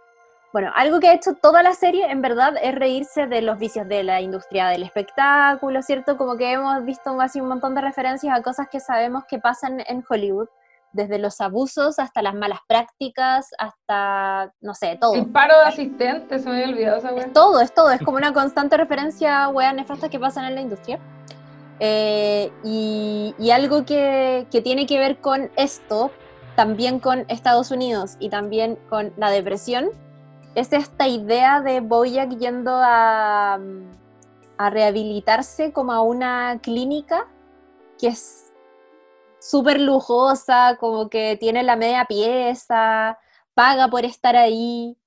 bueno, algo que ha hecho toda la serie, en verdad, es reírse de los vicios de la industria del espectáculo, ¿cierto? Como que hemos visto así un montón de referencias a cosas que sabemos que pasan en Hollywood, desde los abusos hasta las malas prácticas, hasta, no sé, todo. El paro de asistentes, se me había olvidado esa wea. Es todo, es todo, es como una constante referencia a weas nefastas que pasan en la industria. Eh, y, algo que, que tiene que ver con esto, también con Estados Unidos y también con la depresión, es esta idea de Boyack yendo a, a rehabilitarse como a una clínica que es súper lujosa, como que tiene la media pieza, paga por estar ahí.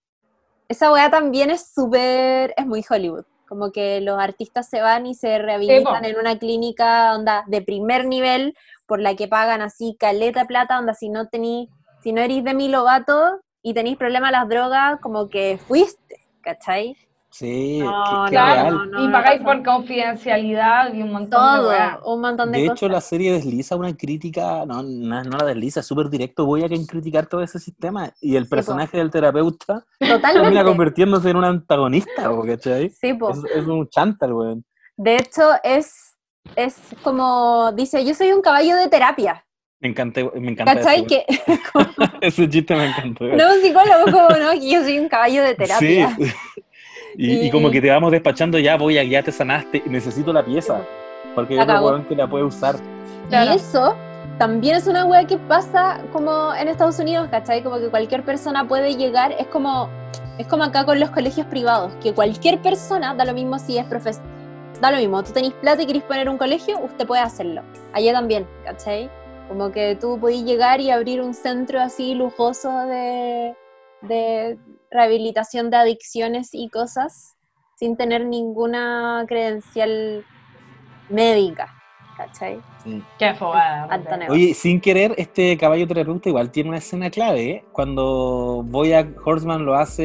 Esa weá también es súper, es muy Hollywood. Como que los artistas se van y se rehabilitan en una clínica onda de primer nivel, por la que pagan así caleta plata, onda si no tení, si no eres de mi Lovato y tenéis problemas a las drogas, como que fuiste, ¿cachai? Sí, No, qué- qué Claro, real. no, no, y no pagáis por confidencialidad y un montón de Todo, weas. un montón de, De cosas. hecho, la serie desliza una crítica, no, no, no la desliza, es súper directo, voy a criticar todo ese sistema. Y el personaje del terapeuta termina Totalmente. convirtiéndose en un antagonista, ¿cachai? Sí, po. Es, es un chantal, weón. De hecho, es, es como, dice, yo soy un caballo de terapia. Me encanta, me encanta ¿Cachai? eso, Que. Ese chiste me encantó. no un psicólogo, como no, yo soy un caballo de terapia. Sí. Y, y como que te vamos despachando ya, voy a, ya te sanaste, y necesito la pieza. Porque hay otro weón que la puede usar. Claro. Y eso también es una wea que pasa como en Estados Unidos, ¿cachai? Como que cualquier persona puede llegar, es como, es como acá con los colegios privados, que cualquier persona, da lo mismo si es profesor, da lo mismo, tú tenés plata y querés poner un colegio, usted puede hacerlo. Allá también, ¿cachai? Como que tú podés llegar y abrir un centro así lujoso de, de rehabilitación de adicciones y cosas sin tener ninguna credencial médica, ¿cachai? Sí. Qué fogada. Alto negocio. Oye, sin querer, este caballo terapeuta igual tiene una escena clave, ¿eh? Cuando Boyack Horseman lo hace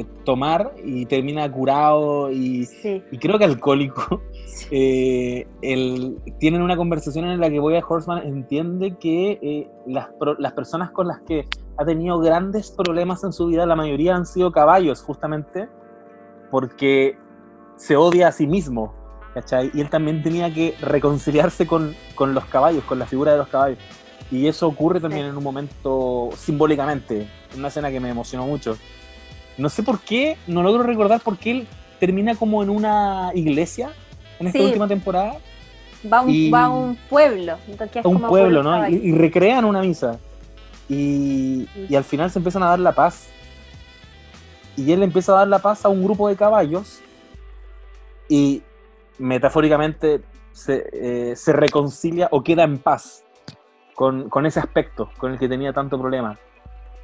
eh, tomar y termina curado y, Sí. y creo que alcohólico, eh, el- tienen una conversación en la que Boyack Horseman entiende que eh, las, pro- las personas con las que ha tenido grandes problemas en su vida, la mayoría han sido caballos, justamente porque se odia a sí mismo, ¿cachai? Y él también tenía que reconciliarse con, con los caballos, con la figura de los caballos. Y eso ocurre también en un momento simbólicamente, en una escena que me emocionó mucho. No sé por qué, no logro recordar por qué él termina como en una iglesia en esta Sí. última temporada, Va a un, Y- va a un pueblo. que es a un como pueblo, ¿no? Y, y recrean una misa. Y, y al final se empiezan a dar la paz. Y él empieza a dar la paz a un grupo de caballos. Y metafóricamente se, eh, se reconcilia o queda en paz con, con ese aspecto con el que tenía tanto problema.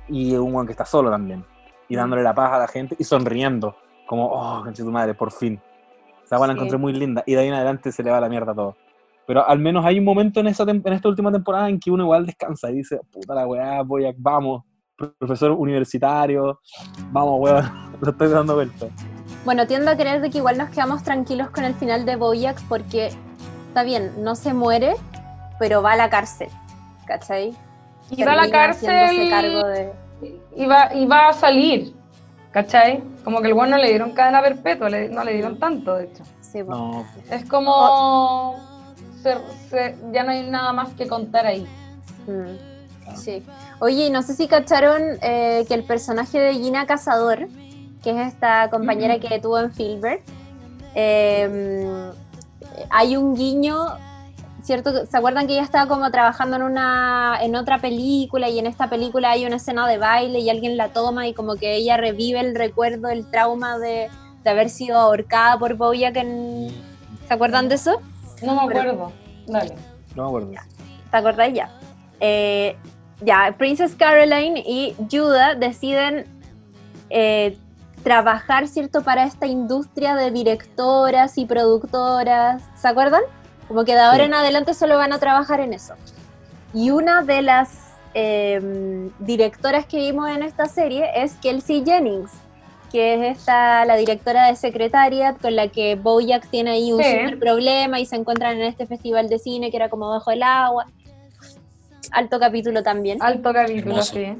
Y un weón que está solo también. Y Mm. dándole la paz a la gente y sonriendo. Como, oh, conche tu madre, por fin. Esa weá la encontré muy linda. Y de ahí en adelante se le va la mierda todo. Pero al menos hay un momento en, esa en esta última temporada en que uno igual descansa y dice, puta la weá, voy a, vamos, profesor universitario, vamos weón, lo estoy dando vuelta. Bueno, tiendo a creer de que igual nos quedamos tranquilos con el final de Boyack porque está bien, no se muere, pero va a la cárcel, ¿cachai? Y va a la Termina cárcel cargo de... y va, y va a salir. ¿Cachai? Como que el bueno no le dieron cadena perpetua, le- no le dieron tanto, de hecho. Sí, po. No, Es como. Se- se- ya no hay nada más que contar ahí. Mm, Sí. Oye, no sé si cacharon eh, que el personaje de Gina Cazador, que es esta compañera Mm. que tuvo en Filbert, eh, hay un guiño, ¿cierto? ¿Se acuerdan que ella estaba como trabajando en una en otra película y en esta película hay una escena de baile y alguien la toma y como que ella revive el recuerdo, el trauma de, de haber sido ahorcada por Bojack en... ¿Se acuerdan de eso? No me Pero- acuerdo. Dale. no me acuerdo. ¿Te acordáis ya? Eh, ya, Princess Caroline y Judah deciden eh, trabajar, ¿cierto?, para esta industria de directoras y productoras. ¿Se acuerdan? Como que de ahora Sí. en adelante solo van a trabajar en eso. Y una de las eh, directoras que vimos en esta serie es Kelsey Jennings, que es esta, la directora de Secretariat, con la que Bojack tiene ahí un Sí. super problema y se encuentran en este festival de cine que era como bajo el agua. Alto capítulo también. Alto capítulo, Hermoso. sí.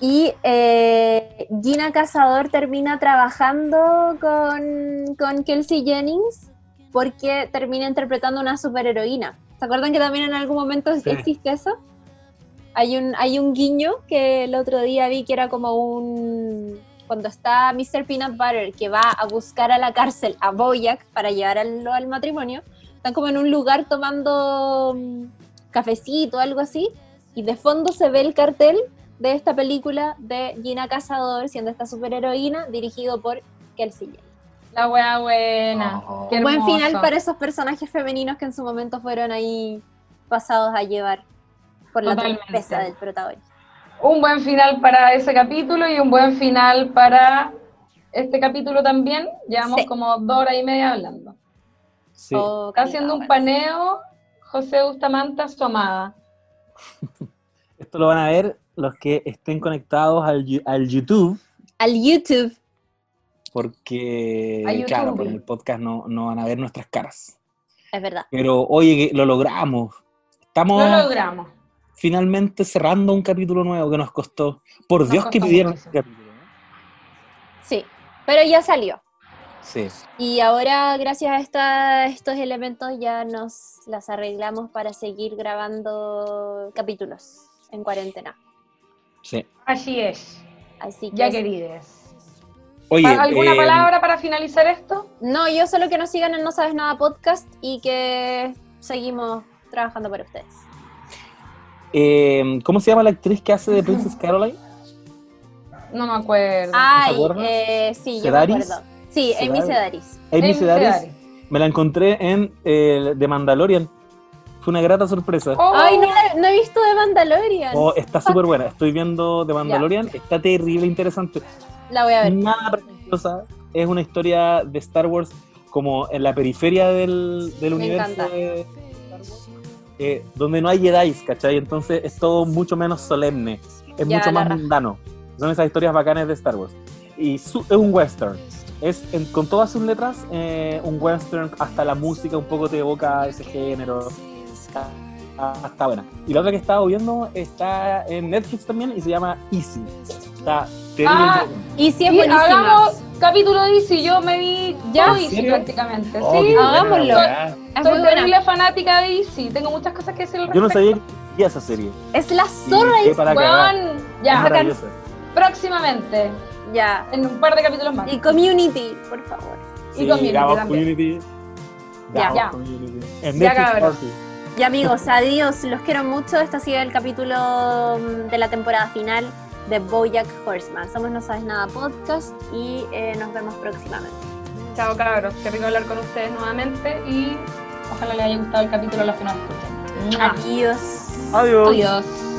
Y eh, Gina Cazador termina trabajando con, con Kelsey Jennings porque termina interpretando una superheroína. ¿Se acuerdan que también en algún momento Sí. existe eso? Hay un, hay un guiño que el otro día vi que era como un... Cuando está Mr. Peanut Butter que va a buscar a la cárcel a Boyack para llevarlo al matrimonio, están como en un lugar tomando mm, cafecito o algo así, y de fondo se ve el cartel de esta película de Gina Cazador, siendo esta superheroína, dirigido por Kelsey. La wea buena. Oh. Qué buen final para esos personajes femeninos que en su momento fueron ahí pasados a llevar por la torpeza del protagonista. Un buen final para ese capítulo y un buen final para este capítulo también. Llevamos Sí. como dos horas y media hablando. Sí. Oh, Está haciendo un paneo José Bustamante, su amada. Esto lo van a ver los que estén conectados al, al YouTube, Al YouTube. porque, YouTube. claro, por el podcast no, no van a ver nuestras caras. Es verdad. Pero, oye, lo logramos. Estamos Lo logramos. Finalmente cerrando un capítulo nuevo que nos costó. Por Nos Dios que pidieron este capítulo. Sí. Pero ya salió. Sí. Y ahora, gracias a esta- estos elementos, ya nos las arreglamos para seguir grabando capítulos en cuarentena. sí. Así es. Así que. Ya querides. Oye, ¿Alguna eh, palabra para finalizar esto? No, yo solo que nos sigan en No Sabes Nada Podcast y que seguimos trabajando para ustedes. Eh, ¿Cómo se llama la actriz que hace de Princess Caroline? No me acuerdo. Ay, eh, sí, yo me acuerdo. Sí, Amy Sedaris. Amy Sedaris. Me la encontré en eh, The Mandalorian. Fue una grata sorpresa. Oh, Ay, no, he visto de Mandalorian. Oh, está súper buena. Estoy viendo The Mandalorian. Está terrible, interesante. La voy a ver. Nada pretenciosa. Es una historia de Star Wars como en la periferia del, del Me universo encanta. de eh, donde no hay Jedi, ¿cachai? Entonces es todo mucho menos solemne. Es Ya, mucho más raja. mundano. Son esas historias bacanas de Star Wars. Y su- es un western. Es en- con todas sus letras eh, un western, hasta la música un poco te evoca ese género. Está, está- buena. Y la otra que estaba viendo está en Netflix también y se llama Easy. Está. Ah, Y sí es Y buenísima. hagamos capítulo de Easy. Yo me vi ¿Ya? todo ¿En Easy prácticamente. Oh, sí, hagámoslo. soy terrible fanática de Easy. Tengo muchas cosas que decir al Yo no respecto. sabía que esa serie. Es la Y zorra y cagar. Weón, ya, próximamente, Ya. en un par de capítulos más. Y Community, por favor. Y Sí, Community Gabos también. Community. Ya. Ya. Community. En Ya. Party. Y amigos, adiós. Los quiero mucho. Este ha sido el capítulo mm, de la temporada final de Bojack Horseman. Somos No Sabes Nada Podcast y eh, nos vemos próximamente. Chao cabros, qué rico hablar con ustedes nuevamente y ojalá les haya gustado el capítulo a los que nos escuchan. Adiós. Adiós. Adiós.